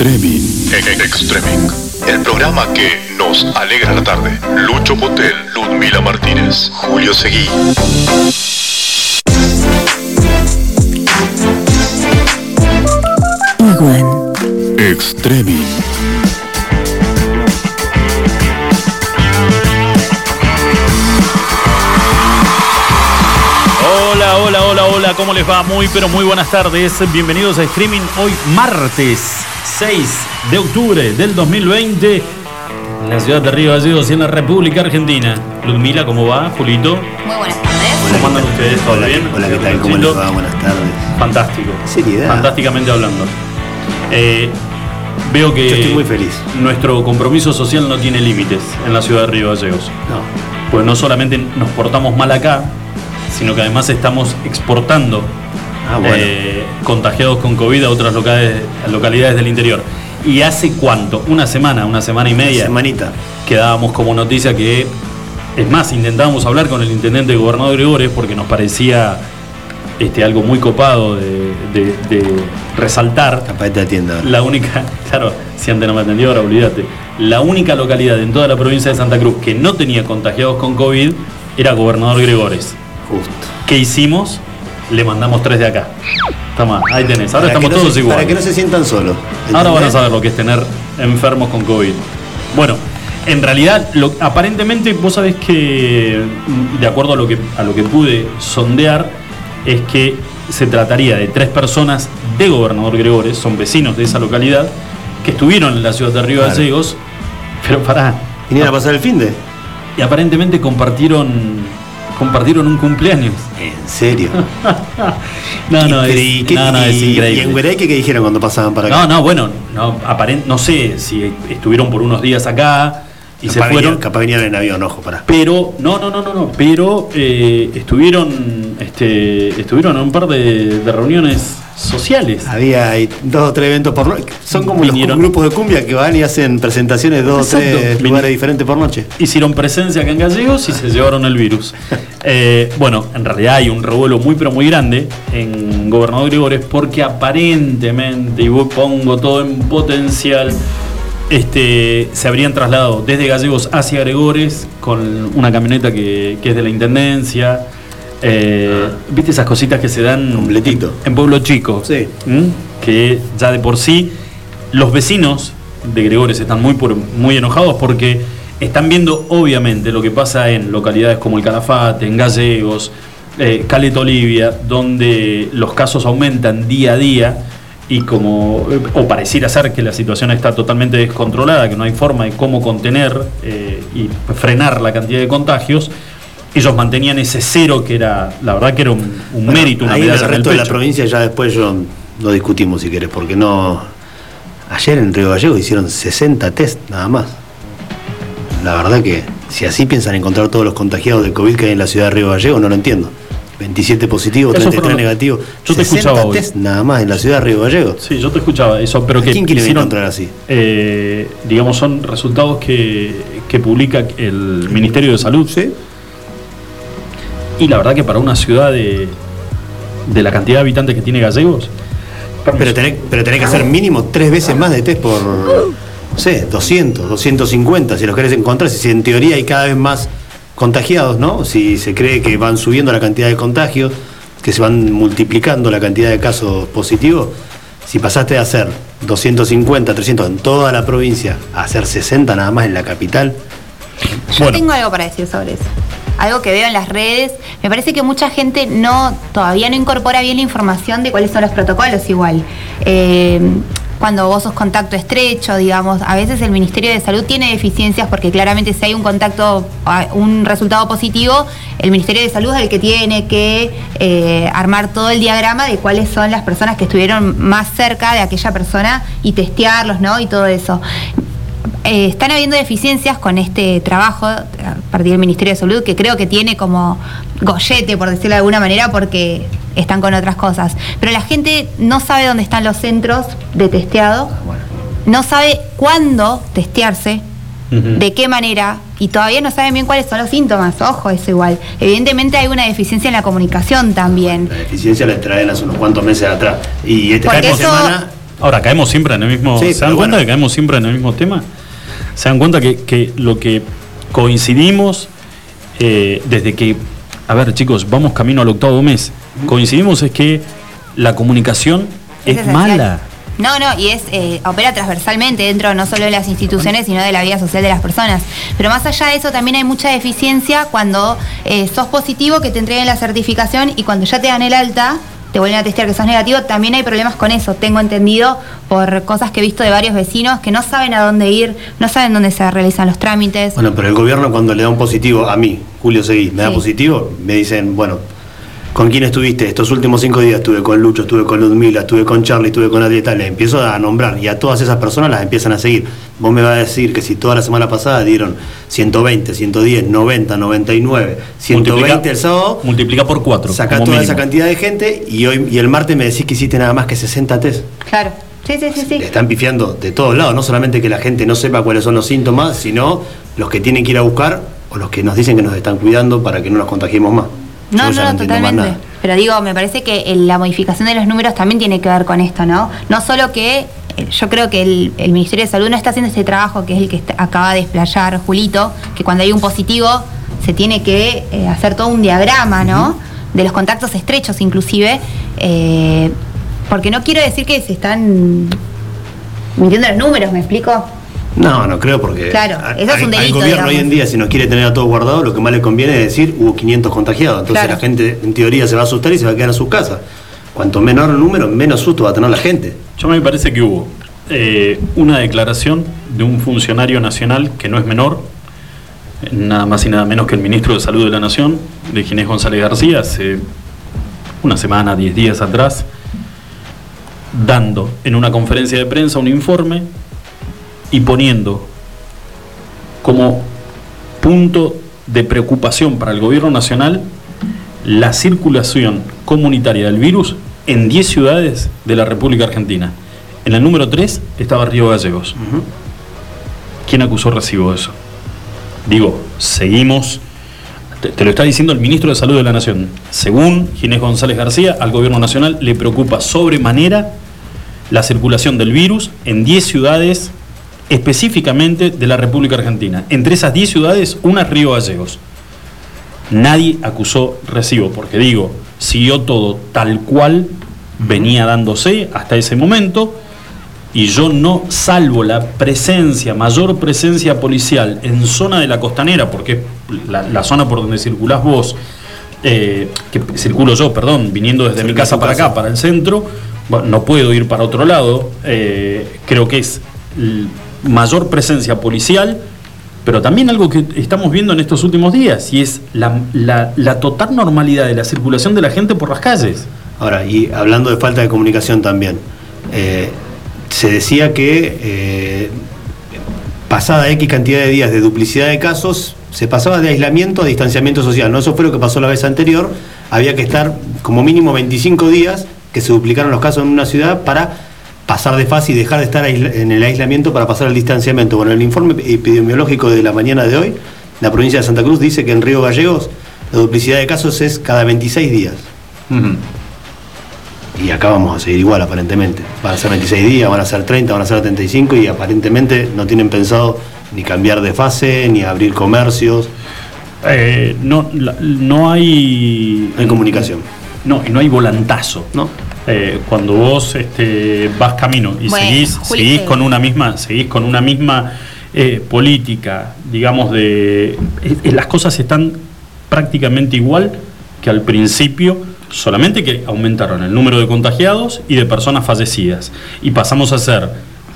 Extreming. Extreming. El programa que nos alegra la tarde. Lucho Motel, Ludmila Martínez, Julio Seguí. Iguan. Extreming. Hola, hola, hola, hola, ¿cómo les va? Muy, pero muy buenas tardes. Bienvenidos a Streaming hoy martes 6 de octubre del 2020 en la ciudad de Río Gallegos y en la República Argentina. Ludmila, ¿cómo va? Julito, Muy buenas tardes. ¿cómo andan ustedes? ¿Todo Hola, bien? hola, ¿qué tal? ¿Cómo les va? Buenas tardes. Fantástico. Seriedad. Fantásticamente hablando. Eh, veo que Yo estoy muy feliz. nuestro compromiso social no tiene límites en la ciudad de Río Gallegos. No. Pues no solamente nos portamos mal acá, sino que además estamos exportando Ah, bueno. eh, contagiados con COVID a otras localidades, del interior. ¿Y hace cuánto? ¿Una semana? ¿Una semana y media? Semanita. Quedábamos como noticia que, es más, intentábamos hablar con el intendente gobernador Gregores porque nos parecía este, algo muy copado de, de- de resaltar. Capaz te atienda. La única, claro, si antes no me atendió, ahora olvídate. La única localidad en toda la provincia de Santa Cruz que no tenía contagiados con COVID era Gobernador Gregores. Justo. ¿Qué hicimos? Le mandamos tres de acá. Toma, ahí tenés. Ahora Para estamos no todos iguales. Para que no se sientan solos. Ahora van a saber lo que es tener enfermos con COVID. Bueno, en realidad, lo- aparentemente, vos sabés que, mm, de acuerdo a lo que, a lo que pude sondear, es que se trataría de tres personas de Gobernador Gregores, son vecinos de esa localidad, que estuvieron en la ciudad de Río Claro. Gallegos, pero pará. ¿Vinieron a pasar el fin de? Y aparentemente compartieron, compartieron un cumpleaños. En serio. No, no, es, ¿qué- no, no, es increíble. ¿Y en qué dijeron cuando pasaban para acá? No, no, bueno, no, aparent- no sé si estuvieron por unos días acá y capaz se fueron. Capaz venían en avión, ojo, para. Pero, no, no, no, no, no, pero eh, estuvieron, este, estuvieron en un par de, de reuniones sociales. Había dos o tres eventos por noche. Son como Vinieron. los grupos de cumbia que van y hacen presentaciones dos o tres lugares diferentes por noche. Hicieron presencia acá en Gallegos y se llevaron el virus. Eh, bueno, en realidad hay un revuelo muy pero muy grande en Gobernador Gregores porque aparentemente, y pongo todo en potencial, este, se habrían trasladado desde Gallegos hacia Gregores con una camioneta que, que es de la Intendencia. Eh, ¿Viste esas cositas que se dan Completito. en Pueblo Chico? Sí. ¿Mm? Que ya de por sí los vecinos de Gregores están muy, por- muy enojados porque están viendo obviamente lo que pasa en localidades como el Calafate, en Gallegos, eh, Caleta Olivia, donde los casos aumentan día a día y como, o pareciera ser que la situación está totalmente descontrolada, que no hay forma de cómo contener eh, y frenar la cantidad de contagios, ellos mantenían ese cero que era, la verdad que era un, un Bueno, mérito, una ahí en el en resto de la provincia ya después yo lo discutimos si querés, porque no. Ayer en Río Gallegos hicieron 60 test nada más. La verdad que si así piensan encontrar todos los contagiados de COVID que hay en la ciudad de Río Gallegos, no lo entiendo. 27 positivos, Esos 33 fueron- negativos. yo te 60 escuchaba hoy. test nada más en la ciudad de Río Gallegos. Sí, yo te escuchaba eso, pero ¿A que quién hicieron, encontrar así? eh, digamos, son resultados que, que publica el Ministerio de Salud. ¿Sí? Y la verdad que para una ciudad de, de la cantidad de habitantes que tiene Gallegos, Pero tenés, pero tenés que hacer mínimo tres veces más de test por, no sé, 200, 250, si los querés encontrar, si en teoría hay cada vez más contagiados, ¿no? Si se cree que van subiendo la cantidad de contagios, que se van multiplicando la cantidad de casos positivos, si pasaste de hacer 250, 300 en toda la provincia a hacer 60 nada más en la capital, Yo Bueno. tengo algo para decir sobre eso. Algo que veo en las redes. Me parece que mucha gente no todavía no incorpora bien la información de cuáles son los protocolos igual. Eh, cuando vos sos contacto estrecho, digamos, a veces el Ministerio de Salud tiene deficiencias porque claramente si hay un contacto, un resultado positivo, el Ministerio de Salud es el que tiene que eh, armar todo el diagrama de cuáles son las personas que estuvieron más cerca de aquella persona y testearlos, ¿no? Y todo eso. Eh, están habiendo deficiencias con este trabajo a partir del Ministerio de Salud, que creo que tiene como gollete, por decirlo de alguna manera, porque están con otras cosas. Pero la gente no sabe dónde están los centros de testeado, no sabe cuándo testearse, de qué manera, y todavía no saben bien cuáles son los síntomas. Ojo, eso igual. Evidentemente hay una deficiencia en la comunicación también. la deficiencia la traen hace unos cuantos meses atrás. Y este Porque de eso- semana Ahora, caemos siempre en el mismo. Sí, ¿Se dan cuenta bueno. que caemos siempre en el mismo tema? ¿Se dan cuenta que, que lo que coincidimos eh, desde que. A ver, chicos, vamos camino al octavo mes. Coincidimos es que la comunicación es, mala. No, no, y es eh, opera transversalmente dentro no solo de las instituciones, sino de la vida social de las personas. Pero más allá de eso, también hay mucha deficiencia cuando eh, sos positivo, que te entreguen la certificación y cuando ya te dan el alta, te vuelven a testear que sos negativo, también hay problemas con eso. Tengo entendido por cosas que he visto de varios vecinos que no saben a dónde ir, no saben dónde se realizan los trámites. Bueno, pero el gobierno cuando le da un positivo a mí, Julio Seguí, me da positivo, me dicen, bueno, ¿con quién estuviste? Estos últimos cinco días estuve con Lucho, estuve con Ludmila, estuve con Charlie, estuve con Adrieta, le empiezo a nombrar y a todas esas personas las empiezan a seguir. Vos me vas a decir que si toda la semana pasada dieron 120, 110, 90, 99, 120 el sábado, multiplica por 4. sacás toda esa cantidad de gente y hoy y el martes me decís que hiciste nada más que 60 test. Claro. Sí, sí, sí, sí. Le están pifiando de todos lados, no solamente que la gente no sepa cuáles son los síntomas, sino los que tienen que ir a buscar o los que nos dicen que nos están cuidando para que no nos contagiemos más. No, no, más totalmente. Pero digo, me parece que la modificación de los números también tiene que ver con esto, ¿no? No solo que eh, yo creo que el, el Ministerio de Salud no está haciendo este trabajo que es el que está- acaba de desplayar Julito, que cuando hay un positivo se tiene que eh, hacer todo un diagrama, ¿no? De los contactos estrechos inclusive, eh, porque no quiero decir que se están mintiendo los números, ¿me explico? No, no creo porque Claro, a- eso es un al- gobierno hoy en día, si nos quiere tener a todos guardados, lo que más le conviene es decir hubo 500 contagiados. Entonces Claro. la gente en teoría se va a asustar y se va a quedar en sus casas. Cuanto menor el número, menos susto va a tener la gente. Yo me parece que hubo eh, una declaración de un funcionario nacional que no es menor, nada más y nada menos que el ministro de Salud de la Nación, de Ginés González García, hace una semana, diez días atrás, dando en una conferencia de prensa un informe y poniendo como punto de preocupación para el gobierno nacional la circulación comunitaria del virus en 10 ciudades de la República Argentina. En el número 3 estaba Río Gallegos. ¿Quién acusó recibo de eso? Digo, seguimos. Te, te lo está diciendo el ministro de Salud de la Nación. Según Ginés González García, al gobierno nacional le preocupa sobremanera la circulación del virus en 10 ciudades específicamente de la República Argentina. Entre esas 10 ciudades, una es Río Gallegos. Nadie acusó recibo, porque digo, siguió todo tal cual venía dándose hasta ese momento, y yo no salvo la presencia, mayor presencia policial en zona de la costanera, porque es la, la zona por donde circulás vos, eh, que circulo yo, perdón, viniendo desde mi casa para casa. acá, para el centro, bueno, no puedo ir para otro lado, eh, creo que es mayor presencia policial, pero también algo que estamos viendo en estos últimos días, y es la, total normalidad de la circulación de la gente por las calles. Ahora, y hablando de falta de comunicación también, eh, se decía que eh, pasada X cantidad de días de duplicidad de casos, se pasaba de aislamiento a distanciamiento social. ¿no? Eso fue lo que pasó la vez anterior. Había que estar como mínimo 25 días que se duplicaron los casos en una ciudad para pasar de fase y dejar de estar en el aislamiento para pasar al distanciamiento. Bueno, el informe epidemiológico de la mañana de hoy, la provincia de Santa Cruz dice que en Río Gallegos la duplicidad de casos es cada 26 días. Y acá vamos a seguir igual, aparentemente. Van a ser 26 días, van a ser 30, van a ser 75 y aparentemente no tienen pensado ni cambiar de fase, ni abrir comercios. Eh, no, no hay. No hay comunicación. No, y no hay volantazo. ¿No? Eh, cuando vos este, vas camino y Bueno, seguís, Juli, seguís eh. con una misma, seguís con una misma eh, política, digamos, de. eh, las cosas están prácticamente igual que al principio, solamente que aumentaron el número de contagiados y de personas fallecidas. Y pasamos a ser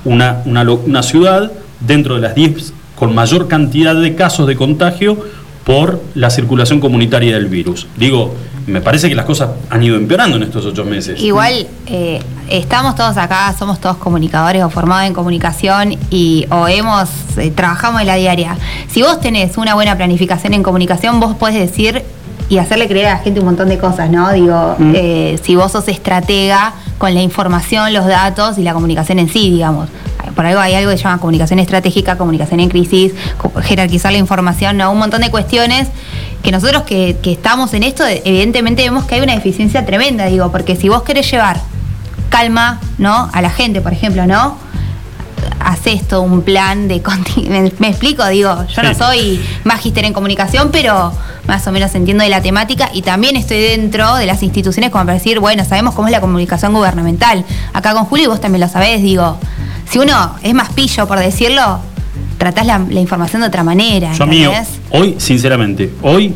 una, una ciudad dentro de las 10 con mayor cantidad de casos de contagio por la circulación comunitaria del virus. Digo, me parece que las cosas han ido empeorando en estos ocho meses. Igual eh, estamos todos acá, somos todos comunicadores o formados en comunicación y o hemos eh, trabajamos en la diaria. Si vos tenés una buena planificación en comunicación, vos podés decir y hacerle creer a la gente un montón de cosas, ¿no? Digo, eh, si vos sos estratega con la información, los datos y la comunicación en sí, digamos. Por algo hay algo que se llama comunicación estratégica, comunicación en crisis, jerarquizar la información, ¿no? Un montón de cuestiones que nosotros que, que estamos en esto, evidentemente vemos que hay una deficiencia tremenda, digo, porque si vos querés llevar calma, ¿no? A la gente, por ejemplo, ¿no? Haces todo un plan de me, me explico, digo, yo no soy magíster en comunicación, pero más o menos entiendo de la temática y también estoy dentro de las instituciones como para decir, bueno, sabemos cómo es la comunicación gubernamental. Acá con Julio y vos también lo sabés, digo, si uno es más pillo, por decirlo, tratás la, la información de otra manera. Yo mío, hoy, sinceramente, hoy,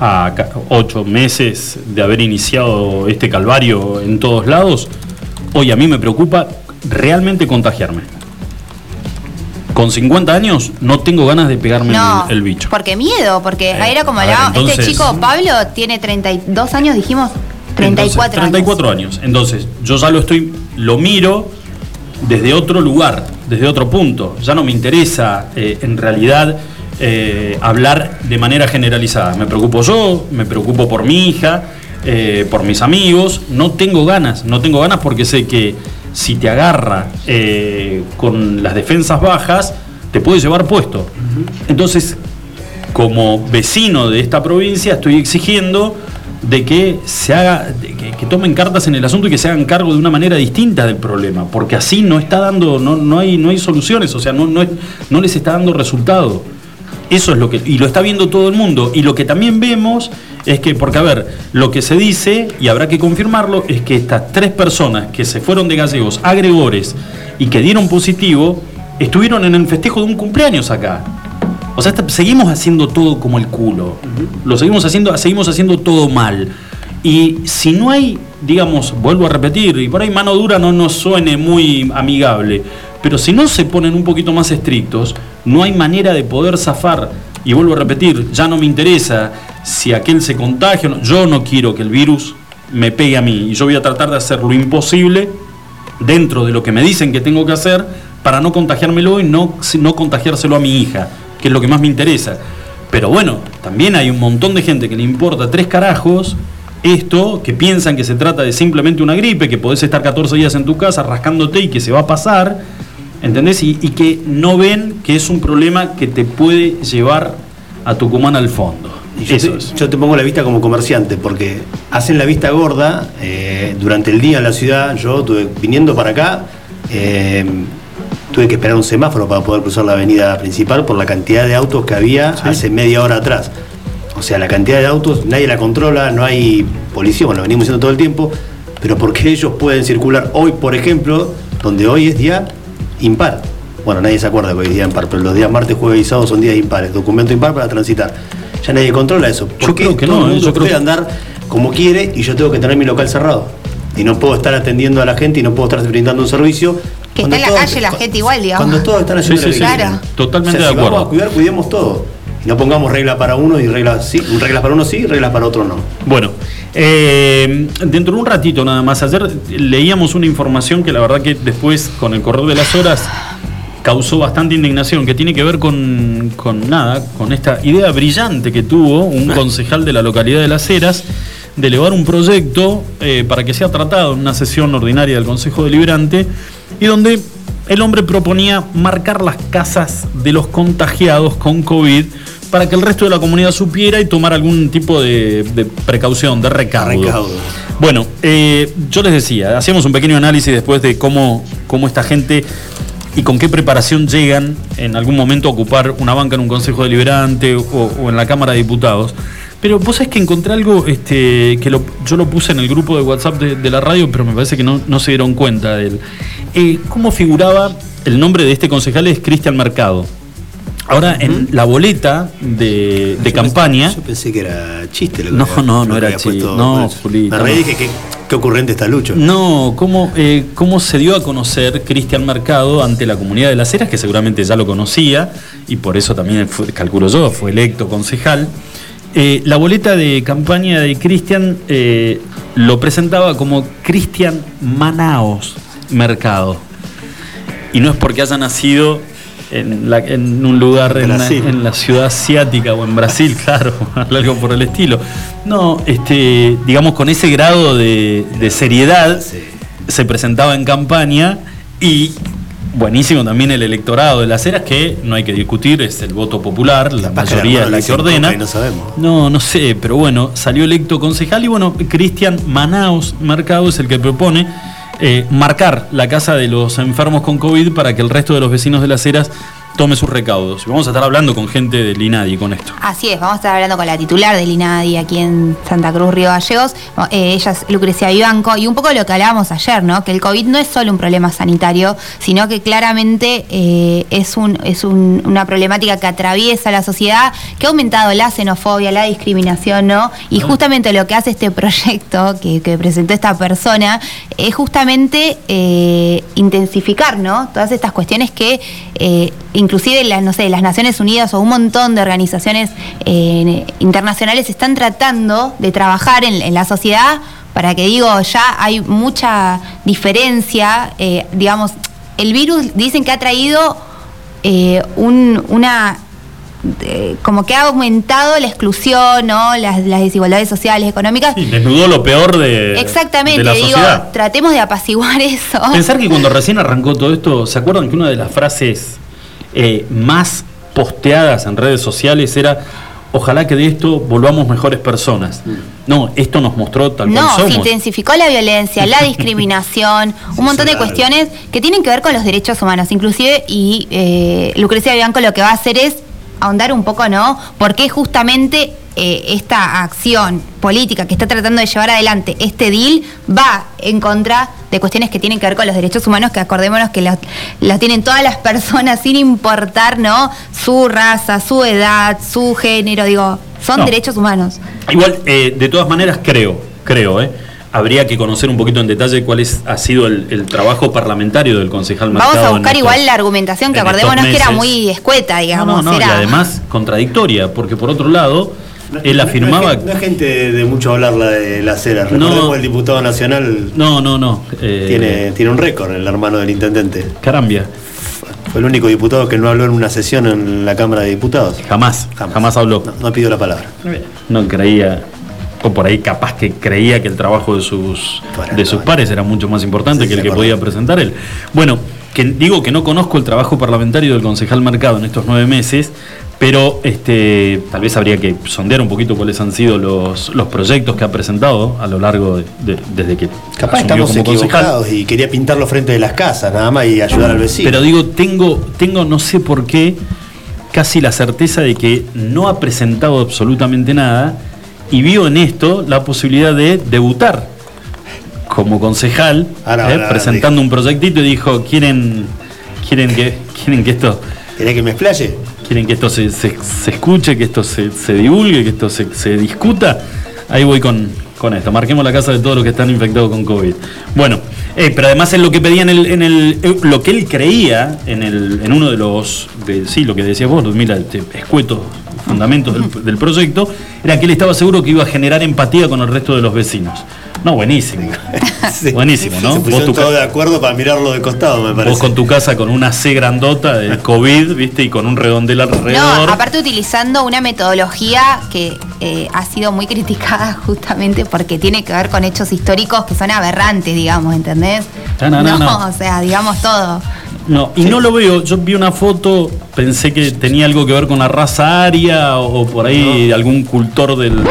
a ocho meses de haber iniciado este calvario en todos lados, hoy a mí me preocupa realmente contagiarme. Con 50 años no tengo ganas de pegarme No, el, el bicho. porque miedo, porque Eh, era como a ver, hablábamos, entonces- este chico Pablo tiene 32 años, dijimos 34 Entonces, 34 años. Entonces, yo ya lo estoy, lo miro desde otro lugar, desde otro punto. Ya no me interesa, eh, en realidad, eh, hablar de manera generalizada. Me preocupo yo, me preocupo por mi hija, eh, por mis amigos. No tengo ganas, no tengo ganas porque sé que si te agarra eh, con las defensas bajas, te puede llevar puesto. Entonces, como vecino de esta provincia estoy exigiendo de que se haga, de que, que tomen cartas en el asunto y que se hagan cargo de una manera distinta del problema, porque así no está dando, no, no hay, no hay soluciones, o sea, no, no, no les está dando resultado. Eso es lo que, y lo está viendo todo el mundo. Y lo que también vemos es que, porque a ver, lo que se dice, y habrá que confirmarlo, es que estas tres personas que se fueron de gallegos a Gregores y que dieron positivo, estuvieron en el festejo de un cumpleaños acá. O sea, seguimos haciendo todo como el culo. Lo seguimos haciendo, seguimos haciendo todo mal. Y si no hay, digamos, vuelvo a repetir, y por ahí mano dura no nos suene muy amigable, pero si no se ponen un poquito más estrictos, no hay manera de poder zafar. Y vuelvo a repetir, ya no me interesa si aquel se contagia o no. Yo no quiero que el virus me pegue a mí. Y yo voy a tratar de hacer lo imposible dentro de lo que me dicen que tengo que hacer para no contagiármelo y no, no contagiárselo a mi hija, que es lo que más me interesa. Pero bueno, también hay un montón de gente que le importa tres carajos esto, que piensan que se trata de simplemente una gripe, que podés estar 14 días en tu casa rascándote y que se va a pasar, ¿entendés? Y, y que no ven que es un problema que te puede llevar a Tucumán al fondo. Yo, Eso te, es. yo te pongo la vista como comerciante, porque hacen la vista gorda eh, durante el día en la ciudad. Yo tuve, viniendo para acá, eh, tuve que esperar un semáforo para poder cruzar la avenida principal por la cantidad de autos que había hace media hora atrás. O sea, la cantidad de autos, nadie la controla, no hay policía, bueno, lo venimos diciendo todo el tiempo, pero porque ellos pueden circular hoy, por ejemplo, donde hoy es día impar. Bueno, nadie se acuerda que hoy es día impar, pero los días martes, jueves y sábado son días impares, documento impar para transitar. Ya nadie controla eso. Yo creo que todo no, el ¿eh? mundo Yo creo puede que- andar como quiere y yo tengo que tener mi local cerrado. Y no puedo estar atendiendo a la gente y no puedo estar brindando un servicio. Que está en la todos- calle la gente igual, digamos. Cuando todos están haciendo Sí, lo sí, que. Claro. Totalmente O sea, de si acuerdo. Vamos a cuidar, cuidemos todo. Y no pongamos regla para uno y reglas sí, reglas para uno sí, reglas para otro no. Bueno, eh, dentro de un ratito nada más, ayer leíamos una información que la verdad que después, con el correr de las horas, causó bastante indignación, que tiene que ver con, con nada, con esta idea brillante que tuvo un concejal de la localidad de Las Heras de elevar un proyecto eh, para que sea tratado en una sesión ordinaria del Consejo Deliberante y donde el hombre proponía marcar las casas de los contagiados con COVID para que el resto de la comunidad supiera y tomar algún tipo de, de precaución, de recaudo. Recaudo. Bueno, eh, yo les decía, hacíamos un pequeño análisis después de cómo, cómo esta gente y con qué preparación llegan en algún momento a ocupar una banca en un consejo deliberante o, o en la Cámara de Diputados. Pero vos sabés que encontré algo este, que lo- yo lo puse en el grupo de WhatsApp de, de la radio, pero me parece que no, no se dieron cuenta de él. Eh, ¿Cómo figuraba el nombre de este concejal? Es Cristian Mercado. Ahora, en la boleta de, de Yo campaña... pensé- yo pensé que era chiste lo que No, había- no, no que era chiste. puesto No, Me reí no. y dije, ¿qué, qué ocurrente está Lucho. No, ¿cómo, eh, cómo se dio a conocer Cristian Mercado ante la comunidad de Las Heras, que seguramente ya lo conocía, y por eso también, fue- calculo yo, fue electo concejal? Eh, la boleta de campaña de Cristian eh, lo presentaba como Cristian Manaos Mercado. Y no es porque haya nacido en, la- en un lugar en, la- Brasil. en la ciudad asiática o en Brasil, claro, algo por el estilo. No, este, digamos con ese grado de, de seriedad Sí. se presentaba en campaña y buenísimo también el electorado de las eras que no hay que discutir, es el voto popular, la mayoría es la que ordena. no sabemos. No, no sé, pero bueno, salió electo concejal y bueno, Cristian Manaus Mercado es el que propone eh, marcar la casa de los enfermos con COVID para que el resto de los vecinos de las eras tome sus recaudos. Vamos a estar hablando con gente del INADI con esto. Así es, vamos a estar hablando con la titular del INADI aquí en Santa Cruz, Río Gallegos. Eh, ella es Lucrecia Vivanco y un poco lo que hablábamos ayer, ¿no? Que el COVID no es solo un problema sanitario, sino que claramente eh, es, un, es un- una problemática que atraviesa la sociedad, que ha aumentado la xenofobia, la discriminación, ¿no? Y justamente lo que hace este proyecto que, que presentó esta persona es justamente eh, intensificar, ¿no? Todas estas cuestiones que inclusive las, no sé, las Naciones Unidas o un montón de organizaciones eh, internacionales están tratando de trabajar en, en la sociedad para que digo, ya hay mucha diferencia, eh, digamos, el virus dicen que ha traído eh, un- una eh, como que ha aumentado la exclusión, ¿no? Las, las desigualdades sociales, económicas. Sí, desnudó lo peor de, Exactamente, de la digo, sociedad. tratemos de apaciguar eso. Pensar que cuando recién arrancó todo esto, ¿se acuerdan que una de las frases eh, más posteadas en redes sociales era ojalá que de esto volvamos mejores personas? No, esto nos mostró tal cual No, se intensificó la violencia, la discriminación, un montón de cuestiones que tienen que ver con los derechos humanos, inclusive, y eh, Lucrecia Bianco lo que va a hacer es ahondar un poco, ¿no? Porque justamente eh, esta acción política que está tratando de llevar adelante este deal va en contra de cuestiones que tienen que ver con los derechos humanos, que acordémonos que los, los tienen todas las personas sin importar, ¿no? Su raza, su edad, su género, digo, son No. derechos humanos. Igual, eh, de todas maneras, creo, creo, ¿eh? Habría que conocer un poquito en detalle cuál es, ha sido el, el trabajo parlamentario del concejal Vamos Mercado a buscar estos- igual la argumentación, que acordémonos que era muy escueta, digamos. no, no, y era- además contradictoria, porque por otro lado, él afirmaba... No, no es gente de mucho hablar la de la cera. No. El diputado nacional No, no, no. eh, tiene, tiene un récord, el hermano del intendente. Carambia. Fue el único diputado que no habló en una sesión en la Cámara de Diputados. Jamás, jamás, habló. No, no pidió la palabra. No creía, o por ahí capaz que creía que el trabajo de sus, Para, de sus pares era mucho más importante Sí, que el que podía presentar él. Bueno, que digo que no conozco el trabajo parlamentario del concejal Mercado en estos nueve meses, pero este, tal vez habría que sondear un poquito cuáles han sido los, los proyectos que ha presentado a lo largo de, de- desde que Capaz estamos como concejal. equivocados y quería pintarlo frente de las casas, nada más, y ayudar al vecino. Pero digo, tengo, tengo no sé por qué, casi la certeza de que no ha presentado absolutamente nada y vio en esto la posibilidad de debutar como concejal, Ahora, eh, ahora, presentando un proyectito y dijo, ¿quieren, quieren, que, quieren que esto... ¿Querés que me explaye? ¿Quieren que esto se, se- escuche, que esto se, se divulgue, que esto se, se discuta? Ahí voy con, con esto. Marquemos la casa de todos los que están infectados con COVID. Bueno, eh, pero además es lo que pedía en el, en el eh, lo que él creía en el, en uno de los, sí, lo que decías vos, mira, este, escuetos fundamentos del, del proyecto, era que él estaba seguro que iba a generar empatía con el resto de los vecinos. No, buenísimo. Sí. Buenísimo, ¿no? Se Vos tu todos de acuerdo para mirarlo de costado, me parece. Vos con tu casa con una C grandota de COVID, ¿viste? Y con un redondel alrededor. No, aparte utilizando una metodología que eh, ha sido muy criticada justamente porque tiene que ver con hechos históricos que son aberrantes, digamos, ¿entendés? No, no, no, no. o sea, digamos todo. No, y no lo veo. Yo vi una foto, pensé que tenía algo que ver con la raza aria o, o por ahí algún cultor del,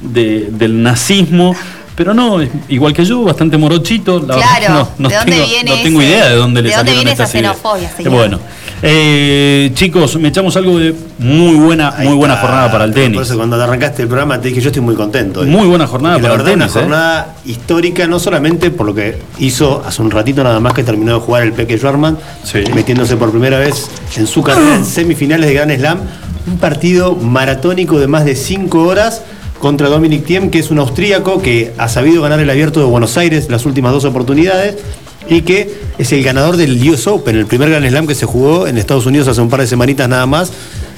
de- del nazismo. Pero no, es igual que yo, bastante morochito. La Claro, verdad, no, no ¿de dónde tengo, viene no tengo idea de dónde le de dónde viene esa xenofobia, señor? Bueno, eh, chicos, me echamos algo de muy buena, Ahí muy buena está. jornada para el Por tenis. eso cuando arrancaste el programa te dije yo estoy muy contento. Muy buena jornada Porque la para el tenis, Una ¿eh? jornada histórica, no solamente por lo que hizo hace un ratito nada más que terminó de jugar el Peque Schwarman, Sí. metiéndose por primera vez en su carrera en semifinales de Grand Slam. Un partido maratónico de más de 5 horas contra Dominic Thiem, que es un austríaco que ha sabido ganar el abierto de Buenos Aires las últimas dos oportunidades y que es el ganador del US Open, el primer Grand Slam que se jugó en Estados Unidos hace un par de semanitas nada más,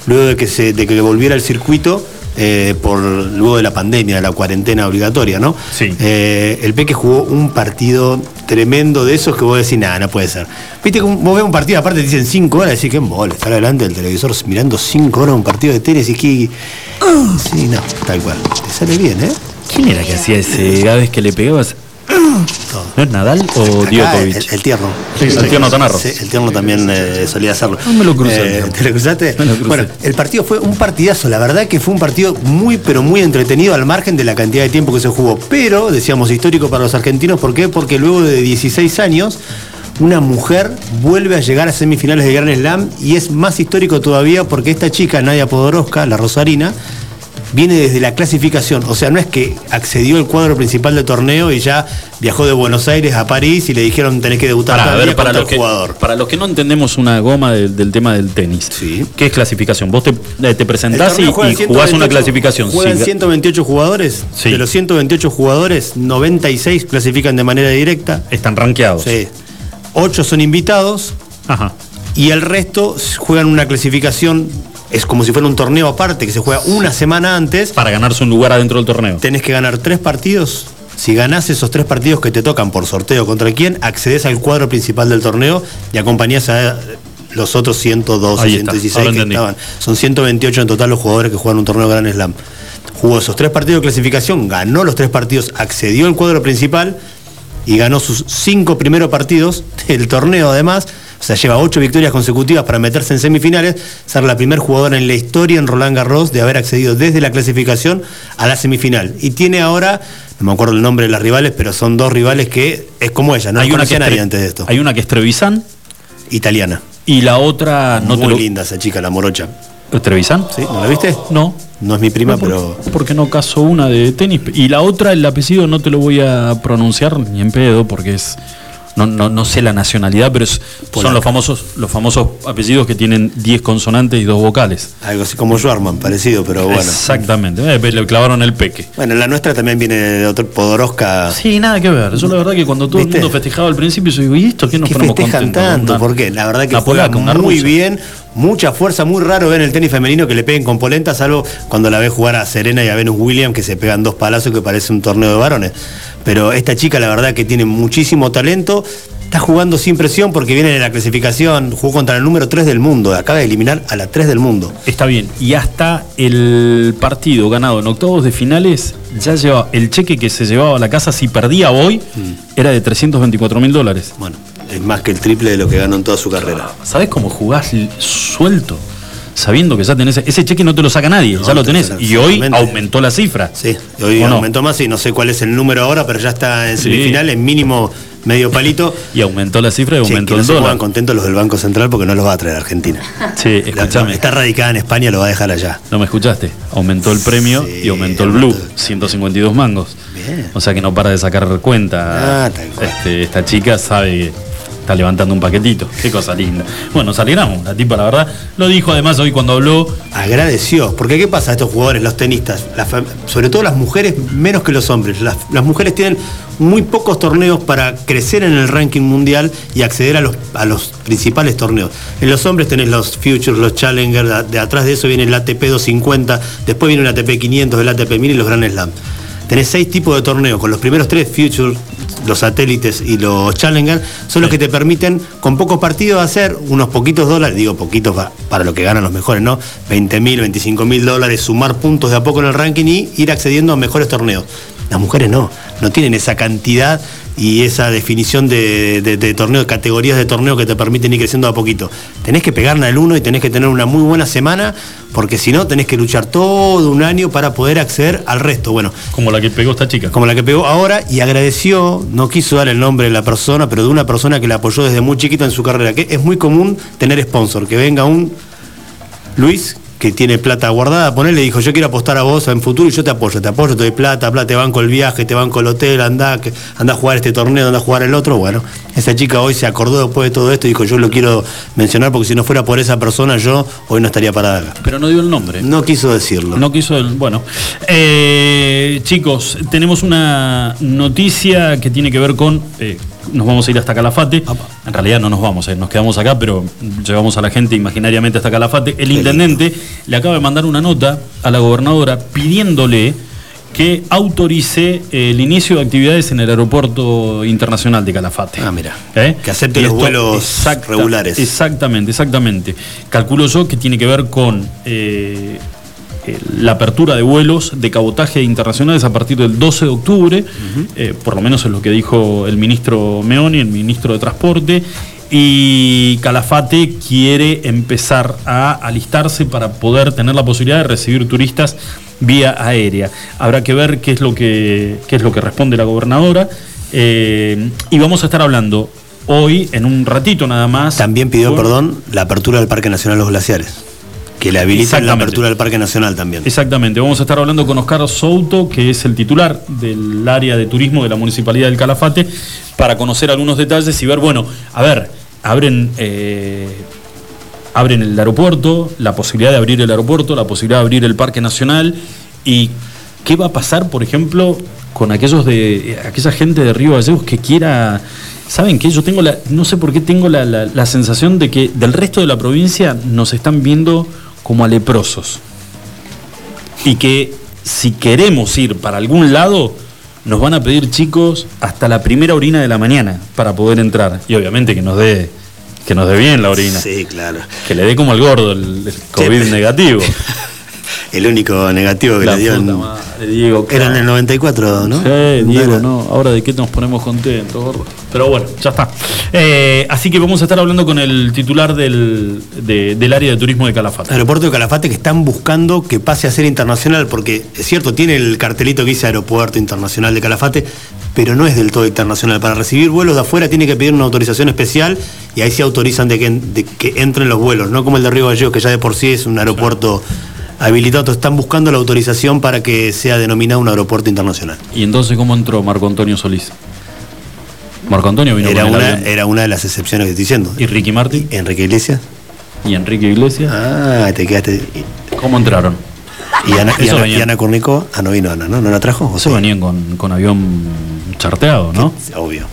luego de que se de que volviera el circuito eh, por luego de la pandemia, de la cuarentena obligatoria, ¿no? Sí. Eh, el Peque jugó un partido tremendo de esos que vos decís, nada, no puede ser. Viste que vos ves un partido, aparte te dicen 5 horas, decís que embole, estar delante del televisor mirando 5 horas un partido de tenis y que. Sí, no, tal cual. Te sale bien, ¿eh? ¿Quién era que hacía ese? Cada vez que le pegabas, ¿No es Nadal o Djokovic? el, el tierno. Sí, el tierno Tanarro. Sí, el tierno también eh, solía hacerlo. No me lo crucé, Eh. ¿Te lo cruzaste? Me lo crucé. Bueno, el partido fue un partidazo. La verdad que fue un partido muy, pero muy entretenido al margen de la cantidad de tiempo que se jugó. Pero, decíamos, histórico para los argentinos. ¿Por qué? Porque luego de 16 años, una mujer vuelve a llegar a semifinales de Grand Slam y es más histórico todavía porque esta chica, Nadia Podoroska, la rosarina, viene desde la clasificación. O sea, no es que accedió al cuadro principal del torneo y ya viajó de Buenos Aires a París y le dijeron tenés que debutar a ver, para contra los, el que, jugador. para los que no entendemos una goma del, del tema del tenis, Sí. ¿qué es clasificación? Vos te, eh, te presentás y, y jugás una 128 clasificación. Juegan Sí, 128 jugadores. Sí. De los 128 jugadores, 96 clasifican de manera directa. Están rankeados. Sí. 8 son invitados Ajá. y el resto juegan una clasificación. Es como si fuera un torneo aparte que se juega una semana antes. Para ganarse un lugar adentro del torneo. Tenés que ganar tres partidos. Si ganás esos tres partidos que te tocan por sorteo contra quién, accedes al cuadro principal del torneo y acompañás a los otros 102 Ahí y está, 116 ahora que estaban. Son 128 en total los jugadores que juegan un torneo Grand Slam. Jugó esos tres partidos de clasificación, ganó los tres partidos, accedió al cuadro principal y ganó sus cinco primeros partidos del torneo además. O sea, lleva ocho victorias consecutivas para meterse en semifinales, ser la primer jugadora en la historia en Roland Garros de haber accedido desde la clasificación a la semifinal. Y tiene ahora, no me acuerdo el nombre de las rivales, pero son dos rivales que es como ella, no hay, una que nadie antes de esto. hay una que es Trevisan Italiana. y la otra no Muy te lo- linda esa chica, la morocha. ¿Trevisan? ¿Sí? ¿No la viste? No. No es mi prima, No, por- pero. Porque no caso una de tenis. Y la otra, el apellido no te lo voy a pronunciar ni en pedo porque es. No, no, no sé la nacionalidad, pero es- son los famosos, los famosos apellidos que tienen 10 consonantes y dos vocales. Algo así como Schwarman, parecido, pero bueno. Exactamente. Eh, le clavaron el peque. Bueno, la nuestra también viene de otro Podoroska. Sí, nada que ver. Yo la verdad que cuando todo ¿Viste? el mundo festejaba al principio, yo digo, ¿y esto qué nos que ponemos festejan contentos? tanto, porque la verdad que juega muy rusa. bien, mucha fuerza, muy raro ver en el tenis femenino que le peguen con polenta, salvo cuando la ves jugar a Serena y a Venus Williams, que se pegan dos palazos que parece un torneo de varones. Pero esta chica, la verdad que tiene muchísimo talento. Está jugando sin presión porque viene en la clasificación, jugó contra el número 3 del mundo, acaba de eliminar a la 3 del mundo. Está bien. Y hasta el partido ganado en octavos de finales, ya lleva el cheque que se llevaba a la casa si perdía hoy, Mm. era de 324 mil dólares. Bueno, es más que el triple de lo que ganó en toda su carrera. ¿Sabes cómo jugás suelto? Sabiendo que ya tenés. Ese cheque no te lo saca nadie, No, ya lo tenés. Y hoy aumentó la cifra. Sí, hoy aumentó más y no sé cuál es el número ahora, pero ya está en Sí. semifinales, mínimo medio palito. Y aumentó la cifra y aumentó que no el se dólar. contentos los del Banco Central porque no los va a traer a Argentina. Sí, escúchame. está radicada en España, lo va a dejar allá. No me escuchaste. Aumentó el premio Sí, y aumentó el blue, aumentó. 152 mangos. Bien. O sea que no para de sacar cuenta. Ah, tal cual. Este, esta chica sabe que está levantando un paquetito. Qué cosa linda. Bueno, nos. La tipa, la verdad, lo dijo además hoy cuando habló. Agradeció, porque ¿qué pasa a estos jugadores, los tenistas? Sobre todo las mujeres, menos que los hombres. Las, las mujeres tienen muy pocos torneos para crecer en el ranking mundial y acceder a los, a los principales torneos. En los hombres tenés los Futures, los Challenger, de, de atrás de eso viene el ATP 250, después viene el ATP 500, el ATP 1000 y los Grand Slam. Tenés seis tipos de torneos, con los primeros tres, Futures, los satélites y los Challenger, son los que te permiten con pocos partidos hacer unos poquitos dólares, digo poquitos pa- para lo que ganan los mejores, ¿no? 20 mil, 25 mil dólares, sumar puntos de a poco en el ranking y ir accediendo a mejores torneos. Las mujeres no, no tienen esa cantidad y esa definición de, de, de torneo, de categorías de torneo que te permiten ir creciendo a poquito. Tenés que pegarle al uno y tenés que tener una muy buena semana, porque si no tenés que luchar todo un año para poder acceder al resto. Bueno, Como la que pegó esta chica. como la que pegó ahora y agradeció, no quiso dar el nombre de la persona, pero de una persona que la apoyó desde muy chiquita en su carrera, que es muy común tener sponsor, que venga un Luis que tiene plata guardada, ponerle dijo, yo quiero apostar a vos en futuro y yo te apoyo, te apoyo, te doy plata, plata, te banco el viaje, te banco el hotel, anda, que- anda a jugar este torneo, anda a jugar el otro. Bueno, esa chica hoy se acordó después de todo esto y dijo, yo lo quiero mencionar porque si no fuera por esa persona yo hoy no estaría parada acá. Pero no dio el nombre. No quiso decirlo. No quiso el. Bueno. Eh, chicos, tenemos una noticia que tiene que ver con. eh, nos vamos a ir hasta Calafate. En realidad no nos vamos, eh, nos quedamos acá, pero llevamos a la gente imaginariamente hasta Calafate. El intendente le acaba de mandar una nota a la gobernadora pidiéndole que autorice eh, el inicio de actividades en el aeropuerto internacional de Calafate. Ah, mira. ¿Eh? Que acepte los vuelos exacta- regulares. Exactamente, exactamente. Calculo yo que tiene que ver con eh, eh, la apertura de vuelos de cabotaje internacionales a partir del 12 de octubre, eh, por lo menos es lo que dijo el ministro Meoni, el ministro de Transporte, y Calafate quiere empezar a alistarse para poder tener la posibilidad de recibir turistas vía aérea. Habrá que ver qué es lo que, qué es lo que responde la gobernadora. eh, y vamos a estar hablando hoy, en un ratito nada más. También pidió, con- perdón, la apertura del Parque Nacional Los Glaciares. Que le habiliten la apertura del Parque Nacional también. Exactamente, vamos a estar hablando con Oscar Souto, que es el titular del área de turismo de la Municipalidad del Calafate, para conocer algunos detalles y ver, bueno, a ver, abren, eh, abren el aeropuerto, la posibilidad de abrir el aeropuerto, la posibilidad de abrir el Parque Nacional y qué va a pasar, por ejemplo, con aquellos de aquella gente de Río Gallegos que quiera... ¿Saben qué? Yo tengo la. No sé por qué tengo la, la- la sensación de que del resto de la provincia nos están viendo como a leprosos y que si queremos ir para algún lado, nos van a pedir chicos hasta la primera orina de la mañana para poder entrar. Y obviamente que nos dé, que nos dé bien la orina. Sí, claro. Que le dé como al gordo el, el COVID Sí. negativo. El único negativo que La le puta madre, Diego. Era en el 94, ¿no? Sí, Diego, no. Ahora de qué nos ponemos contentos, gordo. Pero bueno, ya está. Eh, así que vamos a estar hablando con el titular del, de- del área de turismo de Calafate. Aeropuerto de Calafate que están buscando que pase a ser internacional, porque es cierto, tiene el cartelito que dice Aeropuerto Internacional de Calafate, pero no es del todo internacional. Para recibir vuelos de afuera tiene que pedir una autorización especial y ahí se autorizan de que, de que entren los vuelos, no como el de Río Gallegos, que ya de por sí es un aeropuerto. Entonces, Están buscando la autorización para que sea denominado un aeropuerto internacional. ¿Y entonces cómo entró Marco Antonio Solís? Marco Antonio vino Era con una, era una de las excepciones que estoy diciendo. ¿Y Ricky Martin? Enrique Iglesias. ¿Y Enrique Iglesias? Ah, te quedaste. ¿Cómo entraron? Y Ana, y Ana- venía. y Ana Cornico, ah, no vino Ana, ¿no? ¿No la trajo? ¿O Eso sí? venían con, con avión charteado, ¿no? Obvio.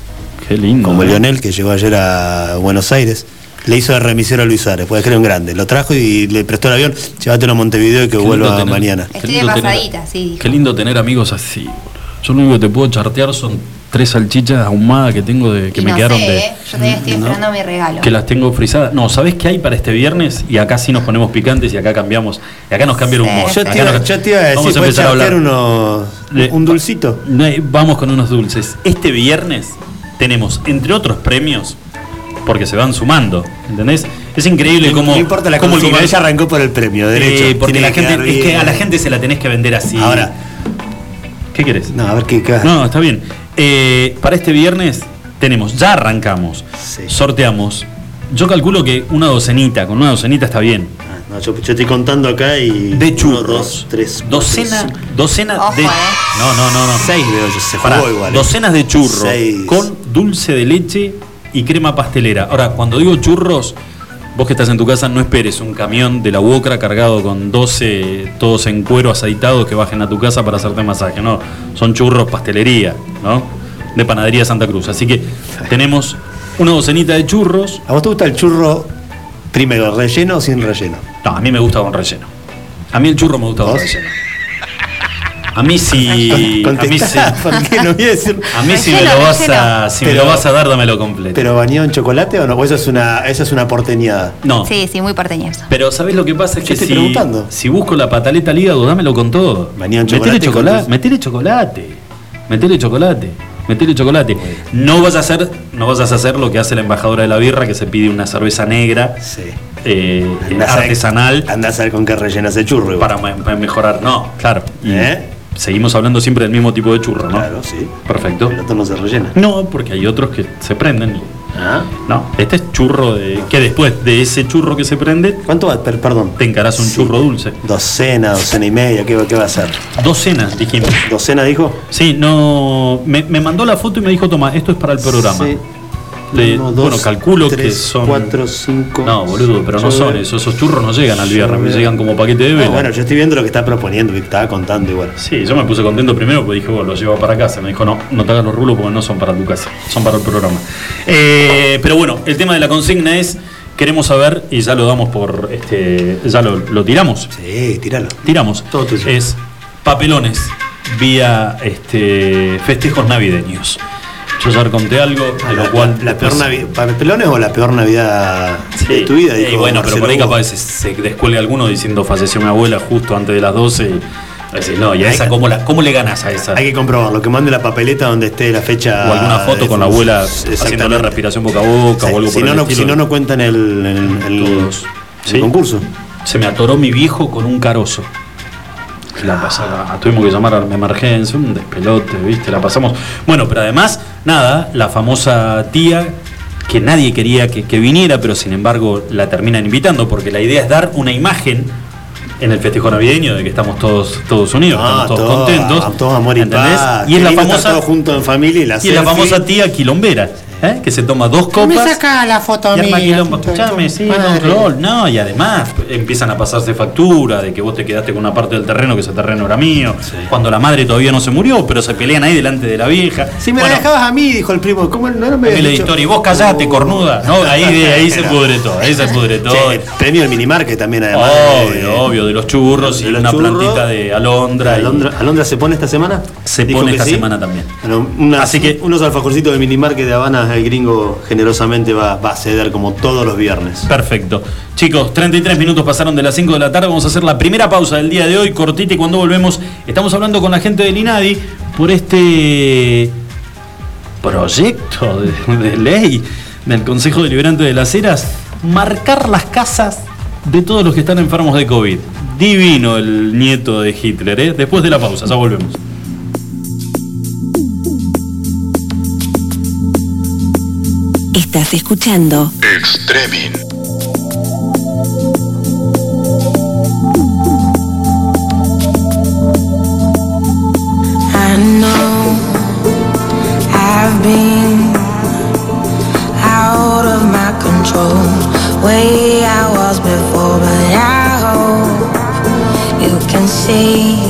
Qué lindo. Como ¿eh? Lionel, que llegó ayer a Buenos Aires. Le hizo de remisero a Luis Suárez, puede creer un grande. Lo trajo y le prestó el avión. Llévatelo a Montevideo y que vuelva tener- mañana. qué Estoy de lindo tener- pasadita, sí, dijo. Qué lindo tener amigos así. Yo lo único que te puedo chartear son tres salchichas ahumadas que tengo de que Y me no quedaron sé, de. ¿eh? Yo todavía estoy ¿no? esperando mi regalo. Que las tengo frisadas. No, ¿sabés qué hay para este viernes? Y acá sí nos ponemos picantes y acá cambiamos. Y acá nos cambia el Sí. humor. Yo Acá te, iba, nos- yo te iba a decir, Vamos a ¿puedes empezar a hablar. unos- Le- un dulcito? No hay- Vamos con unos dulces. Este viernes tenemos, entre otros premios, porque se van sumando, ¿entendés? Es increíble cómo. no importa la cómo el consigna, comer- ella arrancó por el premio, derecho. Eh, porque la que gente, es que a la gente se la tenés que vender así. Ahora, ¿Qué querés? no, a ver qué queda. No, está bien. Eh, para este viernes tenemos, ya arrancamos, Sí. sorteamos. Yo calculo que una docenita, con una docenita está bien. Ah, no, yo, yo estoy contando acá y. De uno, churros. dos, tres, docena, cinco. docena Ojo, de. eh. No, no, no, no. Seis veo yo, se Pará, jugó igual. ¿eh? docenas de churros Seis. con dulce de leche y crema pastelera. Ahora, cuando digo churros, vos que estás en tu casa no esperes un camión de la UOCRA cargado con 12 todos en cuero aceitados que bajen a tu casa para hacerte masaje. No, son churros pastelería, ¿no? De panadería Santa Cruz. Así que tenemos una docenita de churros. ¿A vos te gusta el churro primero, relleno o sin relleno? No, a mí me gusta con relleno. A mí el churro me gusta con ¿Vos? relleno. A mí sí. A mí sí. Contestá, porque no voy a decir. A mí si me lo vas a, si me Pero- lo vas a dar, dámelo completo. ¿Pero bañado en chocolate o no? O eso es una, eso es una porteñada. no. Sí, sí, muy porteñoso. Pero ¿sabés lo que pasa? Es que estoy si, preguntando. si busco la pataleta al hígado, dámelo con todo. Bañado en Metele chocolate con chocolate, metele chocolate. Metele chocolate. Metele chocolate. No vas a hacer, no vas a hacer lo que hace la embajadora de la birra, que se pide una cerveza negra, Sí. eh, Andás artesanal, Andás a ver con qué rellenas el churro. igual. para, me- para mejorar. No, claro. ¿Eh? Seguimos hablando siempre del mismo tipo de churro, ¿no? Claro, sí. Perfecto. El otro no se rellena. No, porque hay otros que se prenden. y- Ah. No, este es churro de. que después de ese churro que se prende, ¿Cuánto va? Per- perdón. te encarás un Sí. churro dulce. Docena, docena y media, ¿qué, va- qué va a ser? Docenas, dijimos. ¿Docena dijo? Sí, no. Me, me mandó la foto y me dijo, toma, esto es para el programa. Sí. Le- Uno, dos, bueno, calculo que son. cuatro, cinco. No, boludo, pero no son eso. Esos churros no llegan al viernes, me llegan como paquete de No, vela. bueno, yo estoy viendo lo que está proponiendo, que estaba contando igual. Sí, yo me puse contento primero porque dije, bueno, lo llevo para casa. Me dijo, no, no te hagas los rulos porque no son para tu casa, son para el programa. Eh, pero bueno, el tema de la consigna es, queremos saber, y ya lo damos por, este, ya lo, lo tiramos, Sí, tíralo. tiramos, Todo tuyo. es papelones vía este, festejos navideños. Yo ya conté algo, de lo La, cual. la peor Navidad. ¿Para pelones o la peor Navidad de tu vida? Y dijo bueno, pero por ahí capaz se, se descuelga alguno diciendo falleció mi abuela justo antes de las 12 y a no, y a esa, ¿cómo, la, ¿cómo le ganas a esa? Hay que comprobarlo, que mande la papeleta donde esté la fecha. o alguna foto de con la abuela haciéndole respiración boca a boca Sí, o algo si, por no, el no, estilo. si no, no cuentan el, el, el- Todos. el Sí. concurso. Se me atoró mi viejo con un carozo. La pasaba, tuvimos que llamar a la emergencia, un despelote, ¿viste? La pasamos. Bueno, pero además, nada, la famosa tía que nadie quería que, que viniera, pero sin embargo la terminan invitando, porque la idea es dar una imagen en el festejo navideño de que estamos todos, todos unidos, Ah, estamos todos todo- contentos. Todo amor y ¿entendés? paz. Y es Qué la famosa todos juntos en familia y la y es la famosa tía quilombera, ¿eh? que se toma dos copas. la foto Y arma quilombo. Escuchame, sí, control. No, y además empiezan a pasarse factura de que vos te quedaste con una parte del terreno, que ese terreno era mío. Cuando la madre todavía no se murió, pero se pelean ahí delante de la vieja. Si me Bueno, la dejabas a mí, dijo el primo, ¿cómo no, no me dicho? historia. Y vos callate, cornuda. No, ahí, ahí se pudre todo. Ahí se pudre todo. Che, premio del minimarket también, además. Obvio, de- obvio, de los churros y de los una churros. plantita de alondra. y- Alondra, Alondra se pone esta semana? Se Dijo pone esta sí. semana también. Bueno, unas- Así que- unos alfajorcitos del minimarket de Habana, el gringo generosamente va, a ceder como todos los viernes. Perfecto. Chicos, 33 minutos pasaron de las 5 de la tarde. Vamos a hacer la primera pausa del día de hoy, cortita, y cuando volvemos, estamos hablando con la gente del INADI por este proyecto de, de ley del Consejo Deliberante de las Heras, marcar las casas de todos los que están enfermos de COVID. Divino el nieto de Hitler, ¿eh? Después de la pausa, ya volvemos. Estás escuchando Extremin. I know I've been out of my control, way I was before, but I hope you can see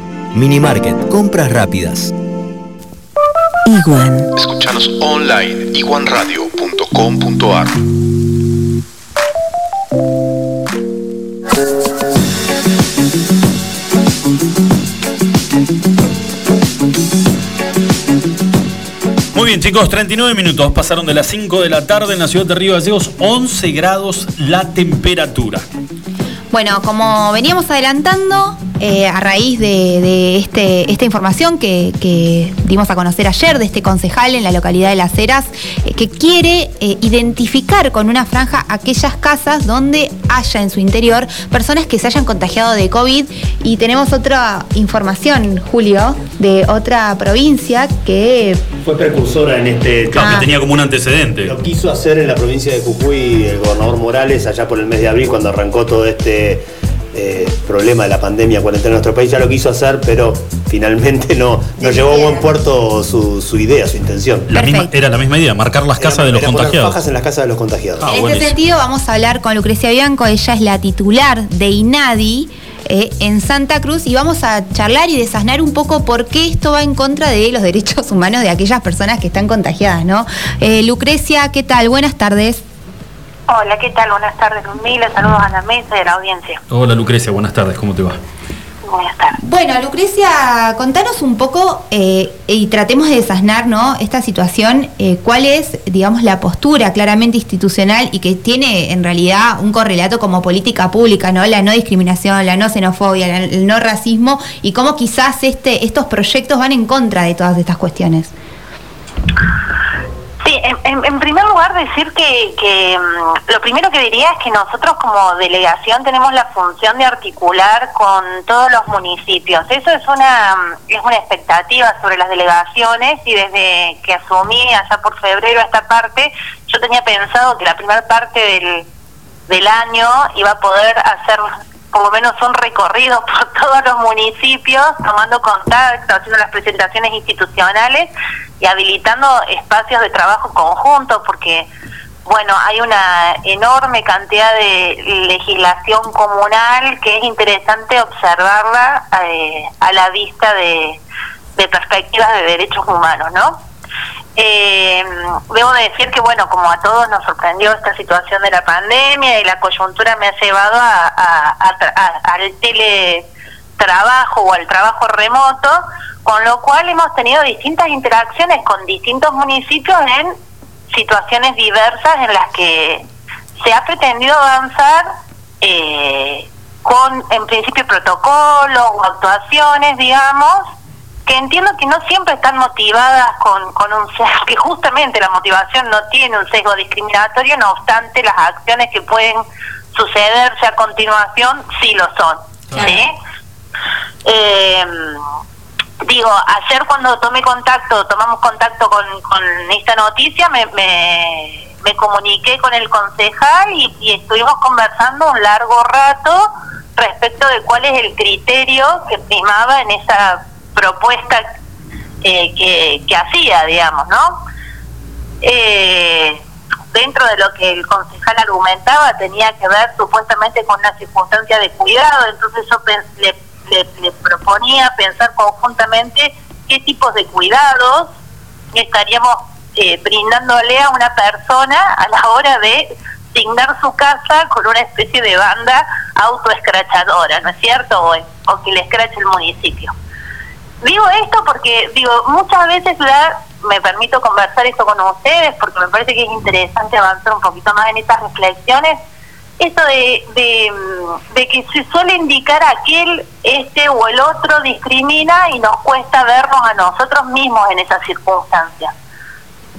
Minimarket, compras rápidas. Iguan. Escuchanos online iguanradio.com.ar. Muy bien, chicos, 39 minutos. Pasaron de las 5 de la tarde en la ciudad de Río Gallegos, 11 grados la temperatura. Bueno, como veníamos adelantando, eh, a raíz de, de este, esta información que, que dimos a conocer ayer de este concejal en la localidad de Las Heras, eh, que quiere eh, identificar con una franja aquellas casas donde haya en su interior personas que se hayan contagiado de COVID. Y tenemos otra información, Julio, de otra provincia que Fue precursora en este Claro, Ah. que tenía como un antecedente. Lo quiso hacer en la provincia de Jujuy el gobernador Morales allá por el mes de abril cuando arrancó todo este eh, problema de la pandemia, cuarentena en nuestro país. Ya lo quiso hacer, pero finalmente no, no llevó a buen puerto su, su idea, su intención. La misma- Perfecto. era la misma idea, marcar las casas de los contagiados. fajas en las casas de los contagiados. Ah, en este sentido vamos a hablar con Lucrecia Bianco, ella es la titular de INADI. eh, en Santa Cruz y vamos a charlar y desasnar un poco por qué esto va en contra de los derechos humanos de aquellas personas que están contagiadas, ¿no? Eh, Lucrecia, ¿qué tal? Buenas tardes. Hola, ¿qué tal? Buenas tardes, Ludmila. Saludos a la mesa y a la audiencia. Hola Lucrecia, buenas tardes, ¿cómo te va? Buenas tardes. Bueno, Lucrecia, contanos un poco eh, y tratemos de desasnar ¿no? esta situación, eh, cuál es, digamos, la postura claramente institucional y que tiene en realidad un correlato como política pública, ¿no? La no discriminación, la no xenofobia, la- el no racismo y cómo quizás este, estos proyectos van en contra de todas estas cuestiones. En primer lugar decir que, que, mm, lo primero que diría es que nosotros como delegación tenemos la función de articular con todos los municipios. Eso es una mm, es una expectativa sobre las delegaciones y desde que asumí allá por febrero esta parte, yo tenía pensado que la primera parte del, del año iba a poder hacer por lo menos un recorrido por todos los municipios, tomando contacto, haciendo las presentaciones institucionales y habilitando espacios de trabajo conjunto, porque, bueno, hay una enorme cantidad de legislación comunal que es interesante observarla eh, a la vista de, perspectivas de derechos humanos, ¿no? Eh, debo de decir que, bueno, como a todos nos sorprendió esta situación de la pandemia y la coyuntura me ha llevado a, a- a tra- a- al teletrabajo o al trabajo remoto, con lo cual hemos tenido distintas interacciones con distintos municipios en situaciones diversas en las que se ha pretendido avanzar eh, con, en principio, protocolos o actuaciones, digamos, que entiendo que no siempre están motivadas con, con un sesgo, que justamente la motivación no tiene un sesgo discriminatorio, no obstante las acciones que pueden sucederse a continuación sí lo son. ¿sí? Eh, digo, ayer cuando tomé contacto, tomamos contacto con, con esta noticia, me, me, comuniqué con el concejal y, estuvimos conversando un largo rato respecto de cuál es el criterio que primaba en esa propuesta eh, que, hacía, digamos, ¿no? Eh, dentro de lo que el concejal argumentaba tenía que ver supuestamente con una circunstancia de cuidado, entonces yo le, le- le proponía pensar conjuntamente qué tipos de cuidados estaríamos eh, brindándole a una persona a la hora de signar su casa con una especie de banda autoescrachadora, ¿no es cierto? O, o que le escrache el municipio. Digo esto porque, digo, muchas veces la, me permito conversar esto con ustedes porque me parece que es interesante avanzar un poquito más en estas reflexiones. Esto de, de, mm, de que se suele indicar aquel, este o el otro discrimina y nos cuesta vernos a nosotros mismos en esas circunstancias.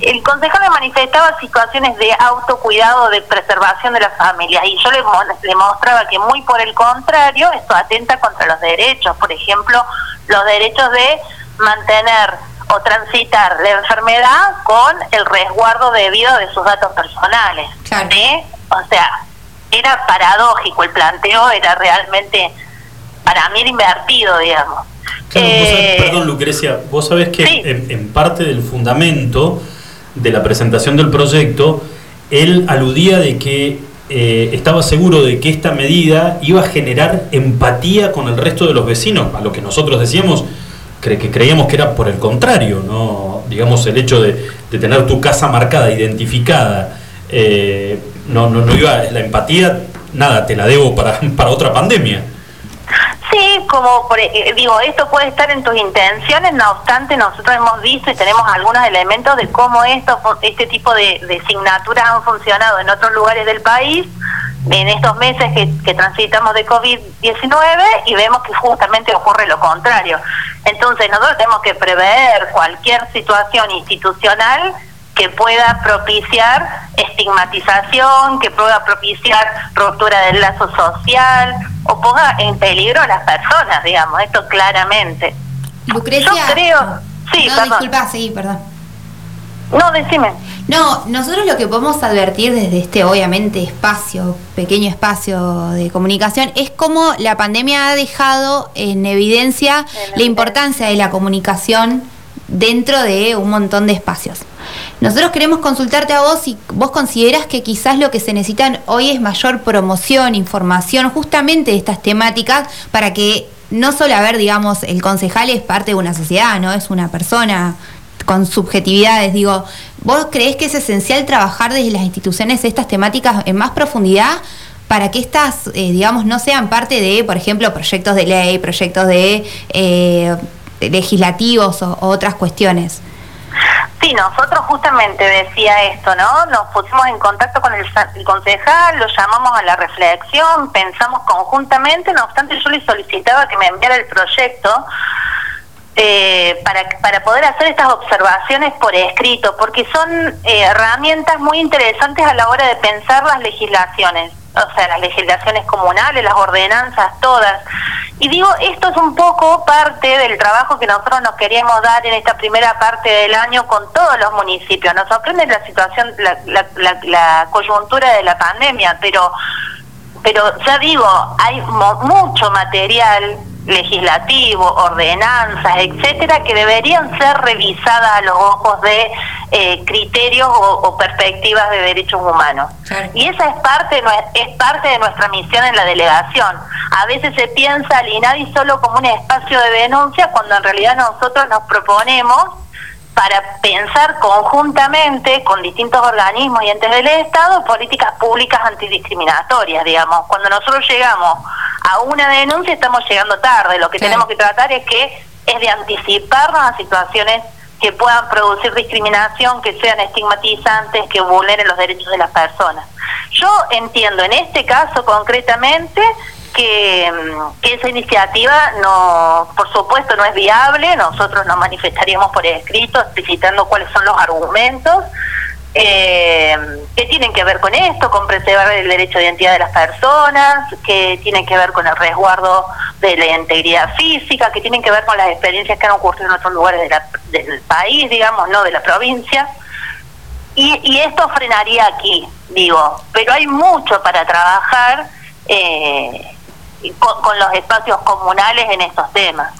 el concejal me manifestaba situaciones de autocuidado, de preservación de las familias, y yo le, le mostraba que muy por el contrario, esto atenta contra los derechos, por ejemplo, los derechos de mantener o transitar la enfermedad con el resguardo debido de sus datos personales. ¿sí? O sea, era paradójico el planteo, era realmente, para mí, era invertido, digamos. Claro, vos sabés- Eh, perdón, Lucrecia, vos sabés que en, en parte del fundamento de la presentación del proyecto, él aludía de que eh, estaba seguro de que esta medida iba a generar empatía con el resto de los vecinos, a lo que nosotros decíamos cre- que creíamos que era por el contrario, ¿no? digamos el hecho de, de tener tu casa marcada, identificada, eh, no, no, no iba, la empatía, nada, te la debo para, para otra pandemia. Sí, como por, eh, digo, esto puede estar en tus intenciones, no obstante, nosotros hemos visto y tenemos algunos elementos de cómo esto, este tipo de, de signaturas han funcionado en otros lugares del país en estos meses que, que transitamos de COVID-19 y vemos que justamente ocurre lo contrario. Entonces, nosotros tenemos que prever cualquier situación institucional que pueda propiciar estigmatización, que pueda propiciar ruptura del lazo social o ponga en peligro a las personas, digamos, esto claramente. Lucrecia. Yo creo, sí, no, perdón. disculpa, sí, perdón. No, decime. No, nosotros lo que podemos advertir desde este, obviamente, espacio, pequeño espacio de comunicación, es cómo la pandemia ha dejado en evidencia la importancia de la comunicación dentro de un montón de espacios. Nosotros queremos consultarte a vos si vos consideras que quizás lo que se necesitan hoy es mayor promoción, información justamente de estas temáticas para que no solo, a ver, digamos, el concejal es parte de una sociedad, ¿no? Es una persona con subjetividades, digo, ¿vos creés que es esencial trabajar desde las instituciones estas temáticas en más profundidad para que estas, eh, digamos, no sean parte de, por ejemplo, proyectos de ley, proyectos de eh, legislativos o otras cuestiones? Sí, nosotros justamente decía esto, ¿no? Nos pusimos en contacto con el, el concejal, lo llamamos a la reflexión, pensamos conjuntamente, no obstante yo le solicitaba que me enviara el proyecto eh, para, para poder hacer estas observaciones por escrito, porque son eh, herramientas muy interesantes a la hora de pensar las legislaciones, o sea, las legislaciones comunales, las ordenanzas, todas. Y digo, esto es un poco parte del trabajo que nosotros nos queríamos dar en esta primera parte del año con todos los municipios. Nos sorprende la situación, la, la, la, la coyuntura de la pandemia, pero pero ya digo, hay mo- mucho material legislativo, ordenanzas, etcétera, que deberían ser revisadas a los ojos de eh, criterios o, o perspectivas de derechos humanos. Y esa es parte, es parte de nuestra misión en la delegación. A veces se piensa al INADI solo como un espacio de denuncia, cuando en realidad nosotros nos proponemos para pensar conjuntamente con distintos organismos y entes del Estado políticas públicas antidiscriminatorias, digamos. Cuando nosotros llegamos a una denuncia estamos llegando tarde, lo que tenemos que tratar es que es de anticiparnos a situaciones que puedan producir discriminación, que sean estigmatizantes, que vulneren los derechos de las personas. Yo entiendo en este caso concretamente que, esa iniciativa no, por supuesto, no es viable. Nosotros nos manifestaríamos por escrito explicitando cuáles son los argumentos eh, que tienen que ver con esto, con preservar el derecho de identidad de las personas, que tienen que ver con el resguardo de la integridad física, que tienen que ver con las experiencias que han ocurrido en otros lugares del país, digamos, no de la provincia. Y, y esto frenaría aquí, digo, pero hay mucho para trabajar eh, con, con los espacios comunales en estos temas.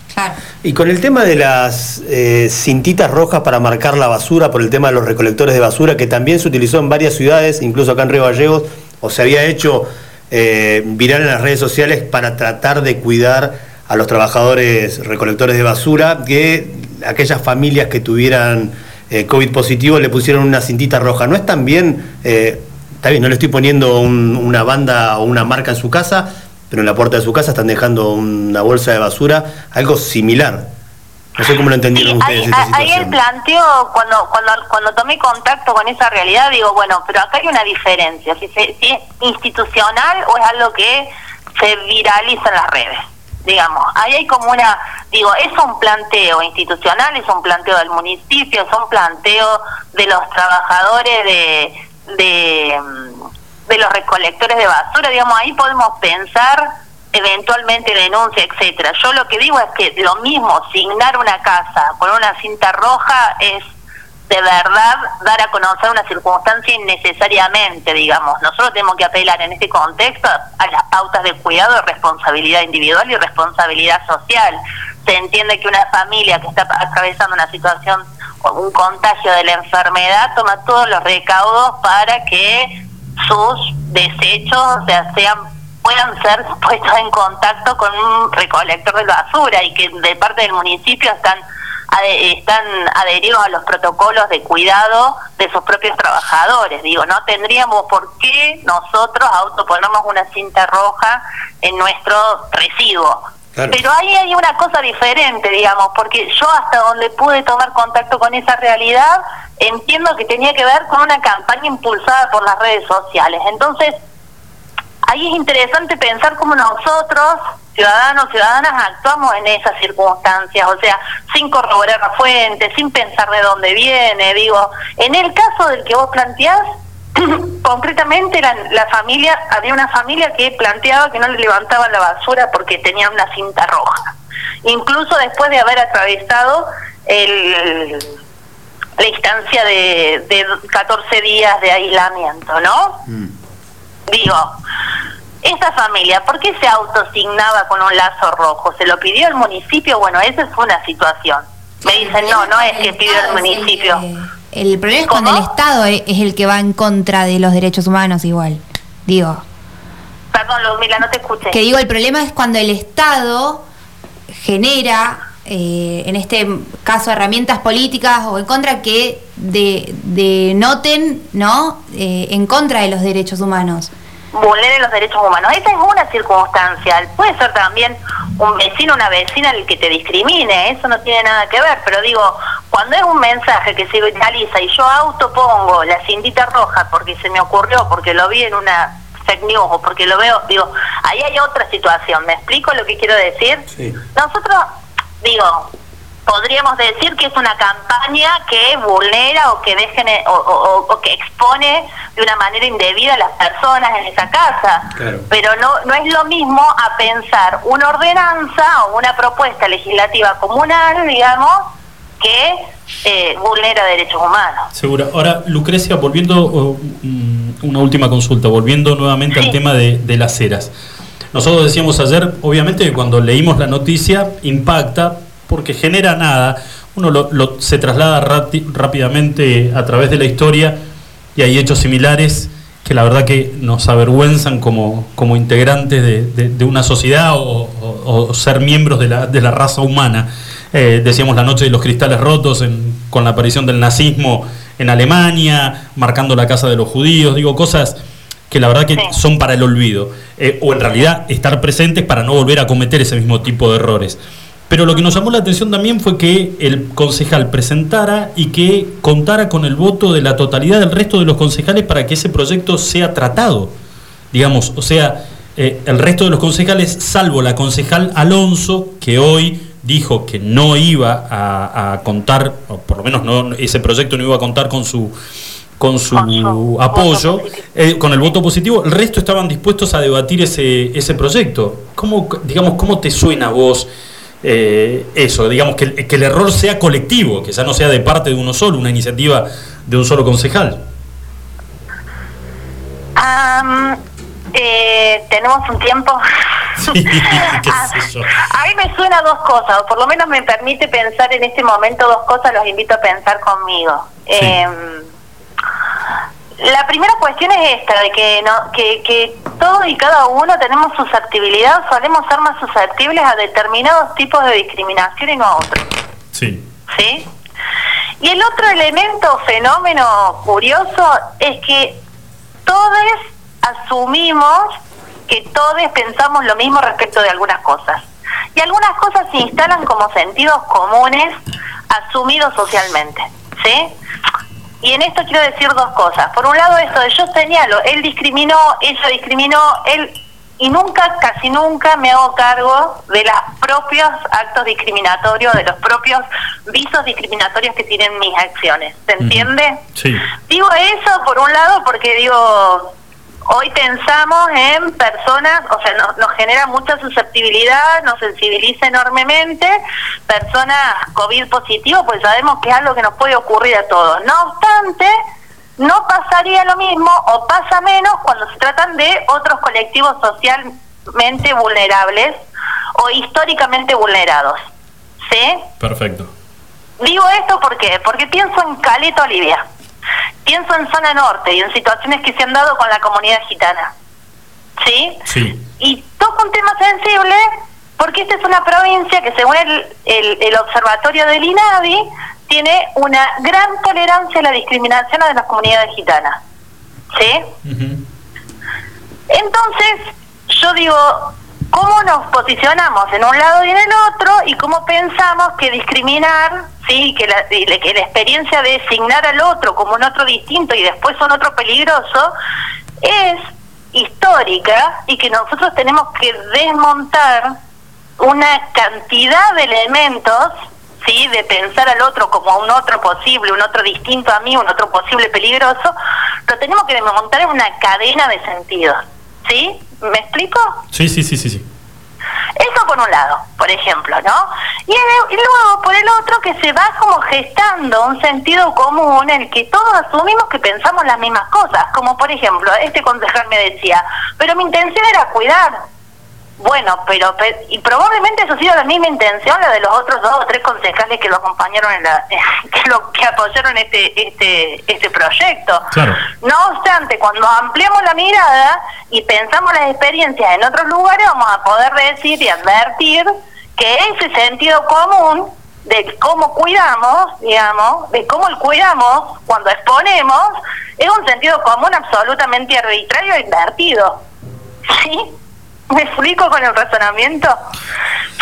Y con el tema de las eh, cintitas rojas para marcar la basura, por el tema de los recolectores de basura, que también se utilizó en varias ciudades, incluso acá en Río Gallegos, o se había hecho eh, viral en las redes sociales para tratar de cuidar a los trabajadores recolectores de basura, que aquellas familias que tuvieran eh, COVID positivo le pusieron una cintita roja. ¿No es también, eh, está bien, no le estoy poniendo un- una banda o una marca en su casa, pero en la puerta de su casa están dejando una bolsa de basura, algo similar. No sé cómo lo entendieron ustedes esta Ahí el situación. planteo, cuando, cuando, cuando tomé contacto con esa realidad, digo, bueno, pero acá hay una diferencia, si, se- si es institucional o es algo que se viraliza en las redes. digamos. Ahí hay como una, digo, es un planteo institucional, es un planteo del municipio, es un planteo de los trabajadores de, de, de los recolectores de basura, digamos, ahí podemos pensar eventualmente denuncia, etcétera. Yo lo que digo es que lo mismo, signar una casa con una cinta roja es de verdad dar a conocer una circunstancia innecesariamente, digamos. Nosotros tenemos que apelar en este contexto a las pautas de cuidado responsabilidad individual y responsabilidad social. Se entiende que una familia que está atravesando una situación o un contagio de la enfermedad toma todos los recaudos para que sus desechos o sea, sean puedan ser puestos en contacto con un recolector de basura y que de parte del municipio están están adheridos a los protocolos de cuidado de sus propios trabajadores. Digo, no tendríamos por qué nosotros autoponernos una cinta roja en nuestro residuo. Pero ahí hay una cosa diferente, digamos, porque yo hasta donde pude tomar contacto con esa realidad, entiendo que tenía que ver con una campaña impulsada por las redes sociales. Entonces, ahí es interesante pensar cómo nosotros, ciudadanos, ciudadanas, actuamos en esas circunstancias, o sea, sin corroborar la fuente, sin pensar de dónde viene, digo, en el caso del que vos planteás, concretamente la, la, familia, había una familia que planteaba que no le levantaban la basura porque tenía una cinta roja, incluso después de haber atravesado el, la instancia de, de 14 días de aislamiento, ¿no? Mm. Digo, esa familia, ¿por qué se autosignaba con un lazo rojo? ¿Se lo pidió el municipio? Bueno, esa es una situación. Me dicen, no, no es que pidió el municipio. El, problema es cuando el Estado es el que va en contra de los derechos humanos igual. Digo. Perdón, Ludmila, no te escuché. Que digo, el problema es cuando el Estado genera, eh, en este caso, herramientas políticas o en contra que de, noten, ¿no? Eh, en contra de los derechos humanos vulnere los derechos humanos. Esa es una circunstancia. Puede ser también un vecino, una vecina el que te discrimine, eso no tiene nada que ver, pero digo, cuando es un mensaje que se viraliza y yo autopongo la cintita roja porque se me ocurrió, porque lo vi en una fake news o porque lo veo, digo, ahí hay otra situación. ¿Me explico lo que quiero decir? Nosotros, digo, podríamos decir que es una campaña que vulnera o que dejen o, que expone de una manera indebida a las personas en esa casa. Pero no no es lo mismo a pensar una ordenanza o una propuesta legislativa comunal digamos que eh, vulnera derechos humanos. Seguro. Ahora Lucrecia volviendo mm, una última consulta volviendo nuevamente al tema de, de las ceras nosotros decíamos ayer obviamente que cuando leímos la noticia impacta porque genera nada. Uno lo, se traslada rápidamente a través de la historia y hay hechos similares que la verdad que nos avergüenzan como, como integrantes de, una sociedad o, ser miembros de la, de la raza humana. Eh, decíamos la noche de los cristales rotos con la aparición del nazismo en Alemania, marcando la casa de los judíos, digo, cosas que la verdad que son para el olvido, eh, o en realidad estar presentes para no volver a cometer ese mismo tipo de errores. Pero lo que nos llamó la atención también fue que el concejal presentara y que contara con el voto de la totalidad del resto de los concejales para que ese proyecto sea tratado. Digamos, o sea, eh, el resto de los concejales, salvo la concejal Alonso, que hoy dijo que no iba a, contar, o por lo menos no, ese proyecto no iba a contar con su con su apoyo, eh, con el voto positivo, el resto estaban dispuestos a debatir ese, ese proyecto. ¿Cómo, digamos, ¿Cómo te suena a vos eh, eso, digamos, que, que, el error sea colectivo, que ya no sea de parte de uno solo, una iniciativa de un solo concejal. Eh, tenemos un tiempo. a, mí me suena dos cosas, o por lo menos me permite pensar en este momento dos cosas, los invito a pensar conmigo. Em, la primera cuestión es esta, de que, no, que, que todos y cada uno tenemos susceptibilidad, solemos ser más susceptibles a determinados tipos de discriminación y no a otros. Sí. ¿Sí? Y el otro elemento, fenómeno curioso, es que todos asumimos que todos pensamos lo mismo respecto de algunas cosas. Y algunas cosas se instalan como sentidos comunes asumidos socialmente. ¿Sí? Y en esto quiero decir dos cosas. Por un lado, esto de yo señalo, él discriminó, ella discriminó, él y nunca, casi nunca me hago cargo de los propios actos discriminatorios, de los propios visos discriminatorios que tienen mis acciones. ¿Se entiende? Sí. Digo eso por un lado porque digo, hoy pensamos en personas, o sea, nos, nos genera mucha susceptibilidad, nos sensibiliza enormemente, personas COVID positivo, pues sabemos que es algo que nos puede ocurrir a todos. No obstante, no pasaría lo mismo o pasa menos cuando se tratan de otros colectivos socialmente vulnerables o históricamente vulnerados. ¿Sí? Perfecto. Digo esto porque porque pienso en Caleta Olivia, pienso en zona norte y en situaciones que se han dado con la comunidad gitana, ¿sí? Sí. Y toco un tema sensible porque esta es una provincia que según el, el, el observatorio del INADI tiene una gran tolerancia a la discriminación de las comunidades gitanas, ¿sí? Entonces, yo digo, ¿cómo nos posicionamos en un lado y en el otro y cómo pensamos que discriminar, sí, que la, que la experiencia de designar al otro como un otro distinto y después un otro peligroso es histórica y que nosotros tenemos que desmontar una cantidad de elementos sí de pensar al otro como un otro posible un otro distinto a mí un otro posible peligroso lo tenemos que desmontar en una cadena de sentidos sí me explico Sí, sí, sí, sí, sí. eso por un lado, por ejemplo, ¿no? Y, el- y luego por el otro que se va como gestando un sentido común en el que todos asumimos que pensamos las mismas cosas, como por ejemplo, este concejal me decía, pero mi intención era cuidar. Bueno, pero pe- y probablemente eso ha sido la misma intención la de los otros dos o tres concejales que lo acompañaron en la que lo que apoyaron este este este proyecto. Claro. No obstante, cuando ampliamos la mirada y pensamos las experiencias en otros lugares, vamos a poder decir y advertir que ese sentido común de cómo cuidamos, digamos, de cómo el cuidamos cuando exponemos, es un sentido común absolutamente arbitrario e invertido. ¿Sí? ¿Me explico con el razonamiento?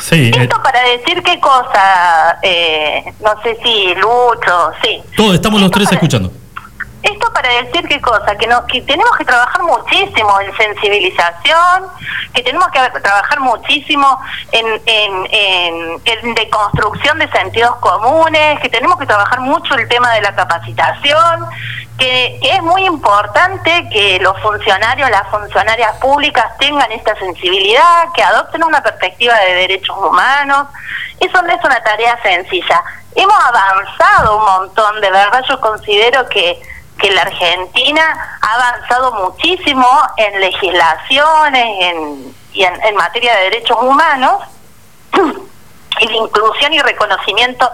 Sí, eh, Esto para decir qué cosa, eh, no sé si Lucho, sí. todo, estamos los tres para- escuchando. Para decir qué cosa, que, no, que tenemos que trabajar muchísimo en sensibilización, que tenemos que trabajar muchísimo en, en, en, de sentidos comunes, que tenemos que trabajar mucho el tema de la capacitación, que es muy importante que los funcionarios, las funcionarias públicas tengan esta sensibilidad, que adopten una perspectiva de derechos humanos. Eso no es una tarea sencilla. Hemos avanzado un montón, de verdad yo considero que que la Argentina ha avanzado muchísimo en legislaciones en, y en, en materia de derechos humanos y de inclusión y reconocimiento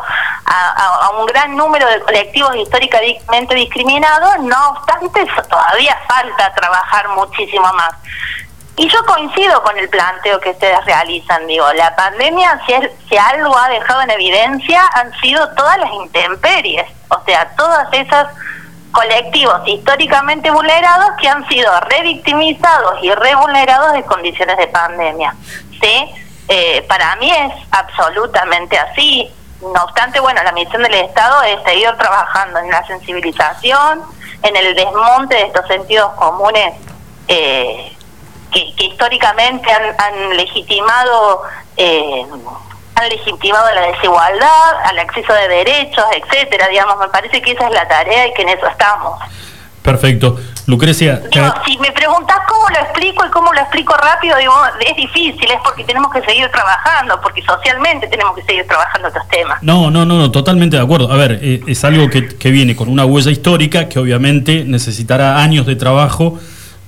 a, un gran número de colectivos históricamente discriminados, no obstante todavía falta trabajar muchísimo más. Y yo coincido con el planteo que ustedes realizan, digo, la pandemia si, es- si algo ha dejado en evidencia han sido todas las intemperies, o sea, todas esas colectivos históricamente vulnerados que han sido revictimizados y revulnerados de condiciones de pandemia. ¿sí? Eh, para mí es absolutamente así. No obstante, bueno, la misión del Estado es seguir trabajando en la sensibilización, en el desmonte de estos sentidos comunes eh, que, que históricamente han, han legitimado eh, han legitimado la desigualdad, al acceso de derechos, etcétera, digamos, me parece que esa es la tarea y que en eso estamos. Perfecto. Lucrecia, Digo, si me preguntás cómo lo explico y cómo lo explico rápido, digo, es difícil, es porque tenemos que seguir trabajando, porque socialmente tenemos que seguir trabajando estos temas. no, no, no, no, totalmente de acuerdo. A ver, eh, es algo que, que viene con una huella histórica que obviamente necesitará años de trabajo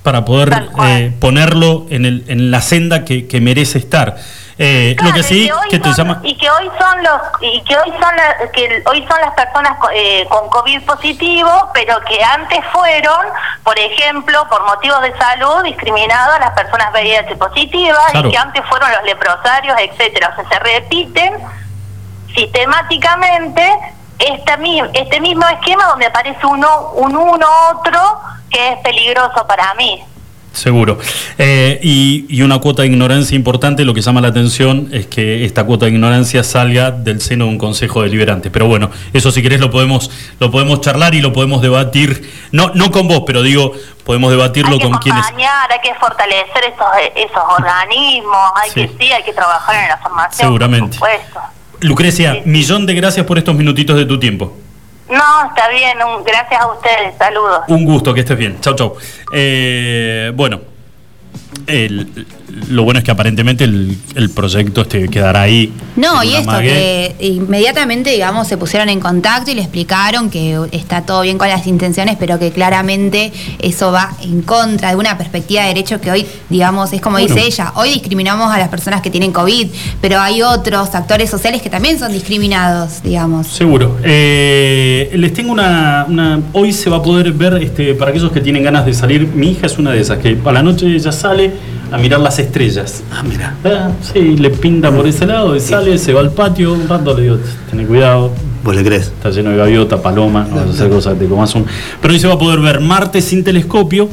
para poder eh, ponerlo en, el, en la senda que, que merece estar. Eh, lo Claro, que y sí, hoy que te son- llama... y que hoy son los y que hoy son la- que hoy son las personas co- eh, con covid positivo pero que antes fueron por ejemplo por motivos de salud discriminados a las personas VIH positivas Claro. y que antes fueron los leprosarios etcétera o sea se repiten sistemáticamente esta este mismo esquema donde aparece uno un uno otro que es peligroso para mí Seguro. Eh, y, y una cuota de ignorancia importante, lo que llama la atención es que esta cuota de ignorancia salga del seno de un consejo deliberante. Pero bueno, eso si querés lo podemos, lo podemos charlar y lo podemos debatir, no, no con vos, pero digo, podemos debatirlo hay que con quienes. acompañar, hay que fortalecer esos, esos organismos, hay Sí. que sí, hay que trabajar en la formación. Seguramente. Por supuesto. Lucrecia, millón de gracias por estos minutitos de tu tiempo. No, está bien, un- gracias a ustedes, saludos. Un gusto, que estés bien. Chau, chau. Eh, bueno, el- lo bueno es que aparentemente el, el proyecto este quedará ahí. No, y esto, mague. que inmediatamente, digamos, se pusieron en contacto y le explicaron que está todo bien con las intenciones, pero que claramente eso va en contra de una perspectiva de derecho que hoy, digamos, es como Bueno. dice ella, hoy discriminamos a las personas que tienen COVID, pero hay otros actores sociales que también son discriminados, digamos. Seguro. Eh, les tengo una, una- Hoy se va a poder ver, este, para aquellos que tienen ganas de salir, mi hija es una de esas, que a la noche ella sale a mirar las estrellas. Ah, mira. Ah, sí, le pinta por ese lado y sale, se va al patio, un rato le digo, ten cuidado, ¿Vos le crees? está lleno de gaviota, paloma, no vas a hacer cosas te comas un. Pero hoy se va a poder ver Marte sin telescopio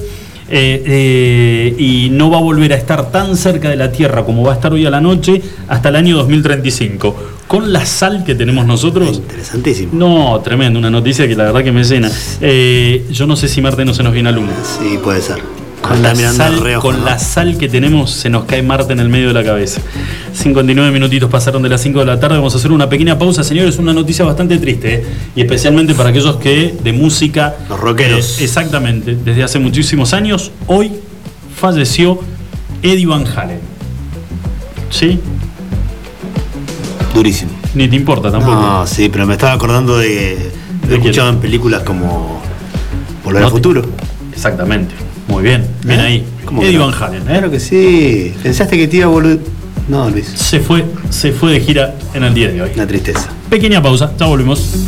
eh, eh, y no va a volver a estar tan cerca de la Tierra como va a estar hoy a la noche hasta el año 2035. Con la sal que tenemos nosotros. Interesantísimo. No, tremendo, una noticia que la verdad que me llena. Eh, yo no sé si Marte no se nos viene a Luna. Sí, puede ser. Con, la sal, reojo, con ¿no? la sal que tenemos se nos cae Marte en el medio de la cabeza. 59 minutitos pasaron de las 5 de la tarde, vamos a hacer una pequeña pausa, señores, una noticia bastante triste, ¿eh? y especialmente para aquellos que de música... Los rockeros. eh, exactamente, desde hace muchísimos años, hoy falleció Eddie Van Halen. ¿Sí? Durísimo. Ni te importa tampoco. No, sí, pero me estaba acordando de. ¿De escuchaba en películas como Volver No al te- futuro. Exactamente, muy bien, bien ¿Eh? ahí. ¿Cómo que Eddie? Van Halen, ¿eh? Claro que sí. ¿Pensaste que te iba a volver? No, Luis. Se fue, se fue de gira en el día de hoy. Una tristeza. Pequeña pausa, ya volvemos.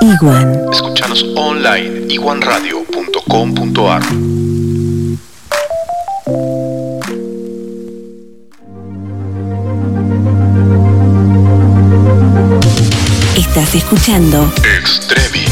Iguan. Escuchanos online iguanradio.com.ar escuchando Extremi.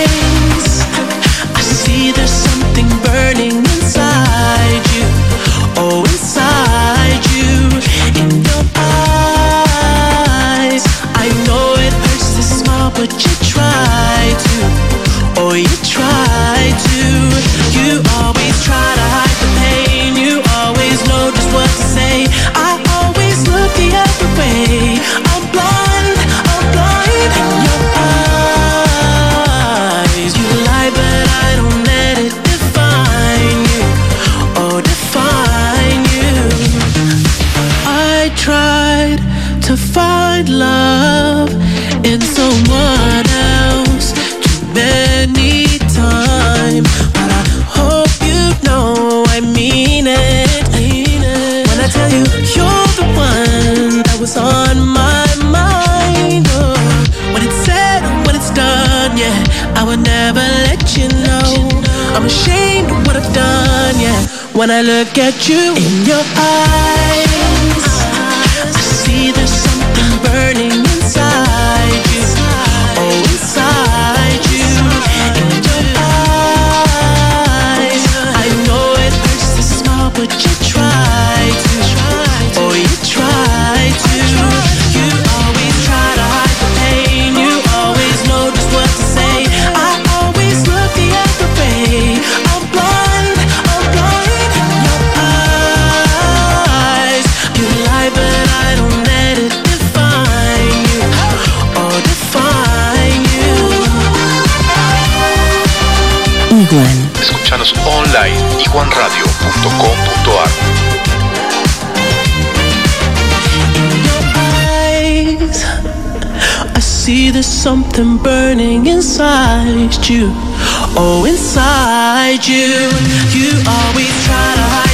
I'm ashamed of what I've done, yeah. When I look at you in your eyes, big1radio.com.ar. eyes. I see there's something burning inside you. Oh, inside you. You always try to hide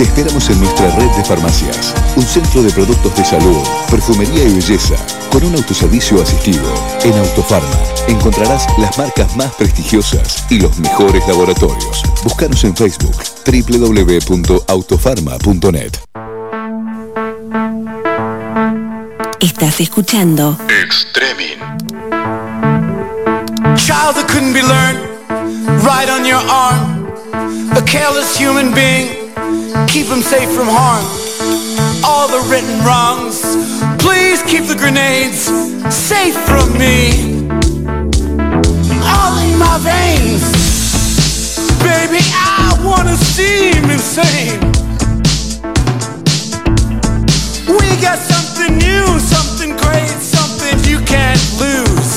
Te esperamos en nuestra red de farmacias. Un centro de productos de salud, perfumería y belleza, con un autoservicio asistido. En Autofarma encontrarás las marcas más prestigiosas y los mejores laboratorios. Búscanos en Facebook www.autofarma.net. Estás escuchando Extremin. Child that couldn't be learned, right on your arm. A careless human being, keep him safe from harm. All the written wrongs, please keep the grenades safe from me. All in my veins, baby, I wanna seem insane. We got something new, something great, something you can't lose.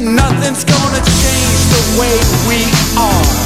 Nothing's gonna change the way we are.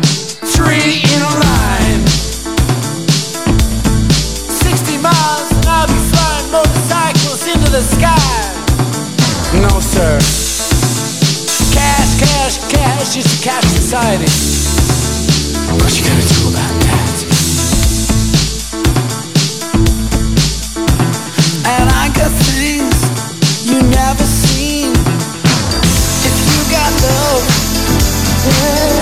sir. Cash, cash, cash is a cash society. What you gonna do about that? And I got things you never seen. If you got love, you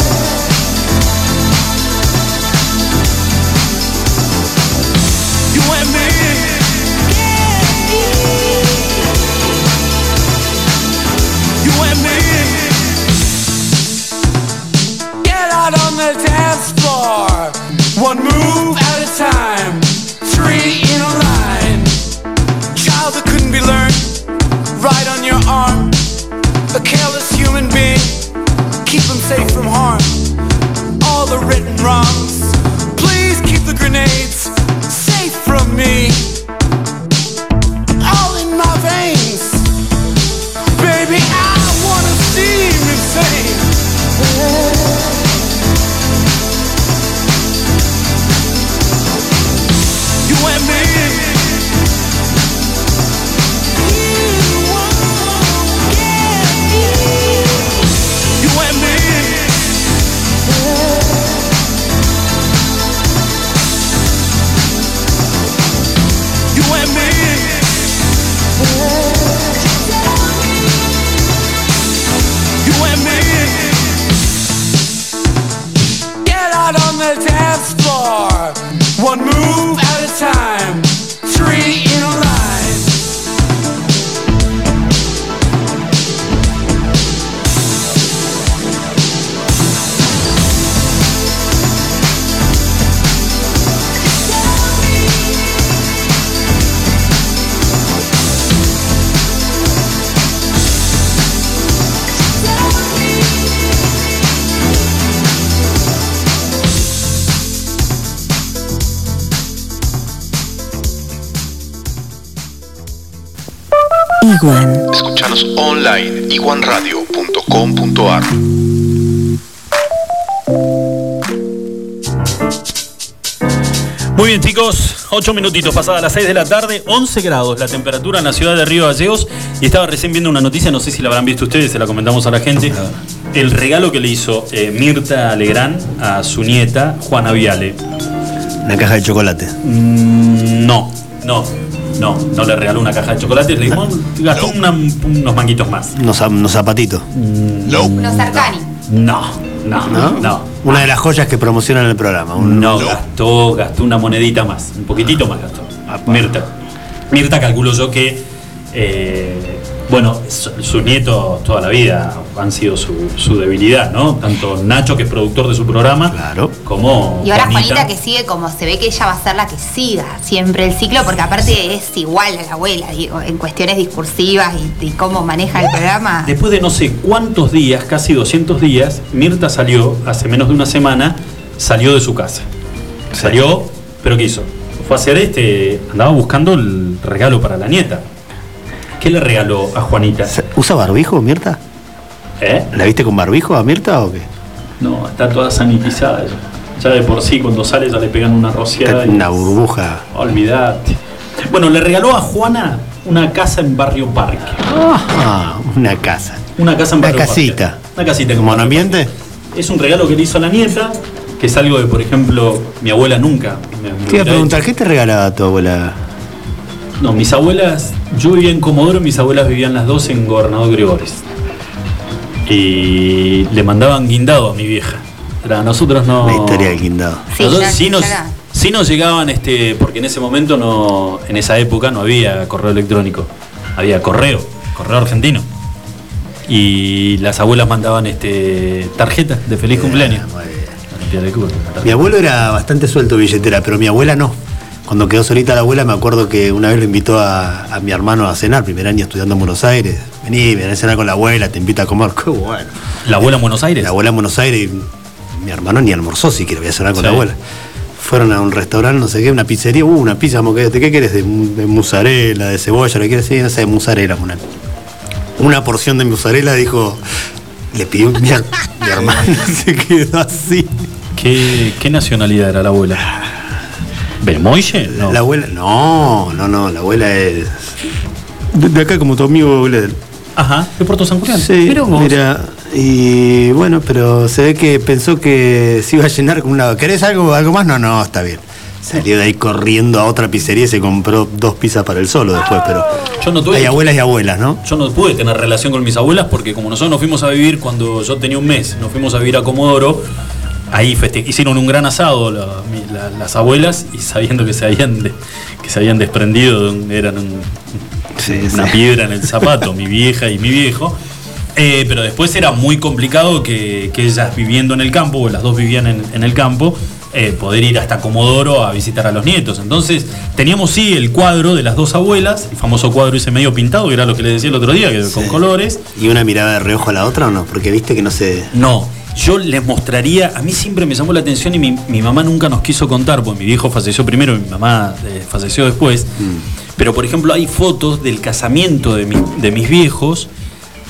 online iguanradio.com.ar. Muy bien chicos, 8 minutitos pasadas las 6 de la tarde, 11 grados la temperatura en la ciudad de Río Gallegos y estaba recién viendo una noticia, no sé si la habrán visto ustedes, se la comentamos a la gente, el regalo que le hizo eh, Mirta Legrand a su nieta Juana Viale. Una caja de chocolate. Mm, no, no, no, no le regaló una caja de chocolate, le dijo, gastó una- unos manguitos más. Unos, zap- unos zapatitos. Unos Arcani. No, no, ¿No? no. Una de las joyas que promocionan el programa. Un- No, gastó, gastó una monedita más, un poquitito más gastó. Mirta. Mirta calculo yo que, eh, bueno, su- sus nietos toda la vida han sido su, su debilidad, ¿no? Tanto Nacho, que es productor de su programa, como Y ahora Juanita. Juanita que sigue como se ve que ella va a ser la que siga siempre el ciclo, porque aparte es igual a la abuela, digo, en cuestiones discursivas y, y cómo maneja el programa. Después de no sé cuántos días, casi 200 días, Mirta salió, hace menos de una semana, salió de su casa. Salió, pero ¿qué hizo? Fue a hacer este, andaba buscando el regalo para la nieta. ¿Qué le regaló a Juanita? ¿Usa barbijo, Mirta? ¿Eh? ¿La viste con barbijo a Mirta o qué? No, está toda sanitizada ya. Ya de por sí, cuando sale ya le pegan una rociada. y- Una burbuja. Olvidate. Bueno, le regaló a Juana una casa en Barrio Parque. Ah, una casa. Una casa en Una Barrio casita. Parque. Una casita. en ¿Como Barrio ambiente? Es un regalo que le hizo a la nieta, que es algo de, por ejemplo, mi abuela nunca. me- me Te iba a preguntar, ¿qué te regalaba tu abuela? No, mis abuelas, yo vivía en Comodoro, mis abuelas vivían las dos en Gobernador Gregores. Y le mandaban guindado a mi vieja. Pero a nosotros no. La historia del guindado. Sí, Nosotros ya- sí nos, sí nos llegaban, este, porque en ese momento no, en esa época no había correo electrónico, había correo, correo argentino. Y las abuelas mandaban este tarjetas de feliz cumpleaños. Una tarjeta. Mi abuelo era bastante suelto billetera, pero mi abuela no. Cuando quedó solita la abuela, me acuerdo que una vez lo invitó a, a mi hermano a cenar, primer año estudiando en Buenos Aires. Vení, ven a cenar con la abuela, te invita a comer. Qué bueno. ¿La abuela en Buenos Aires? La abuela en Buenos Aires y mi hermano ni almorzó siquiera, voy a cenar con la Sí. abuela. Fueron a un restaurante, no sé qué, una pizzería, uh, una pizza, como que, ¿de qué querés? De, de mozzarella, de cebolla, lo que quieres decir, no sé, de mozzarella, una, una porción de mozzarella, dijo, le pidió mi, mi hermano, se quedó así. ¿Qué, qué nacionalidad era la abuela? ¿Belmoye? No. La abuela, no, no, no, la abuela es. De, de acá como tu amigo abuela del. Ajá, de Puerto San Julián. Sí, vos. mira, y bueno, pero se ve que pensó que se iba a llenar con una. ¿Querés algo, algo más? No, no, está bien. Salió de ahí corriendo a otra pizzería y se compró dos pizzas para el solo después, pero. Yo no tuve- Hay abuelas y abuelas, ¿no? Yo no pude tener relación con mis abuelas porque como nosotros nos fuimos a vivir cuando yo tenía un mes, nos fuimos a vivir a Comodoro, ahí hicieron un gran asado la- mi- la- las abuelas y sabiendo que se habían de- que se habían desprendido, de un- eran un- una piedra en el zapato, mi vieja y mi viejo. Eh, pero después era muy complicado que, que ellas viviendo en el campo, o las dos vivían en, en el campo, eh, poder ir hasta Comodoro a visitar a los nietos. Entonces teníamos sí el cuadro de las dos abuelas, el famoso cuadro ese medio pintado, que era lo que les decía el otro día, que con colores. ¿Y una mirada de reojo a la otra o no? Porque viste que no se. No, yo les mostraría, a mí siempre me llamó la atención y mi, mi mamá nunca nos quiso contar, porque mi viejo falleció primero y mi mamá eh, falleció después. Pero por ejemplo hay fotos del casamiento de, mi- de mis viejos,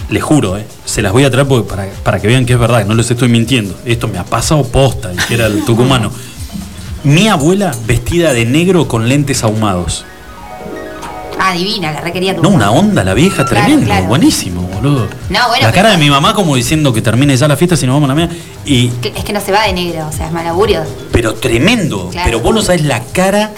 les juro, eh, se las voy a traer porque para, para que vean que es verdad, que no les estoy mintiendo. Esto me ha pasado posta, y que era el tucumano. Mi abuela vestida de negro con lentes ahumados. Ah, divina, la requería tu No, una onda la vieja, Claro, tremendo, claro. buenísimo, boludo. No, bueno, la cara de mi mamá como diciendo que termine ya la fiesta si nos vamos a la mía. Y Es que no se va de negro, o sea, es mal augurio. pero tremendo. Claro. Pero vos no sabés la cara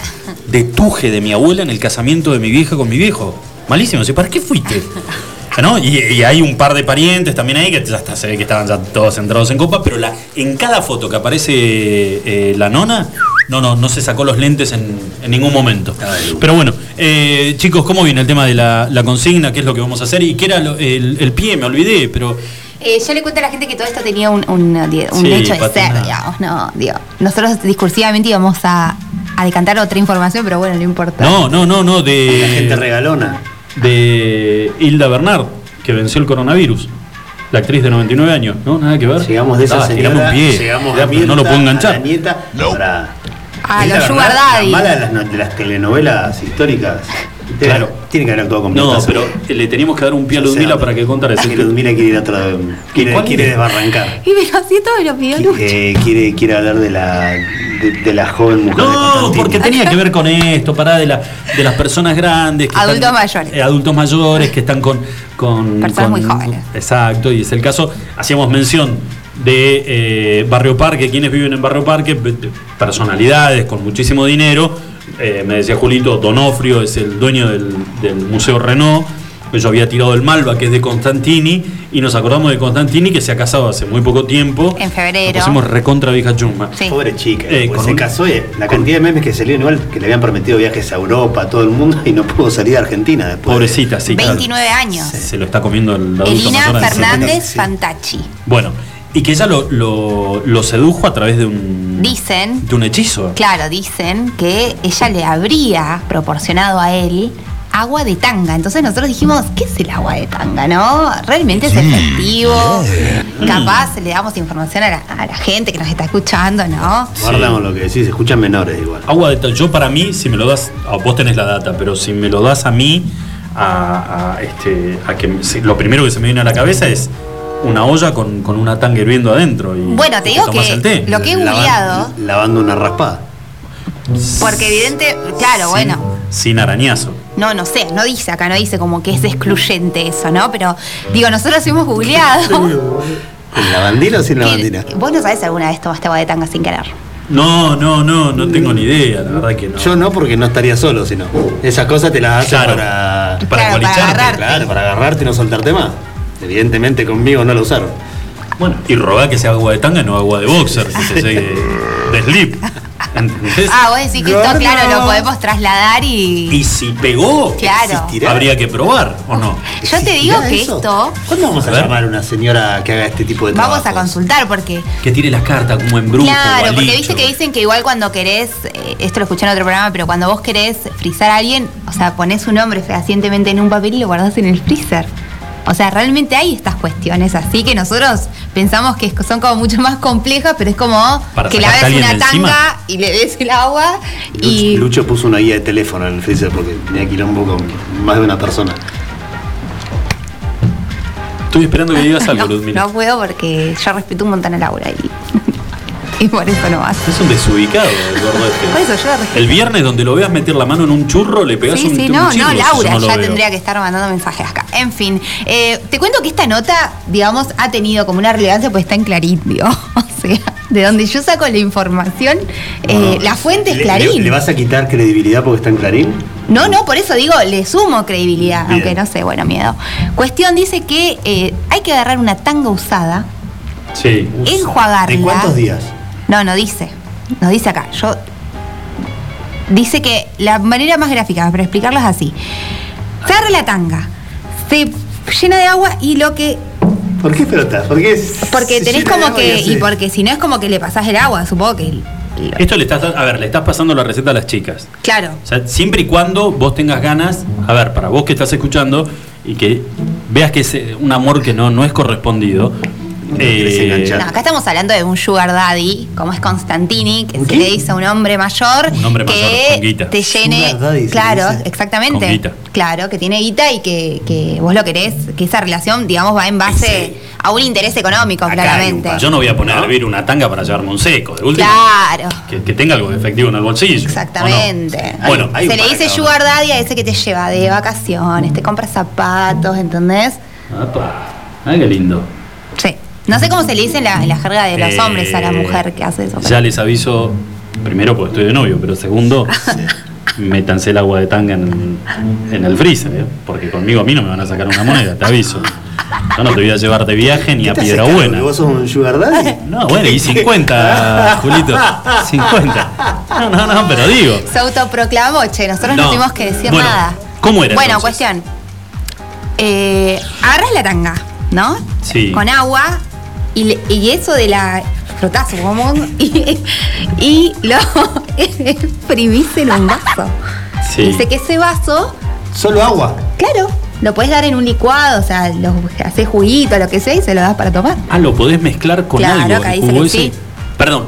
de tuje de mi abuela en el casamiento de mi vieja con mi viejo. Malísimo. ¿sí? ¿Para qué fuiste? ¿No? Y, y hay un par de parientes también ahí que ya hasta se ve que estaban ya todos entrados en copa, pero la, en cada foto que aparece eh, la nona, no, no, no se sacó los lentes en, en ningún momento. Pero bueno, eh, chicos, ¿cómo viene el tema de la, la consigna? ¿Qué es lo que vamos a hacer? ¿Y qué era lo- el, el pie? Me olvidé, pero Eh, yo le cuento a la gente que todo esto tenía un, un, un Sí, hecho de patinada. ser, digamos, no, digo. Nosotros discursivamente íbamos a, a decantar otra información, pero bueno, no importa. No, no, no, no, de. La gente regalona. De Hilda Bernard, que venció el coronavirus. La actriz de 99 años, ¿no? Nada que ver. Llegamos de esa Ah, señora, un pie. llegamos Ya, a pero no lo puedo a la enganchar. nieta, ahora, Ah, Hilda los Sugar Daddy. La mala de las, no- de las telenovelas históricas. Claro. Tiene que haber actuado con No, Piazza. pero le teníamos que dar un pie a Ludmila para que contara Es ese que Ludmila quiere ir a otra. Quiere, cuál quiere es? desbarrancar. Y me lo siento me lo pidió Lucho. Eh, quiere, quiere hablar de la, de, de la joven mujer. de No, Constantino. porque tenía que ver con esto, para de, la, de las personas grandes. que Adultos están- mayores. eh, adultos mayores que están con. con Personas con- muy jóvenes. Exacto, y es el caso. Hacíamos mención de eh, Barrio Parque, quienes viven en Barrio Parque, pe- pe- personalidades con muchísimo dinero. Eh, me decía Julito, Donofrio es el dueño del, del Museo Renault. Yo había tirado el Malva, que es de Constantini, y nos acordamos de Constantini, que se ha casado hace muy poco tiempo. En febrero. Nos pusimos recontra vieja chumba. Sí. Pobre chica, Eh, pues con se un- casó y la cantidad de memes que salieron igual que le habían prometido viajes a Europa, a todo el mundo y no pudo salir a Argentina después. Pobrecita, sí. claro. 29 años. Se lo está comiendo el adulto Elina de Fernández 70. Fantacci. Bueno, y que ella lo, lo, lo sedujo a través de un, Dicen, de un hechizo. claro, dicen que ella le habría proporcionado a él agua de tanga. Entonces nosotros dijimos, ¿qué es el agua de tanga? ¿No? ¿Realmente es efectivo? Capaz le damos información a la, a la gente que nos está escuchando, ¿no? Guardamos lo que decís, escuchan menores igual. Agua de ta- Yo para mí, si me lo das, ah, vos tenés la data, pero si me lo das a mí, a, a, este, a que me- si- lo primero que se me viene a la cabeza es una olla con, con una tanga hirviendo adentro. Y Bueno, te digo que el té. lo que he googleado, Lavando una raspada. porque evidente, claro, bueno, Sin arañazo. no, no sé, no dice acá, no dice como que es excluyente eso, ¿no? Pero digo, nosotros hemos googleado. ¿En lavandina o sin lavandina? vos no sabés si alguna vez tomaste agua de tanga sin querer. No, no, no, no tengo ni idea, la verdad que no. Yo no, porque no estaría solo, sino. Esas cosas te las hacen Claro. para. Para Claro, para agarrarte. Claro, para agarrarte y no soltarte más. Evidentemente conmigo no lo usaron. Bueno, y rogar que sea agua de tanga, no agua de boxer, que se de slip. ¿Entendés? Ah, vos decís que esto, claro, lo podemos trasladar y. Y si pegó, Claro. habría que probar, ¿o no? Yo te digo ¿Existirá que eso? esto ¿Cuándo vamos a, A ver. llamar a una señora que haga este tipo de trabajo? vamos a consultar porque. Que tire las cartas como en brujo. Claro, o porque viste que dicen que igual cuando querés, eh, esto lo escuché en otro programa, pero cuando vos querés frizar a alguien, o sea, ponés su nombre fehacientemente en un papel y lo guardás en el freezer. O sea, realmente hay estas cuestiones así que nosotros pensamos que son como mucho más complejas, pero es como Para que sacarte laves a alguien una tanga y le des el agua Lucho, y. Lucho puso una guía de teléfono en el freezer porque tenía quilombo con más de una persona. Estoy esperando que digas algo, no, no puedo porque yo respeto un montón a Laura y, y por eso no vas. Es un desubicado el gordo este. Por eso yo. El viernes donde lo veas meter la mano en un churro, le pegás Sí, un, sí, un no, no, Laura no ya veo. tendría que estar mandando mensajes acá. En fin, eh, te cuento que esta nota, digamos, ha tenido como una relevancia pues está en Clarín, digo. O sea, de donde yo saco la información, eh, la fuente es ¿Le- Clarín. ¿Le, le vas a quitar credibilidad porque está en Clarín? No, no, por eso digo, le sumo credibilidad, Bien. aunque no sé, bueno, miedo. Cuestión dice que eh, hay que agarrar una tanga usada, Sí. enjuagarla. ¿De cuántos días? No, no dice. No dice acá. Yo. Dice que la manera más gráfica para explicarlo es así. Se agarra la tanga, se llena de agua y lo que. ¿Por qué pelota? ¿Por qué es- Porque se tenés llena de como agua que. Y porque si no es como que le pasás el agua, supongo que. lo- Esto le estás, a ver, le estás pasando la receta a las chicas. claro. O sea, siempre y cuando vos tengas ganas, a ver, para vos que estás escuchando y que veas que es eh, un amor que no, no es correspondido. Eh. No, acá estamos hablando de un sugar daddy, como es Constantini, que se le dice a un hombre mayor Un hombre mayor, que te llene. Daddy claro, exactamente. Claro, que tiene guita y que, que vos lo querés, que esa relación, digamos, va en base a un interés económico, claramente. yo no voy a poner a hervir una tanga para llevarme un seco. De última, Claro, que, que tenga algo de efectivo en el bolsillo. exactamente. Bueno, hay Se le dice acá, sugar daddy a ese que te lleva de vacaciones, te compra zapatos, ¿entendés? Apa. Ay, qué lindo. No sé cómo se le dice en la, en la jerga de los Eh, hombres a la mujer que hace eso. pero- Ya les aviso, primero porque estoy de novio, pero segundo, métanse el agua de tanga en, en el freezer, ¿eh? porque conmigo a mí no me van a sacar una moneda, te aviso. Yo no te voy a llevar de viaje ni ¿Qué a Piedra Buena. ¿Vos sos un sugar daddy? No, bueno, y 50, Julito. 50. No, no, no, pero digo. Se autoproclamó, che, nosotros no, No. tuvimos que decir Bueno, nada. ¿cómo era Bueno, entonces? cuestión. Eh, agarras la tanga, ¿no? Sí. Con agua y, le- y eso de la frotazo como y, y lo exprimís en un vaso. Sí. Dice que ese vaso, Solo agua. claro, lo puedes dar en un licuado, o sea, lo haces juguito, lo que sea, y se lo das para tomar. Ah, lo podés mezclar con Claro, algo. acá dice que ese. sí. Perdón,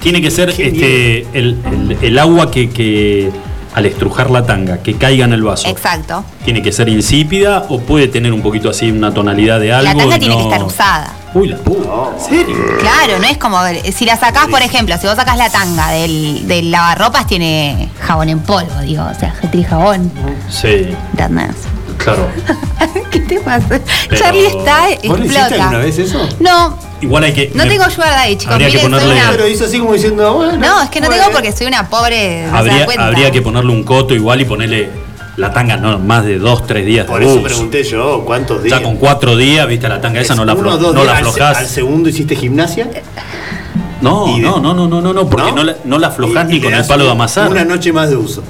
tiene que ser este el, el- el agua que, que al estrujar la tanga, que caiga en el vaso, Exacto. ¿tiene que ser insípida o puede tener un poquito así una tonalidad de algo? La tanga y tiene que estar usada. Uy, la puta. ¿En serio? Claro, no es como si la sacás, por ejemplo, si vos sacás la tanga del, del lavarropas, tiene jabón en polvo, digo, o sea, tiene jabón. Sí, ¿Entendés? claro. ¿Qué te pasa? Pero- Charlie está, ¿Vos explota. alguna vez eso? No, Igual hay que. no me- tengo sugar daddy, chicos. Habría que Miren, ponerle- una- Pero hizo así como diciendo, bueno. No, es que no bueno. tengo porque soy una pobre. habría que ponerle un coto igual y ponerle la tanga, no, más de dos, tres días Por de eso uso. pregunté yo, ¿cuántos días? Ya con cuatro días, viste, la tanga esa no la, aflo- no la al aflojás. Al, segundo hiciste gimnasia. No, de- no, no, no, no, no, no, porque ¿No? no, la, no la aflojás Y- ni y con el palo de amasar. Una noche más de uso.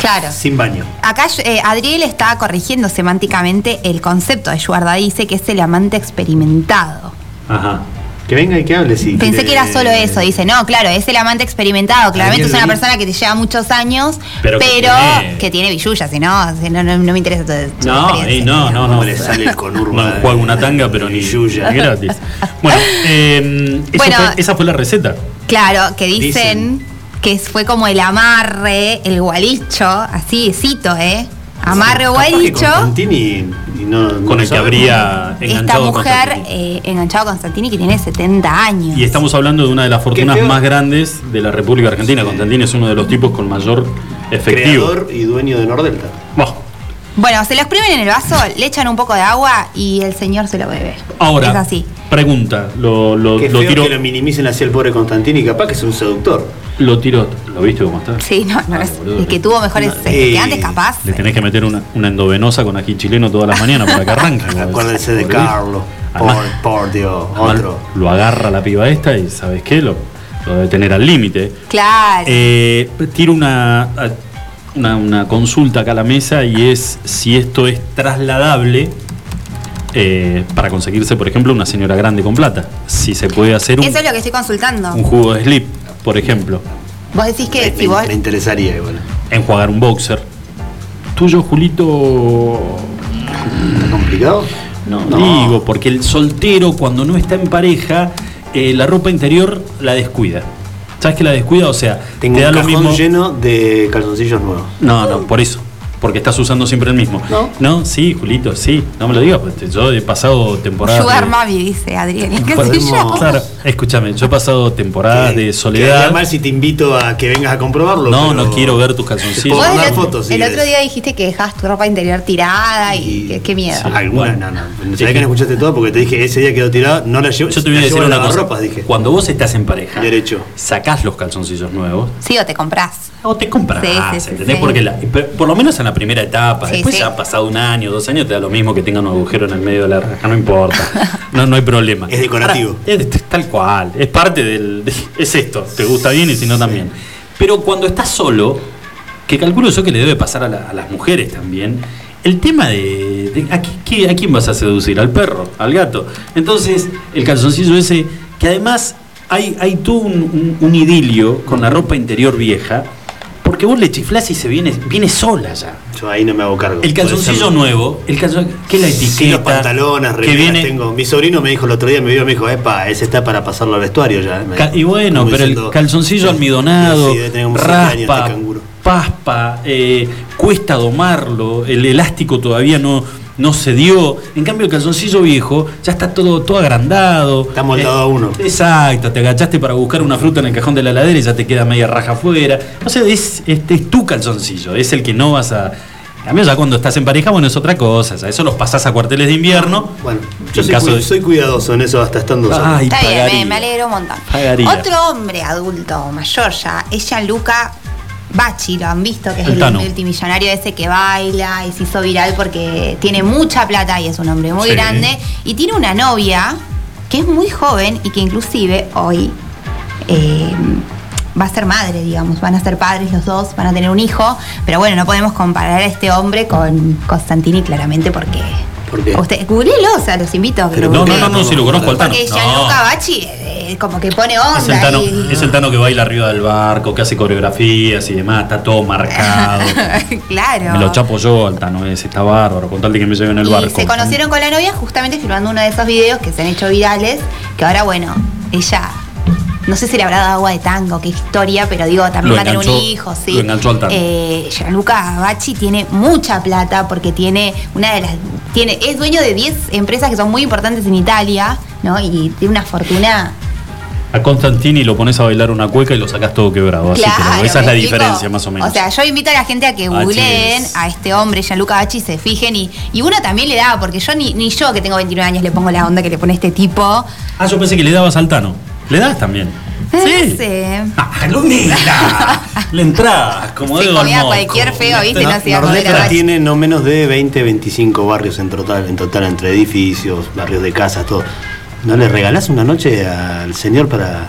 Claro. Sin baño. Acá eh, Adriel está corrigiendo semánticamente el concepto de sugar daddy, dice que es el amante experimentado. Ajá. Que venga y que hable, sí. Pensé que era solo eso, dice, no, claro, es el amante experimentado, claramente es una persona que te lleva muchos años, Pero pero, que tiene- billulla, si no, si no, no, no me interesa tu No, no, no, no. ¿Cómo le sale el conurba No juego una tanga, pero ni Yuya. ni gratis. Bueno, eh, eso Bueno. fue- esa fue la receta. Claro, que dicen, que fue como el amarre, el gualicho, así, cito, ¿eh? Amarre o Capaz que gualicho. Constantini y no- no Con el que habría Esta enganchado mujer Constantini. eh, enganchado a Constantini que tiene 70 años. Y estamos hablando de una de las fortunas más grandes de la República Argentina. Constantini es uno de los tipos con mayor efectivo. Creador y dueño de Nordelta. Buah. Bueno, se lo exprimen en el vaso, le echan un poco de agua y el señor se lo bebe. Ahora, Es así. pregunta, lo, lo, Qué lo feo tiro, que lo minimicen hacia el pobre Constantini, capaz que es un seductor. lo tiro, ¿lo viste cómo está? Sí, no, no es. boludo. El que tuvo mejores. Que eh, antes capaz. Le tenés que meter una, una endovenosa con ají chileno todas las mañanas para que arranque. Acuérdense de Carlos. Además- Por, por Dios, además otro. Lo agarra la piba esta y ¿sabes qué? Lo, lo debe tener al límite. Claro. Eh, tiro una, una, una consulta acá a la mesa y es si esto es trasladable eh, para conseguirse, por ejemplo, una señora grande con plata. Si se puede hacer un, Eso es lo que estoy consultando. un jugo de slip, por ejemplo, Vos decís que Me, si vos. me interesaría igual. enjuagar un boxer. Tuyo, Julito, ¿Está complicado? No, digo, porque el soltero cuando no está en pareja, eh, la ropa interior la descuida. ¿Sabes que la descuida? O sea, Tengo te da un lo cajón mismo. lleno de calzoncillos nuevos. No, no, por eso. Porque estás usando siempre el mismo. No. sí, Julito, sí. No me lo digas, porque yo he pasado temporadas. Sugar de- Mami, dice Adriel. ¿Qué yo? Claro, escúchame, yo he pasado temporadas de soledad. mal si te invito a que vengas a comprobarlo. No, pero- no quiero ver tus calzoncillos. puedo el, fotos si el otro día dijiste que dejabas tu ropa interior tirada y, qué, qué miedo. Sí. Alguna, Bueno. no, no. Sabés que no escuchaste todo porque te dije ese día quedó tirado, no la llevo. Yo te voy a decir una cosa. lavarropas, dije. Cuando vos estás en pareja, Derecho. sacás los calzoncillos nuevos Sí, o te compras. o te compras, Sí, sí, sí, ¿entendés? sí. Porque la- por lo menos en la primera etapa, Sí, después sí. ya ha pasado un año, dos años, te da lo mismo que tenga un agujero en el medio de la raja, no importa. No, no hay problema. Es decorativo. Ahora, es tal cual, es parte del. de- es esto, te gusta bien y si no también. Pero cuando estás solo, que calculo yo que le debe pasar a, la- a las mujeres también, el tema de. de- ¿a, qui- qué- a quién vas a seducir? ¿Al perro? ¿Al gato? Entonces, el calzoncillo ese, que además hay, hay todo un, un- un idilio con la ropa interior vieja, porque vos le chiflás y se viene, viene sola ya. Yo ahí no me hago cargo. El calzoncillo nuevo, el calzon, que la etiqueta. Sí, los pantalones, que viene, tengo. Mi sobrino me dijo el otro día, me vio, me dijo, epa, ese está para pasarlo al vestuario ya. Y bueno, Como pero el calzoncillo almidonado, sí, este raspa, paspa, eh, cuesta domarlo, el elástico todavía no, no se dio. En cambio, el calzoncillo viejo ya está todo, todo agrandado. Está moldado Eh, a uno. Exacto, te agachaste para buscar una fruta en el cajón de la heladera y ya te queda media raja afuera. O sea, es, este es tu calzoncillo, es el que no vas a. A mí ya cuando estás en pareja, bueno, es otra cosa. ya eso los pasás a cuarteles de invierno. Bueno, yo soy, caso cu- de- soy cuidadoso en eso hasta estando solo. Ay, Está bien, pagaría. me, me alegro un montón. Pagaría. Otro hombre adulto, mayor ya, es Gianluca Bachi, lo han visto, que es El multimillonario ese que baila y se hizo viral porque tiene mucha plata y es un hombre muy Sí. grande. Y tiene una novia que es muy joven y que inclusive hoy eh, va a ser madre, digamos, van a ser padres los dos, van a tener un hijo, pero bueno, no podemos comparar a este hombre con Constantini claramente porque... ¿Por qué? Usted, googlelo, o sea, los invito a que Pero lo No, no, no, no, si lo conozco al Tano. Porque No. Gianluca Bachi eh, como que pone onda. Es el, tano, y- es el Tano que baila arriba del barco, que hace coreografías y demás, está todo marcado. claro. Me lo chapo yo al Tano ese, está bárbaro, con tal de que me lleve en el y barco. se conocieron con la novia justamente filmando uno de esos videos que se han hecho virales, que ahora bueno, ella no sé si le habrá dado agua de tango, qué historia, pero digo, también Lo va a tener un hijo, sí. lo enganchó al tango. Eh, Gianluca Bacci tiene mucha plata porque tiene una de las. tiene Es dueño de 10 empresas que son muy importantes en Italia, ¿no? Y tiene una fortuna. A Constantini lo pones a bailar una cueca y lo sacas todo quebrado. Así Claro, que esa es ¿me la explico? diferencia, más o menos. O sea, yo invito a la gente a que googleen a este hombre, Gianluca Bacci, se fijen y, y uno también le da, porque yo ni, ni yo que tengo 29 años le pongo la onda que le pone este tipo. ah, yo pensé que le dabas al Tano. ¿Le das también? No sé. ¡Ah, Lunita! Le entras, como Se al comía cualquier feo, ¿viste? No Nordelta Bacci. tiene no menos de 20, 25 barrios en total, en total entre edificios, barrios de casas, todo. ¿No le regalás una noche al señor para.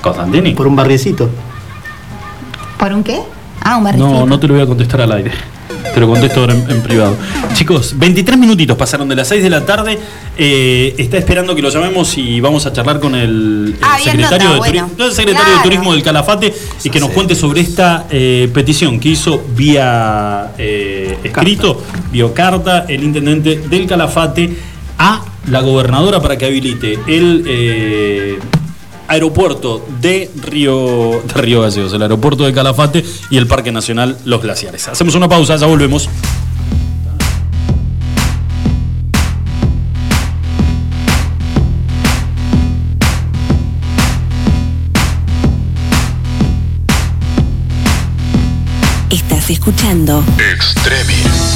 ¿Constantini? Por un barriecito. ¿Por un qué? Ah, un barricito. No, no te lo voy a contestar al aire. Te lo contesto ahora en, en privado. Chicos, 23 minutitos pasaron de las 6 de la tarde. Eh, está esperando que lo llamemos y vamos a charlar con el, el Ah, bien, secretario, nota, de, turi- bueno. no, el secretario Claro. de Turismo del Calafate y que nos cuente sobre esta eh, petición que hizo vía eh, escrito, vía carta, el intendente del Calafate a la gobernadora para que habilite el eh, aeropuerto de Río, de Río Gallegos, el aeropuerto de Calafate y el Parque Nacional Los Glaciares. Hacemos una pausa, ya volvemos. Estás escuchando Extremis.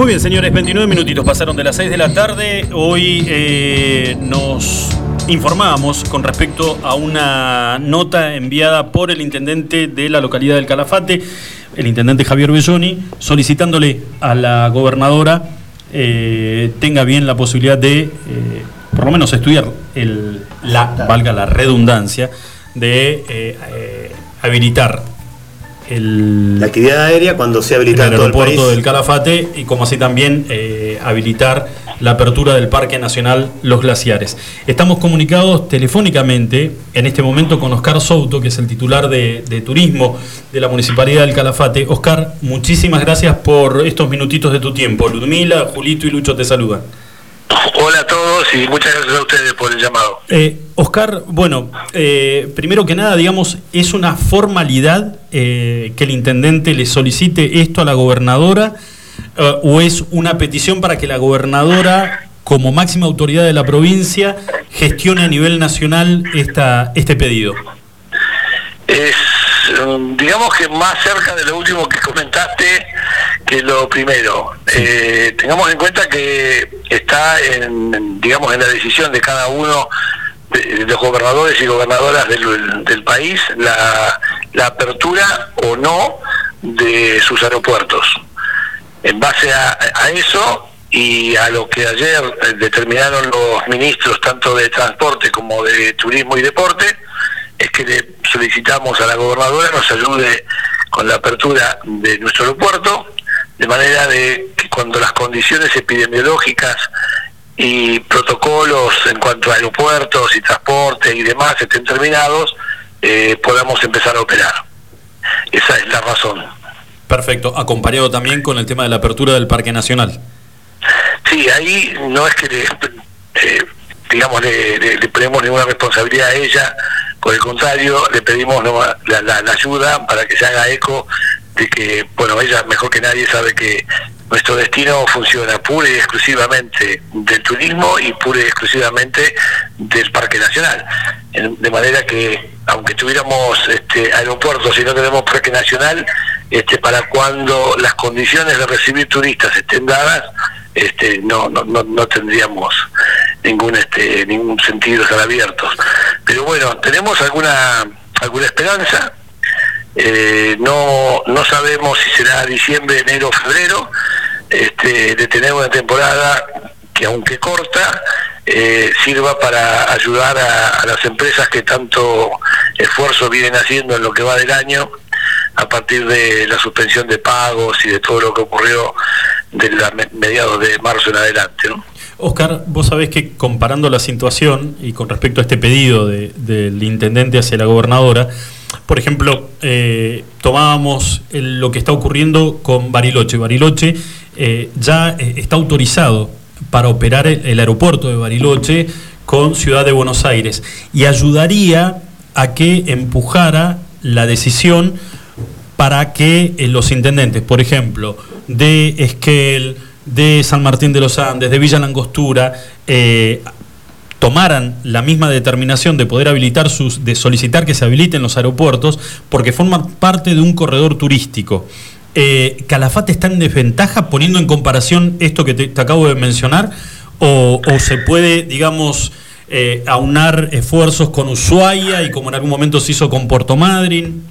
Muy bien, señores, 29 minutitos pasaron de las 6 de la tarde. Hoy eh, nos informábamos con respecto a una nota enviada por el intendente de la localidad del Calafate, el intendente Javier Belloni, solicitándole a la gobernadora eh, tenga bien la posibilidad de, eh, por lo menos, estudiar el, la, valga la redundancia, de eh, eh, habilitar el, La actividad aérea cuando se el habilita todo el aeropuerto país. del Calafate y como así también eh, habilitar la apertura del Parque Nacional Los Glaciares. Estamos comunicados telefónicamente en este momento con Oscar Souto, que es el titular de, de Turismo de la Municipalidad del Calafate. Oscar, muchísimas gracias por estos minutitos de tu tiempo. Ludmila, Julito y Lucho te saludan. Hola a todos y muchas gracias a ustedes por el llamado. Eh, Oscar, bueno, eh, primero que nada, digamos, ¿es una formalidad eh, que el intendente le solicite esto a la gobernadora eh, o es una petición para que la gobernadora, como máxima autoridad de la provincia, gestione a nivel nacional esta, este pedido? Es, digamos que más cerca de lo último que comentaste que lo primero. Eh, tengamos en cuenta que está en, digamos, en la decisión de cada uno de, de los gobernadores y gobernadoras del, del país la, la apertura o no de sus aeropuertos. En base a, a eso y a lo que ayer eh, determinaron los ministros tanto de transporte como de turismo y deporte, es que le solicitamos a la gobernadora nos ayude con la apertura de nuestro aeropuerto, de manera de que cuando las condiciones epidemiológicas y protocolos en cuanto a aeropuertos y transporte y demás estén terminados, eh, podamos empezar a operar. Esa es la razón. Perfecto, acompañado también con el tema de la apertura del Parque Nacional. Sí, ahí no es que le, eh, digamos, le, le- le ponemos ninguna responsabilidad a ella, por el contrario, le pedimos la, la- la ayuda para que se haga eco de que, bueno, ella mejor que nadie sabe que nuestro destino funciona pura y exclusivamente del turismo y pura y exclusivamente del Parque Nacional. De manera que, aunque tuviéramos este, aeropuertos y no tenemos Parque Nacional, este, para cuando las condiciones de recibir turistas estén dadas, este, no, no, no, no tendríamos ningún este ningún sentido estar abiertos. Pero bueno tenemos alguna alguna esperanza. Eh, no no sabemos si será diciembre enero febrero este de tener una temporada que aunque corta eh, sirva para ayudar a, a las empresas que tanto esfuerzo vienen haciendo en lo que va del año a partir de la suspensión de pagos y de todo lo que ocurrió de la me- mediados de marzo en adelante ¿no? Oscar, vos sabés que comparando la situación y con respecto a este pedido de- del intendente hacia la gobernadora, por ejemplo, eh, tomábamos lo que está ocurriendo con Bariloche. Bariloche eh, ya eh, está autorizado para operar el, aeropuerto de Bariloche con Ciudad de Buenos Aires y ayudaría a que empujara la decisión para que los intendentes, por ejemplo, de Esquel, de San Martín de los Andes, de Villa Langostura, eh, tomaran la misma determinación de poder habilitar sus, de solicitar que se habiliten los aeropuertos, porque forman parte de un corredor turístico. eh, ¿Calafate está en desventaja poniendo en comparación esto que te, acabo de mencionar? ¿O, se puede, digamos, eh, aunar esfuerzos con Ushuaia y como en algún momento se hizo con Puerto Madryn?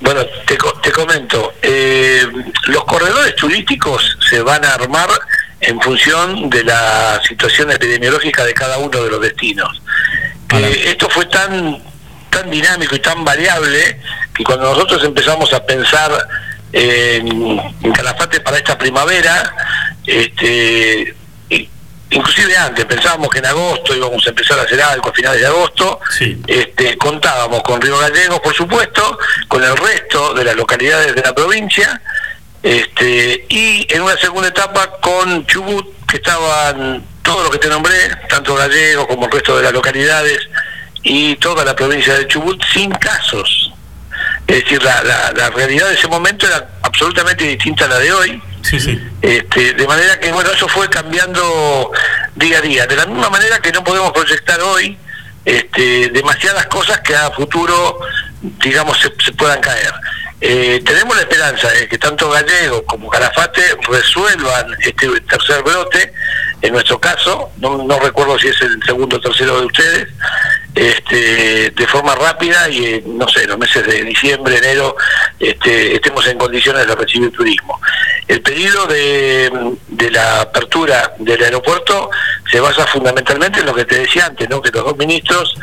Bueno, te comento, eh, los corredores turísticos se van a armar en función de la situación epidemiológica de cada uno de los destinos. Que esto fue tan tan dinámico y tan variable que cuando nosotros empezamos a pensar en, en Calafate para esta primavera, este, inclusive antes pensábamos que en agosto íbamos a empezar a hacer algo a finales de agosto, este, contábamos con Río Gallegos, por supuesto, con el resto de las localidades de la provincia, este, y en una segunda etapa con Chubut, que estaban todo lo que te nombré, tanto Gallegos como el resto de las localidades y toda la provincia de Chubut sin casos. Es decir, la, la, la realidad de ese momento era absolutamente distinta a la de hoy. Sí, sí. Este, de manera que, bueno, eso fue cambiando día a día. De la misma manera que no podemos proyectar hoy este, demasiadas cosas que a futuro, digamos, se, se puedan caer. Eh, tenemos la esperanza de que tanto Gallego como Calafate resuelvan este tercer brote, en nuestro caso, no, recuerdo si es el segundo o tercero de ustedes, este, de forma rápida y, eh, no sé, los meses de diciembre, enero, este, estemos en condiciones de recibir turismo. El pedido de, la apertura del aeropuerto se basa fundamentalmente en lo que te decía antes, ¿no? que los dos ministros,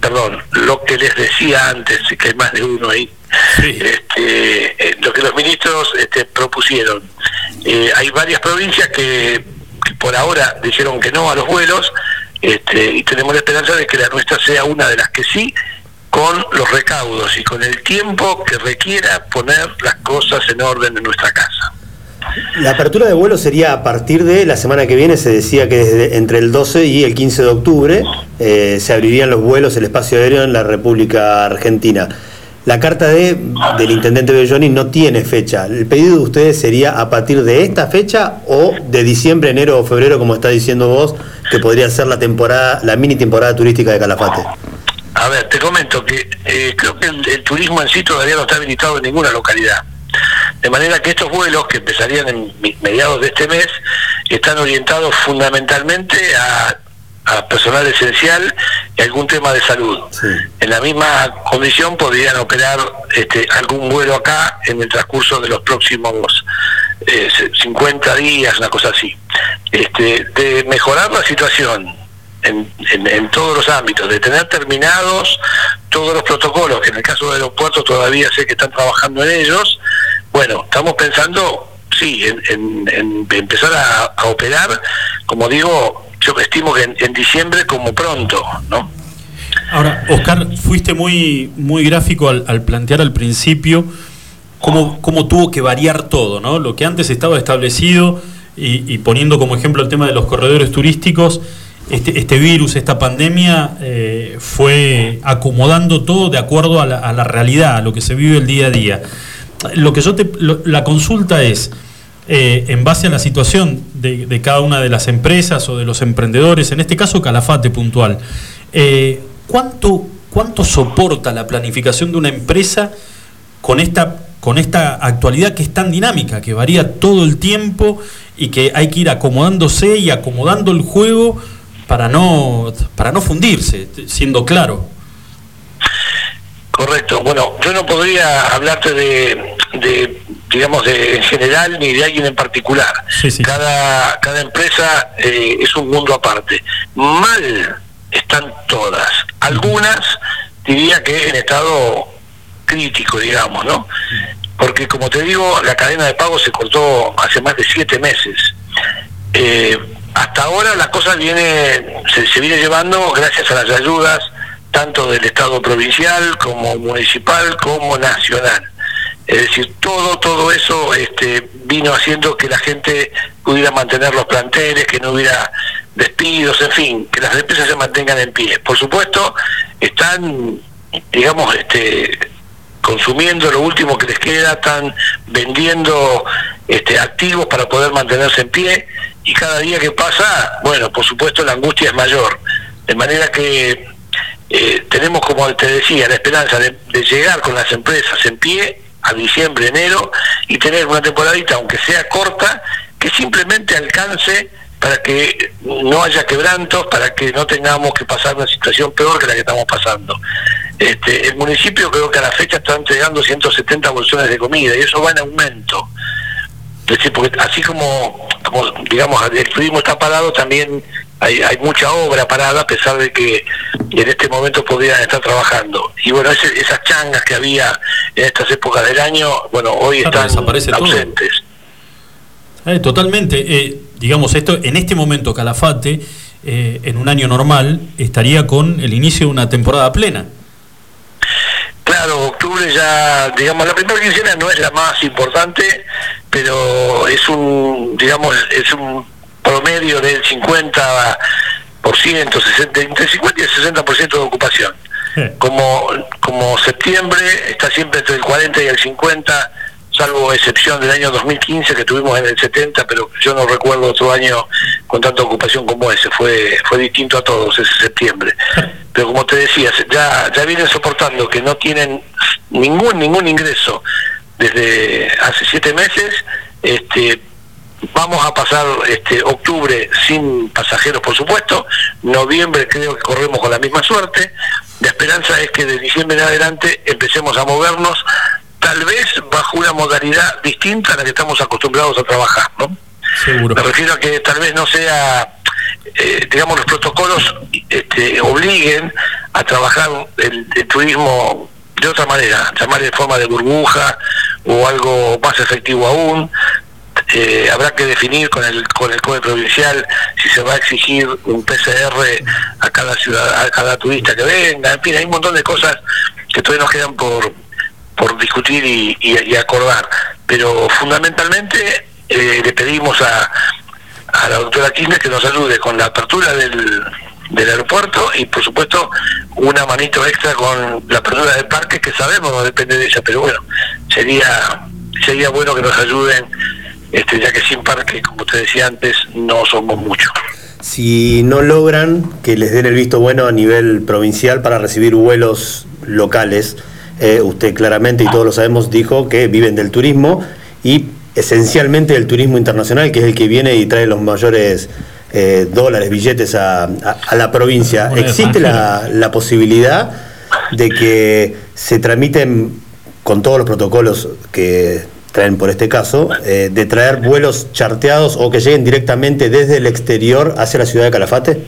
perdón, lo que les decía antes, que hay más de uno ahí, este, eh, lo que los ministros este, propusieron. Eh, hay varias provincias que, que por ahora dijeron que no a los vuelos este, y tenemos la esperanza de que la nuestra sea una de las que sí, con los recaudos y con el tiempo que requiera poner las cosas en orden en nuestra casa. La apertura de vuelo sería a partir de la semana que viene, se decía que desde entre el 12 y el 15 de octubre eh, se abrirían los vuelos, el espacio aéreo en la República Argentina. La carta de, del intendente Belloni no tiene fecha. ¿El pedido de ustedes sería a partir de esta fecha o de diciembre, enero o febrero, como está diciendo vos, que podría ser la temporada, la mini temporada turística de Calafate? A ver, te comento que eh, creo que el, el turismo en sí todavía no está habilitado en ninguna localidad. De manera que estos vuelos, que empezarían en mediados de este mes, están orientados fundamentalmente a, a personal esencial y algún tema de salud. En la misma condición podrían operar este, algún vuelo acá en el transcurso de los próximos eh, se- 50 días, una cosa así. Este, de mejorar la situación en, todos los ámbitos, de tener terminados todos los protocolos, que en el caso del aeropuerto todavía sé que están trabajando en ellos. Bueno, estamos pensando, sí, en, empezar a, operar, como digo, yo estimo que en, diciembre como pronto, ¿no? Ahora, Oscar, fuiste muy, muy gráfico al, plantear al principio cómo, cómo tuvo que variar todo, ¿no? Lo que antes estaba establecido y poniendo como ejemplo el tema de los corredores turísticos, este, este virus, esta pandemia eh, fue acomodando todo de acuerdo a la, realidad, a lo que se vive el día a día. Lo que yo te, la consulta es, eh, en base a la situación de, de cada una de las empresas o de los emprendedores, en este caso Calafate puntual, eh, ¿cuánto, ¿cuánto soporta la planificación de una empresa con esta, con esta actualidad que es tan dinámica, que varía todo el tiempo y que hay que ir acomodándose y acomodando el juego para no, para no fundirse, siendo claro? Correcto. Bueno, yo no podría hablarte de, de, digamos, de en general ni de alguien en particular. Cada, cada empresa eh, es un mundo aparte. Mal están todas. Algunas diría que en estado crítico, digamos, ¿no? Porque como te digo, la cadena de pago se cortó hace más de siete meses. Eh, hasta ahora la cosa viene, se, se viene llevando gracias a las ayudas tanto del Estado provincial como municipal como nacional. Es decir, todo, todo eso este, vino haciendo que la gente pudiera mantener los planteles, que no hubiera despidos, en fin, que las empresas se mantengan en pie. Por supuesto, están, digamos, este, consumiendo lo último que les queda, están vendiendo este, activos para poder mantenerse en pie y cada día que pasa, bueno, por supuesto la angustia es mayor. De manera que eh, tenemos, como te decía, la esperanza de, de llegar con las empresas en pie a diciembre, enero, y tener una temporadita, aunque sea corta, que simplemente alcance para que no haya quebrantos, para que no tengamos que pasar una situación peor que la que estamos pasando. Este, el municipio creo que a la fecha está entregando 170 bolsones de comida y eso va en aumento. Decir, porque así como, como, digamos, el turismo está parado, también hay, hay mucha obra parada, a pesar de que en este momento podrían estar trabajando. Y bueno, ese- esas changas que había en estas épocas del año, bueno, hoy Claro, están ausentes. Eh, totalmente. Eh, digamos, esto en este momento Calafate, eh, en un año normal, estaría con el inicio de una temporada plena. Claro, octubre ya, digamos, la primera quincena no es la más importante, pero es un, digamos, es un promedio del 50%, 60, entre 50 y el 60% de ocupación. Como, como septiembre está siempre entre el 40 y el 50, salvo excepción del año 2015 que tuvimos en el 70, pero yo no recuerdo otro año con tanta ocupación como ese, fue, fue distinto a todos ese septiembre. Pero como te decía, ya, ya vienen soportando que no tienen ningún, ningún ingreso desde hace siete meses, este, vamos a pasar este octubre sin pasajeros por supuesto, noviembre creo que corremos con la misma suerte, la esperanza es que de diciembre en adelante empecemos a movernos, tal vez bajo una modalidad distinta a la que estamos acostumbrados a trabajar, ¿no? Seguro. Me refiero a que tal vez no sea, eh, digamos, los protocolos este, obliguen a trabajar el, el turismo de otra manera, llamar de forma de burbuja o algo más efectivo aún. Eh, habrá que definir con el con el COE provincial si se va a exigir un PCR a cada ciudad, a cada turista que venga, en fin, hay un montón de cosas que todavía nos quedan por, por discutir y, y- y acordar. Pero fundamentalmente eh, le pedimos a, a la doctora Kirchner que nos ayude con la apertura del, del aeropuerto y por supuesto una manito extra con la apertura del parque que sabemos no depende de ella, pero bueno, sería sería bueno que nos ayuden, este, ya que sin parque, como te decía antes, no somos muchos. Si no logran que les den el visto bueno a nivel provincial para recibir vuelos locales, eh, usted claramente, y todos lo sabemos, dijo que viven del turismo y esencialmente del turismo internacional, que es el que viene y trae los mayores eh, dólares, billetes a, a- a la provincia. ¿Existe la, la posibilidad de que se tramiten con todos los protocolos que traen por este caso, eh, de traer vuelos charteados o que lleguen directamente desde el exterior hacia la ciudad de Calafate?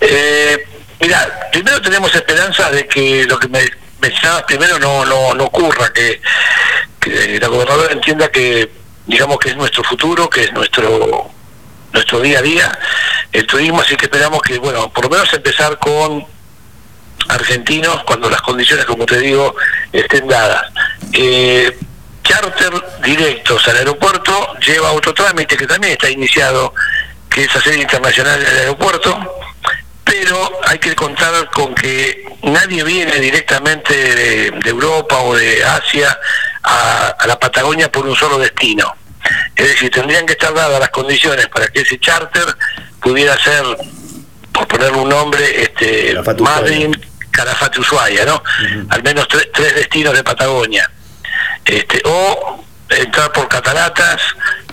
Eh, mira, primero tenemos esperanza de que lo que me mencionabas primero no, no, no ocurra, que, la gobernadora entienda que, digamos, que es nuestro futuro, que es nuestro nuestro día a día, el turismo, así que esperamos que, bueno, por lo menos empezar con argentinos cuando las condiciones, como te digo, estén dadas. Eh, charter directos al aeropuerto lleva otro trámite que también está iniciado, que es hacer internacional del aeropuerto, pero hay que contar con que nadie viene directamente de, de Europa o de Asia a, a la Patagonia por un solo destino. Es decir, tendrían que estar dadas las condiciones para que ese charter pudiera ser, por ponerle un nombre, este, Madrid, Calafate, Ushuaia, ¿no? Al menos tres, tres destinos de Patagonia. Este, o entrar por cataratas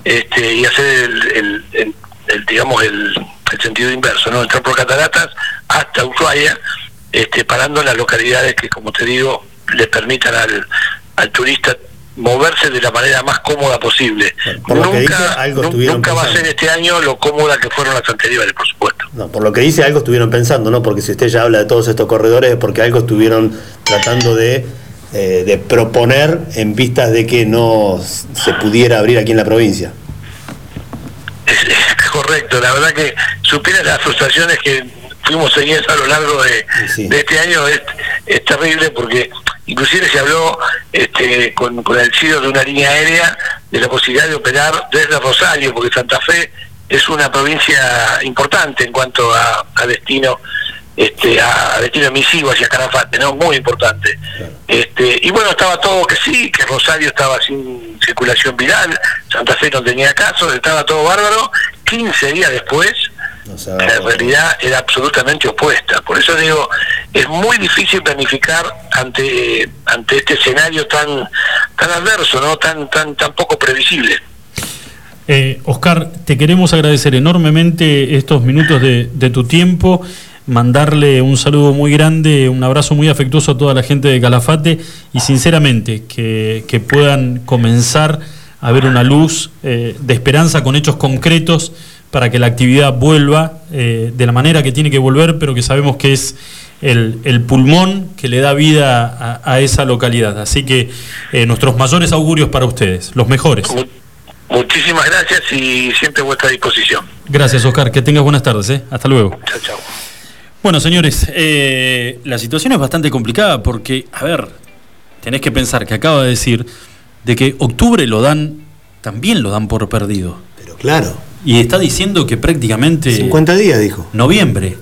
este, y hacer el, el- el- el, digamos el, el sentido inverso, ¿no? Entrar por cataratas hasta Ushuaia, este, parando en las localidades que, como te digo, le permitan al, al turista moverse de la manera más cómoda posible. por lo que dice, nunca algo nunca va a ser este año lo cómoda que fueron las anteriores, por supuesto. No, por lo que dice, algo estuvieron pensando, ¿no? Porque si usted ya habla de todos estos corredores, es porque algo estuvieron tratando de, eh, de proponer en vistas de que no se pudiera abrir aquí en la provincia. Correcto, la verdad que supieras las frustraciones que fuimos teniendo a lo largo de, de este año es, es terrible porque inclusive se habló este, con, con el CIO de una línea aérea de la posibilidad de operar desde Rosario, porque Santa Fe es una provincia importante en cuanto a, a destino este, a, a destino emisivo hacia Calafate, ¿no? Muy importante. Este, y bueno, estaba todo que sí, que Rosario estaba sin circulación viral, Santa Fe no tenía casos, estaba todo bárbaro. 15 días después, la realidad era absolutamente opuesta. Por eso digo, es muy difícil planificar ante ante este escenario tan tan adverso, no tan tan tan poco previsible. Eh, Oscar, te queremos agradecer enormemente estos minutos de, de tu tiempo, mandarle un saludo muy grande, un abrazo muy afectuoso a toda la gente de Calafate y sinceramente que, que puedan comenzar a ver una luz eh, de esperanza con hechos concretos para que la actividad vuelva eh, de la manera que tiene que volver, pero que sabemos que es el, el pulmón que le da vida a, a esa localidad. Así que eh, nuestros mayores augurios para ustedes, los mejores. Muchísimas gracias y siempre a vuestra disposición. Gracias, Oscar. Que tengas buenas tardes. ¿eh? Hasta luego. Chao, chao. Bueno, señores, la situación es bastante complicada porque, a ver, tenés que pensar que acaba de decir de que octubre lo dan, también lo dan por perdido. Pero claro. Y está diciendo que prácticamente... 50 días, dijo. Noviembre.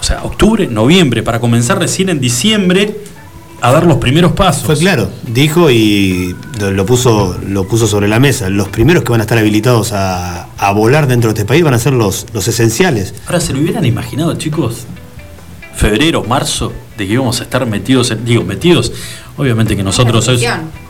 O sea, octubre, noviembre, para comenzar recién en diciembre a dar los primeros pasos. Fue claro, dijo y lo- puso, lo puso sobre la mesa. Los primeros que van a estar habilitados a, a volar dentro de este país van a ser los, los esenciales. Ahora, ¿se lo hubieran imaginado, chicos? Febrero, marzo, de que íbamos a estar metidos, en- digo, metidos, obviamente que nosotros es.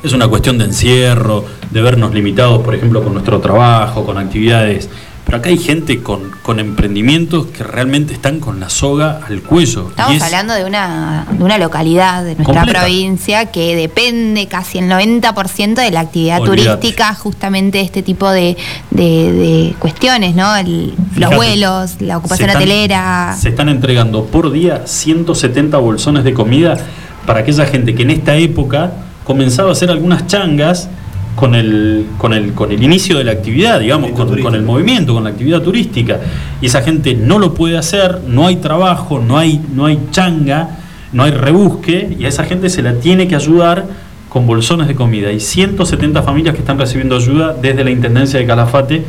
Es una cuestión de encierro, de vernos limitados, por ejemplo, con nuestro trabajo, con actividades. Pero acá hay gente con, con emprendimientos que realmente están con la soga al cuello. Estamos es- hablando de una, de una localidad de nuestra Completa. provincia que depende casi el 90% de la actividad turística, justamente de este tipo de, de- de cuestiones, ¿no? El- los vuelos, la ocupación se están- hotelera. Se están entregando por día 170 bolsones de comida para aquella gente que en esta época comenzaba a hacer algunas changas con el, con el, con el inicio de la actividad, digamos, con, con el movimiento, con la actividad turística. Y esa gente no lo puede hacer, no hay trabajo, no hay, no hay changa, no hay rebusque, y a esa gente se la tiene que ayudar con bolsones de comida. Y 170 familias que están recibiendo ayuda desde la Intendencia de Calafate,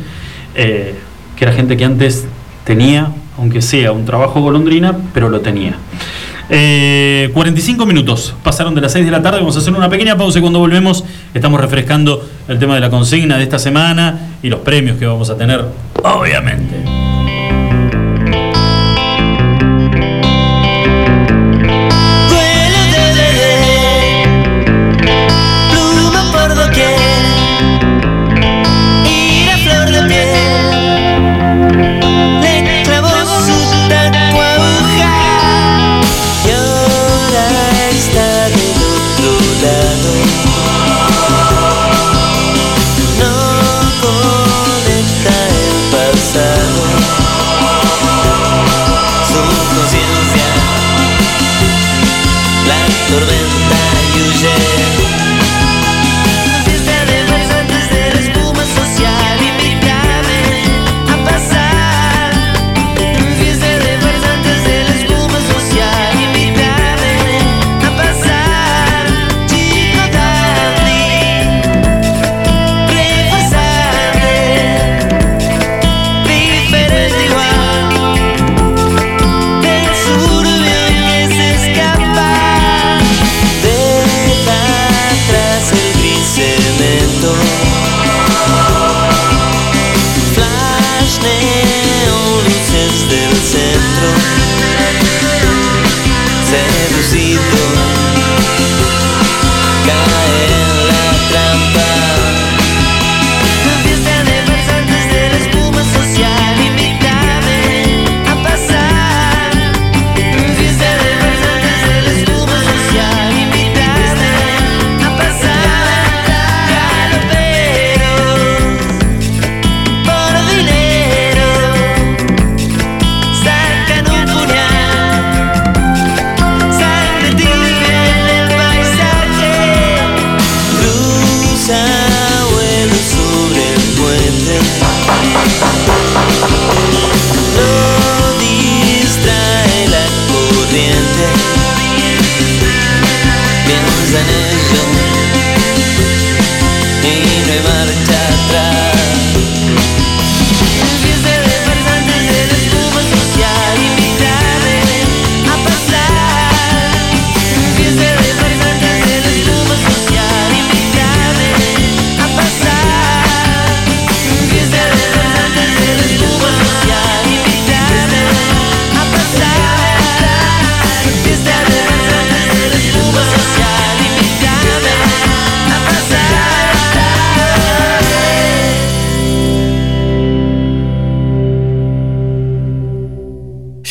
eh, que era gente que antes tenía, aunque sea un trabajo golondrina, pero lo tenía. Eh, 45 minutos pasaron de las 6 de la tarde. Vamos a hacer una pequeña pausa y cuando volvemos estamos refrescando el tema de la consigna de esta semana y los premios que vamos a tener, obviamente.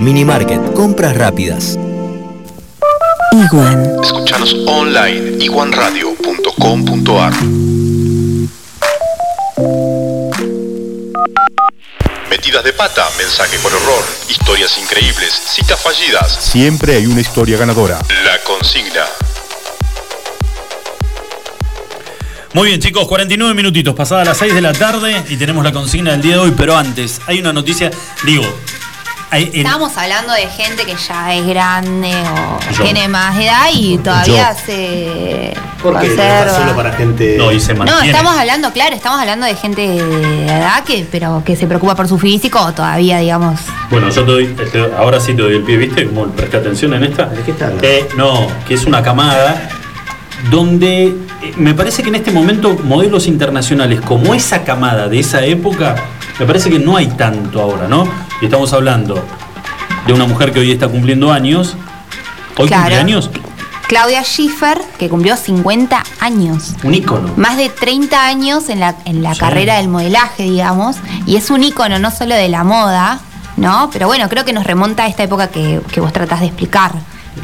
Minimarket, compras rápidas. Iguan. Escuchanos online iguanradio.com.ar. Metidas de pata, mensaje por error, historias increíbles, citas fallidas. Siempre hay una historia ganadora. La consigna. Muy bien, chicos, 49 minutitos, pasadas las 6 de la tarde y tenemos la consigna del día de hoy, pero antes, hay una noticia, digo, hay- en- Estábamos hablando de gente que ya es grande o Yo. tiene más edad y todavía Yo. se Porque no conserva. solo para gente. No, y se No, estamos hablando, claro, estamos hablando de gente de edad que, pero que se preocupa por su físico o todavía, digamos. Bueno, yo te doy, ahora sí te doy el pie, ¿viste? Como presté atención en esta. ¿De qué está hablando? Eh, no, que es una camada donde eh, me parece que en este momento modelos internacionales como esa camada de esa época, me parece que no hay tanto ahora, ¿no? Y estamos hablando de una mujer que hoy está cumpliendo años. ¿Hoy Claro. cumple años? Claudia Schiffer, que cumplió 50 años. Un ícono. Más de 30 años en la, en la Sí. carrera del modelaje, digamos. Y es un ícono no solo de la moda, ¿no? Pero bueno, creo que nos remonta a esta época que, que vos tratás de explicar.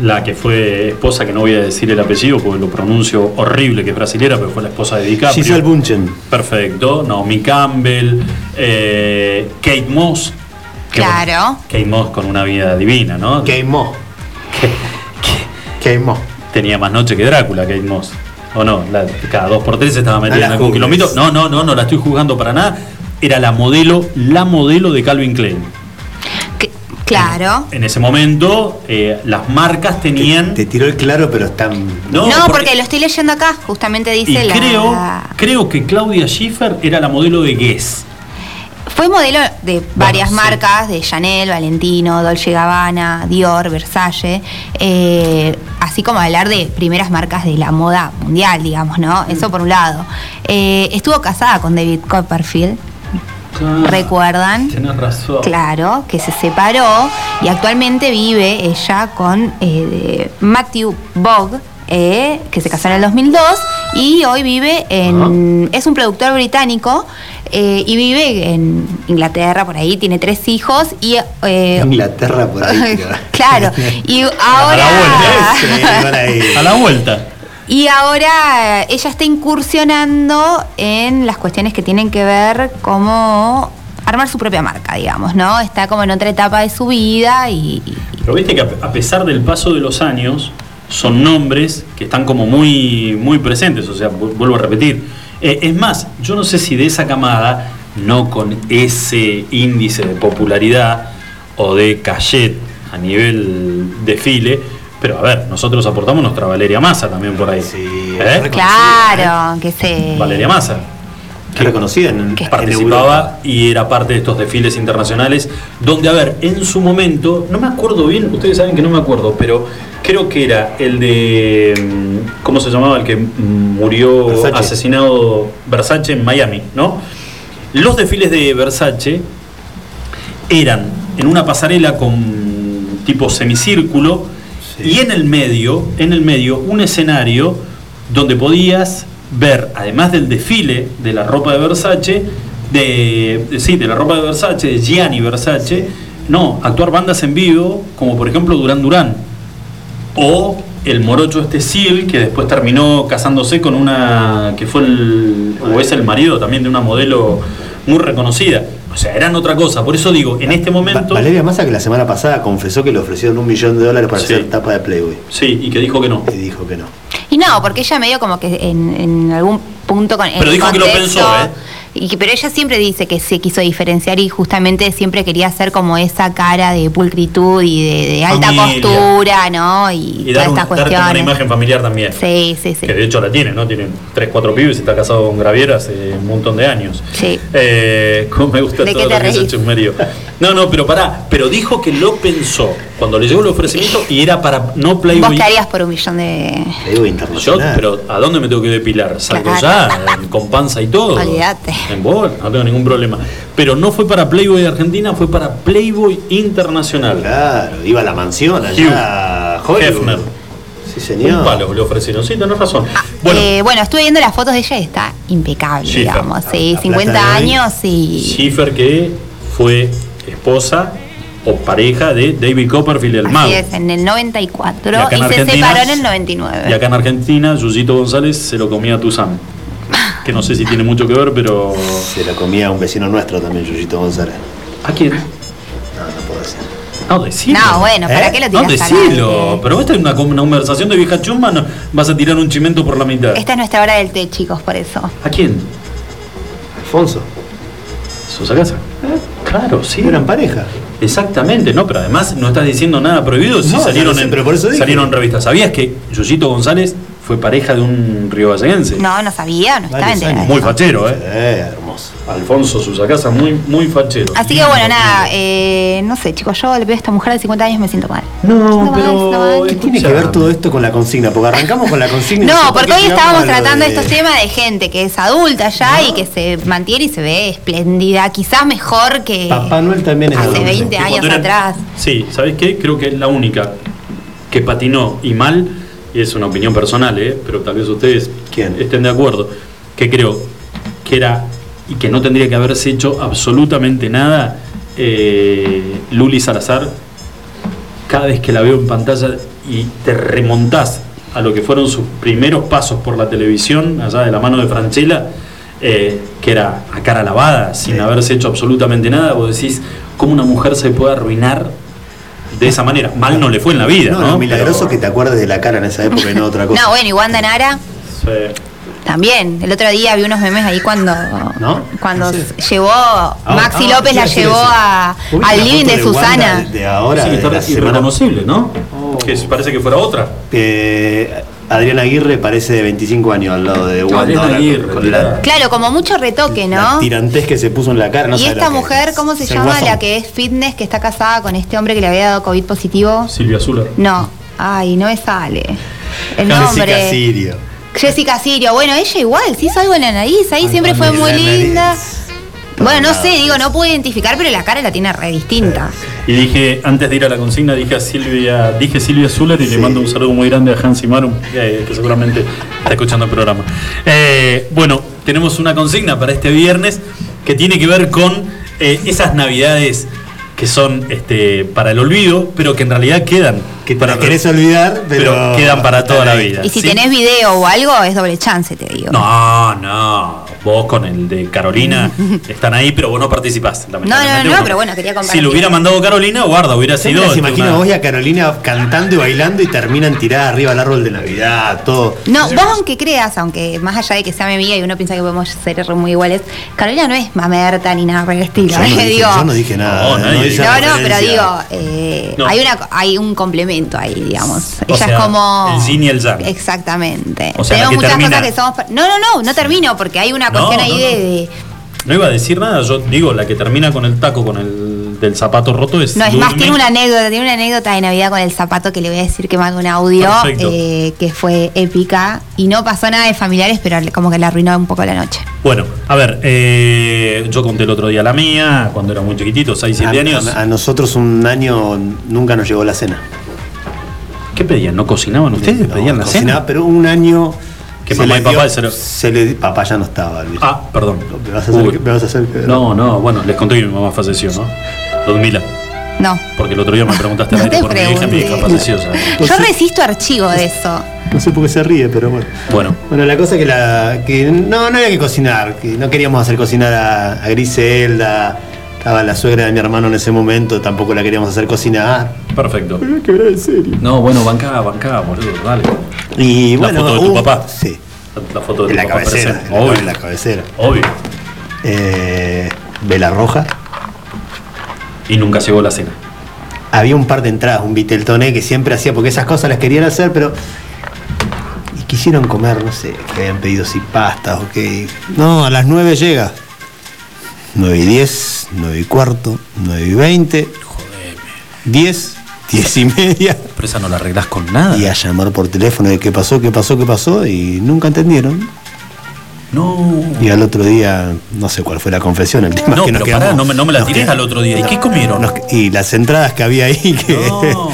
La que fue esposa, que no voy a decir el apellido porque lo pronuncio horrible, que es brasilera, pero fue la esposa de DiCaprio. Giselle Bunchen. Perfecto. Naomi Campbell, eh, Kate Moss. Claro. bueno, Kate Moss con una vida divina, ¿no? Queimó. Queimó. Tenía más noche que Drácula, Kate Moss. ¿O no? La- cada dos por tres estaba metida No en algún kilómetro. No, no, no, no la estoy juzgando para nada. Era la modelo, la modelo de Calvin Klein. Claro. En ese momento, eh, las marcas tenían. Te tiró el claro, pero están. No, No, porque, porque- lo estoy leyendo acá, justamente Y dice la. creo, creo que Claudia Schiffer era la modelo de Guess. Fue modelo de varias marcas, de Chanel, Valentino, Dolce Gabbana, Dior, Versace, eh, así como hablar de primeras marcas de la moda mundial, digamos, ¿no? Eso por un lado. Eh, estuvo casada con David Copperfield, ¿recuerdan? Tienes razón. Claro, que se separó y actualmente vive ella con eh, Matthew Bogg, eh, que se casó en el 2002 y hoy vive en... Es un productor británico eh, y vive en Inglaterra, por ahí, tiene tres hijos y... eh, Inglaterra por ahí. claro, y A ahora... la vuelta. Sí, por ahí. A la vuelta. Y ahora eh, ella está incursionando en las cuestiones que tienen que ver como armar su propia marca, digamos, ¿no? Está como en otra etapa de su vida y, Pero viste que a pesar del paso de los años, son nombres que están como muy, muy presentes. O sea, vu- vuelvo a repetir. Eh, es más, yo no sé si de esa camada, no con ese índice de popularidad o de cachet a nivel desfile, pero a ver, nosotros aportamos nuestra Valeria Massa también por ahí. ¿Eh? claro, que se... Valeria Massa. Está reconocida en, Europa. participaba y era parte de estos desfiles internacionales donde, a ver, en su momento, no me acuerdo bien, ustedes saben que no me acuerdo, pero creo que era el de, mm, ¿cómo se llamaba? El que mm, murió Versace. asesinado Versace en Miami, ¿no? Los desfiles de Versace eran en una pasarela con tipo semicírculo y en el medio, en el medio, un escenario donde podías ver, además del desfile de la ropa de Versace, de, sí, de la ropa de Versace, de Gianni Versace, no, actuar bandas en vivo, como por ejemplo Durán Durán, o el morocho este Seal, que después terminó casándose con una, que fue el, o es el marido también de una modelo muy reconocida. O sea, eran otra cosa, por eso digo, en este momento... Valeria Massa que la semana pasada confesó que le ofrecieron un millón de dólares para Sí. hacer tapa de Playboy. Sí, y que dijo que no. Y dijo que no. Y no, porque ella medio como que en, en algún punto con Pero dijo que lo pensó, ¿eh? Y pero ella siempre dice que se quiso diferenciar y justamente siempre quería hacer como esa cara de pulcritud y de, de alta Familia. costura, ¿no? Y, Y todas estas una imagen familiar también. Sí, sí, sí. Que de hecho la tiene, ¿no? Tiene 3, 4 pibes y está casado con Graviera hace un montón de años. Sí. Eh, como me gusta ¿De todo lo que es el chusmerío. No, no, pero pará, pero dijo que lo pensó cuando le llegó el ofrecimiento y era para no ¿Vos Playboy. qué harías por un millón de...? Yo, pero ¿a dónde me tengo que depilar? Salgo ya, eh, con panza y todo. Olvídate. En bola, no tengo ningún problema. Pero no fue para Playboy de Argentina, fue para Playboy Internacional. Claro, iba a la mansión allá Hugh. Hefner. Sí, señor. Un palo le ofrecieron, sí, tenés razón. Bueno. bueno, estuve viendo las fotos de ella y está impecable, Schiffer. digamos. Sí, La 50 plata de hoy. años y... Schiffer que fue esposa o pareja de David Copperfield, el mago. Así es, en el 94 Y se Argentina- separó en el 99. Y acá en Argentina, Yuyito González se lo comía a Tuzán. Que no sé si tiene mucho que ver, pero. Se lo comía un vecino nuestro también, Yuyito González. ¿A quién? No, no puedo decir. No, decilo. No, bueno, ¿para ¿Eh? qué lo No, tiras al decilo. Pero esta es una, una conversación de vieja chumba, no, vas a tirar un chimento por la mitad. Esta es nuestra hora del té, chicos, por eso. ¿A quién? Alfonso. ¿Sosa Casa? Claro, sí. Eran pareja. Exactamente, no, pero además no estás diciendo nada prohibido si No, salieron, en, pero por eso dije. salieron en revistas. ¿Sabías que Yuyito González fue pareja de un rioballeguense? No, no sabía, no estaba enterada. de Muy fachero, ¿eh? Eh, hermoso. Alfonso Susacasa, muy, muy fachero. Así que bueno, nada, eh, no sé, chicos, yo le veo a esta mujer de 50 años y me siento mal. No, pero. ¿Qué tiene que ver todo esto con la consigna? Porque arrancamos con la consigna. No, porque hoy estábamos tratando de- estos temas de gente que es adulta ya y que se mantiene y se ve espléndida, quizás mejor que Papá Noel también es hace adulto. 20 Y cuando años atrás. Sí, ¿sabes qué? Creo que es la única que patinó y mal, y es una opinión personal, ¿eh? pero tal vez ustedes estén de acuerdo, que creo que era y que no tendría que haberse hecho absolutamente nada, eh, Luli Salazar, cada vez que la veo en pantalla y te remontás a lo que fueron sus primeros pasos por la televisión, allá de la mano de Franchella, eh, que era a cara lavada, sin haberse hecho absolutamente nada, vos decís, ¿cómo una mujer se puede arruinar de esa manera? Mal no le fue en la vida, No, ¿no? lo milagroso que te acuerdes de la cara en esa época y no otra cosa. No, bueno, y Wanda Nara sí. también. El otro día vi unos memes ahí cuando ¿No? cuando llevó Maxi ah, López la llevó a, ¿Vos viste al la living de Susana. de- de ahora, Sí, de está irreconocible, ¿no? Que parece que fuera otra. Eh, Adrián Aguirre parece de 25 años al lado de Wanda. Aguirre, con la Claro, como mucho retoque, ¿no? tirantez que se puso en la cara. No y esta mujer, es. ¿cómo se llama? guasón. La que es fitness, que está casada con este hombre que le había dado COVID positivo. Silvia Zuller. No, ay, no me sale. El Jessica nombre. Sirio. Jessica Sirio. Bueno, ella igual, sí hizo algo en la nariz. Ahí siempre fue muy nariz. linda. Bueno, no sé, digo, no puedo identificar, pero la cara la tiene re distinta. Y dije, antes de ir a la consigna, dije a Silvia, dije Silvia Zuller y le mando un saludo muy grande a Hansi Marum, eh, que seguramente está escuchando el programa. Eh, bueno, tenemos una consigna para este viernes que tiene que ver con eh, esas navidades que son este, para el olvido, pero que en realidad quedan. Que te para querés olvidar, pero, quedan para toda la vida. Y si ¿sí? tenés video o algo, es doble chance, te digo. No, no. Vos con el de Carolina están ahí, pero vos no participás. No, no, no, pero bueno, quería Si compartir. lo hubiera mandado Carolina, guarda, hubiera sido. las este, imagino una- vos y a Carolina cantando y bailando y terminan tiradas arriba del árbol de Navidad, todo. No, vos aunque creas, aunque más allá de que sea mi amiga y uno piensa que podemos ser muy iguales, Carolina no es mamerta ni nada por el estilo. Yo no, ¿eh? dije, digo, yo no dije nada. No, no, no, pero digo, eh, No. hay una hay un complemento ahí, digamos. O Ella sea, es como el yin y el yang. Exactamente. O sea, Tenemos muchas termina- cosas que somos No, no, no, no termino porque hay una No, cuestión no, ahí no. de, de- No iba a decir nada, yo digo, la que termina con el taco, con el del zapato roto es. No, es más, tiene una anécdota, tiene una anécdota de Navidad con el zapato que le voy a decir que manda un audio eh, que fue épica y no pasó nada de familiares, pero como que le arruinó un poco la noche. Bueno, a ver, eh, yo conté el otro día la mía, cuando era muy chiquitito, 6, 7 A, años. a- a nosotros un año nunca nos llegó la cena. ¿Qué pedían? ¿No cocinaban ustedes? ¿Pedían la Cocinaba, cena? pero un año. Que se mamá le y papá dio- se lo- se le papá ya no estaba. Luis. Ah, perdón. ¿Me vas a hacer, me vas a hacer que- No, no, bueno, les conté que mi mamá falleció, ¿no? Ludmila. No. Porque el otro día me preguntaste No te por mi hija, mi hija falleció. Yo resisto archivo de eso. No sé por qué se ríe, pero bueno. Bueno, Bueno, la cosa que la. que no, no había que cocinar, que no queríamos hacer cocinar a, a Griselda. Estaba la suegra de mi hermano en ese momento, tampoco la queríamos hacer cocinar. perfecto. Pero que hablar en serio. No, bueno, bancá, bancá, boludo, dale. Y La bueno, foto de tu papá. Sí, La foto de en tu la papá cabecera. presente. En la, Obvio, en la cabecera. obvio. Eh, Vela roja. Y nunca llegó la cena. Había un par de entradas, un Viteltoné que siempre hacía, porque esas cosas las querían hacer, pero. Y quisieron comer, no sé, que habían pedido si pastas o qué. No, a las 9 llega. 9 y 10, 9 y cuarto, 9 y 20. 10, 10 y media. Pero esa no la arreglás con nada. Y a llamar por teléfono de qué pasó, qué pasó, qué pasó, y nunca entendieron. No. Y al otro día, no sé cuál fue la confesión, el tema No, es que nos pero pará, no me, no me la quedamos- al otro día. ¿Y qué comieron? nos- y las entradas que había ahí, que No.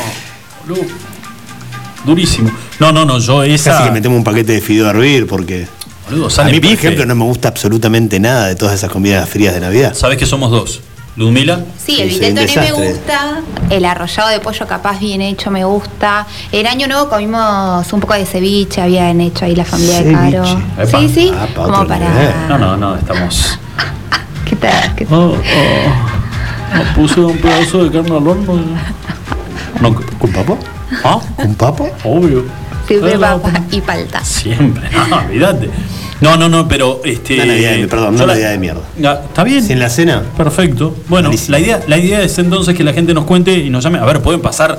Durísimo. No, no, no, yo esa. casi que metemos un paquete de fideo a hervir, porque Boludo, a mí, por bife. ejemplo, no me gusta absolutamente nada de todas esas comidas frías de Navidad. Sabes que somos dos. Ludmila. Sí, el vitetoné me gusta, el arrollado de pollo capaz bien hecho me gusta. El año nuevo comimos un poco de ceviche, habían hecho ahí la familia de Caro. Epa. Sí, sí, Ah, pa' como para... nivel. No, no, no, estamos. ¿Qué tal? ¿Qué tal? Oh, oh. Me puse un pedazo de carne al horno. No, ¿Con papo? ¿Ah? ¿Con papo? Obvio. Siempre Eh, papa y palta. Siempre, no, olvídate. No, no, no, pero este. Una Navidad de- perdón, una la- Navidad de mierda. ¿Está bien? ¿Sin la cena? Perfecto. Bueno, la idea, la idea es entonces que la gente nos cuente y nos llame. A ver, pueden pasar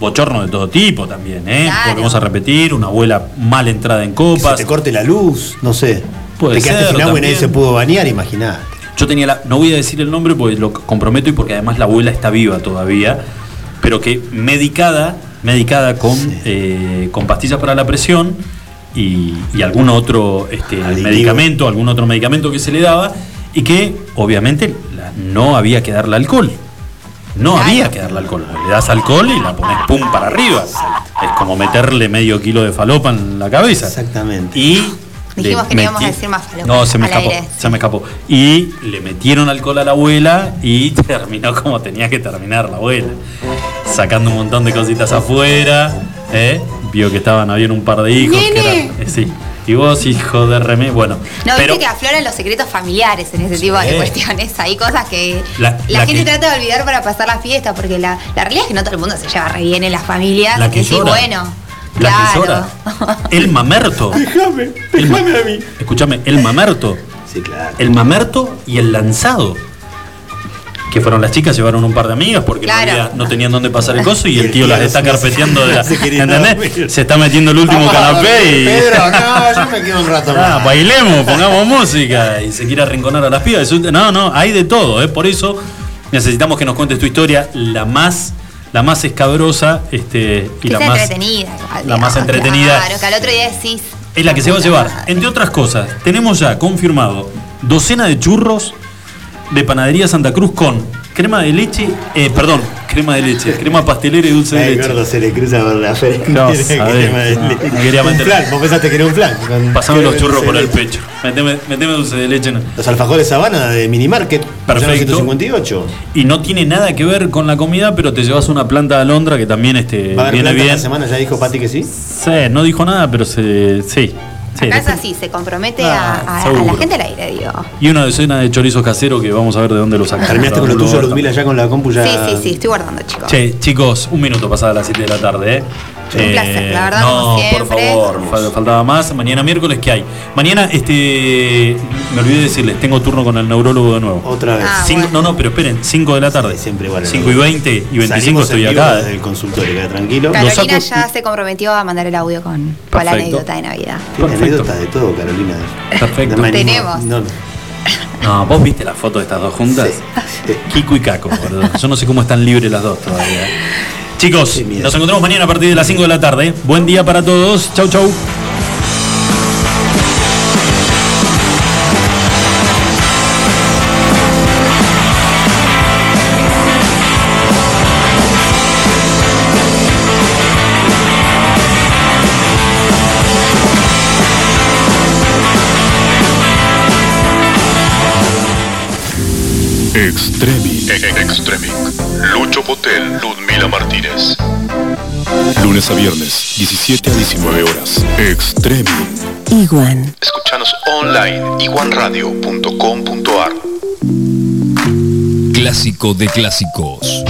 bochornos de todo tipo también, ¿eh? Claro. Volvemos a repetir, una abuela mal entrada en Que copas. se te corte la luz, no sé. Puede te quedaste ser sin agua y nadie se pudo bañar, imaginá. Yo tenía la. No voy a decir el nombre porque lo comprometo y porque además la abuela está viva todavía. Pero que medicada, medicada con, eh, con pastillas para la presión y, y algún otro este, medicamento, algún otro medicamento que se le daba, y que obviamente la- no había que darle alcohol. No había que darle alcohol. Le das alcohol y la pones pum para arriba. Es como meterle medio kilo de falopa en la cabeza. Exactamente. Y Dijimos le que no íbamos a decir más falopa No, se me escapó. aire. Se me escapó. Y le metieron alcohol a la abuela y terminó como tenía que terminar la abuela. Sacando un montón de cositas afuera. ¿eh? Vio que estaban, habían un par de hijos. que Nene. eran- eh, sí. Y vos, hijo de remé. Bueno, No, pero viste que afloran los secretos familiares en ese tipo Sí. de cuestiones. Hay cosas que La- la, la gente que- trata de olvidar para pasar la fiesta, porque la, la realidad es que no todo el mundo se lleva re bien en las familias. La que llora. bueno, la que claro. llora. El mamerto. Déjame, déjame a mí. Escúchame, el mamerto. Sí, claro. El mamerto y el lanzado. Que fueron las chicas, llevaron un par de amigas porque no, Claro. había- no tenían dónde pasar el coso y el el tío tío las está se- carpeteando de la. ¿Entendés? Se está metiendo el último Vamos canapé dormir, y. Pedro, no, yo me quedo un rato Ah, más. bailemos, pongamos música y se quiere arrinconar a las pibas. No, no, hay de todo, ¿eh? por eso necesitamos que nos cuentes tu historia, la más, la más escabrosa este, y la más, entretenida. igual, la más entretenida. Claro, que al otro día decís. es la que se va a llevar. Entre otras cosas, tenemos ya confirmado docena de churros de panadería Santa Cruz con crema de leche, eh, perdón, crema de leche, crema pastelera y dulce de leche. gordo, se le cruza por la frente. No, Crema de no, leche. no quería un flan, vos pensaste que era un flan. Pasame los churros por el pecho. Meteme, meteme dulce de leche. en- Los alfajores Sabana de Minimarket. Perfecto. 158. Y no tiene nada que ver con la comida, pero te llevas una planta de alondra que también este, ¿Va a haber viene bien. esta semana? ¿Ya dijo Pati que sí? Sí, no dijo nada, pero se, sí. Sí, Acá es así, se compromete Ah, a, a- a la gente al aire, digo. Y una docena de chorizos caseros que vamos a ver de dónde lo sacamos. ¿Terminaste con lo tuyo, Ludmila, ya con la compu? Ya... Sí, sí, sí, estoy guardando, chicos. Che, chicos, un minuto pasada las 7 de la tarde, ¿eh? Un placer, la verdad, No, como por favor, fal- faltaba más. Mañana miércoles, ¿qué hay? Mañana, este. Me olvidé de decirles, tengo turno con el neurólogo de nuevo. Otra vez. Ah, Cinco- No, no, pero esperen, 5 de la tarde. siempre igual. 5 y 20 y 25 Salimos estoy acá. Desde el consultorio, queda tranquilo. Lo Carolina saco- ya se comprometió a mandar el audio con, con la anécdota de Navidad. Perfecto. Anécdotas de todo, Carolina. Perfecto. No. Tenemos. No, no. No, vos viste la foto de estas dos juntas. Kiko y Caco, boludo. Yo no sé cómo están libres las dos todavía. Chicos, nos encontramos mañana a partir de las 5 de la tarde. Buen día para todos. Chau, chau. Extremi. Extremic. Lucho Potel, Ludmila Martínez. Lunes a viernes, 17 a 19 horas. Extremi. Iguan. Escuchanos online iguanradio.com.ar. Clásico de clásicos.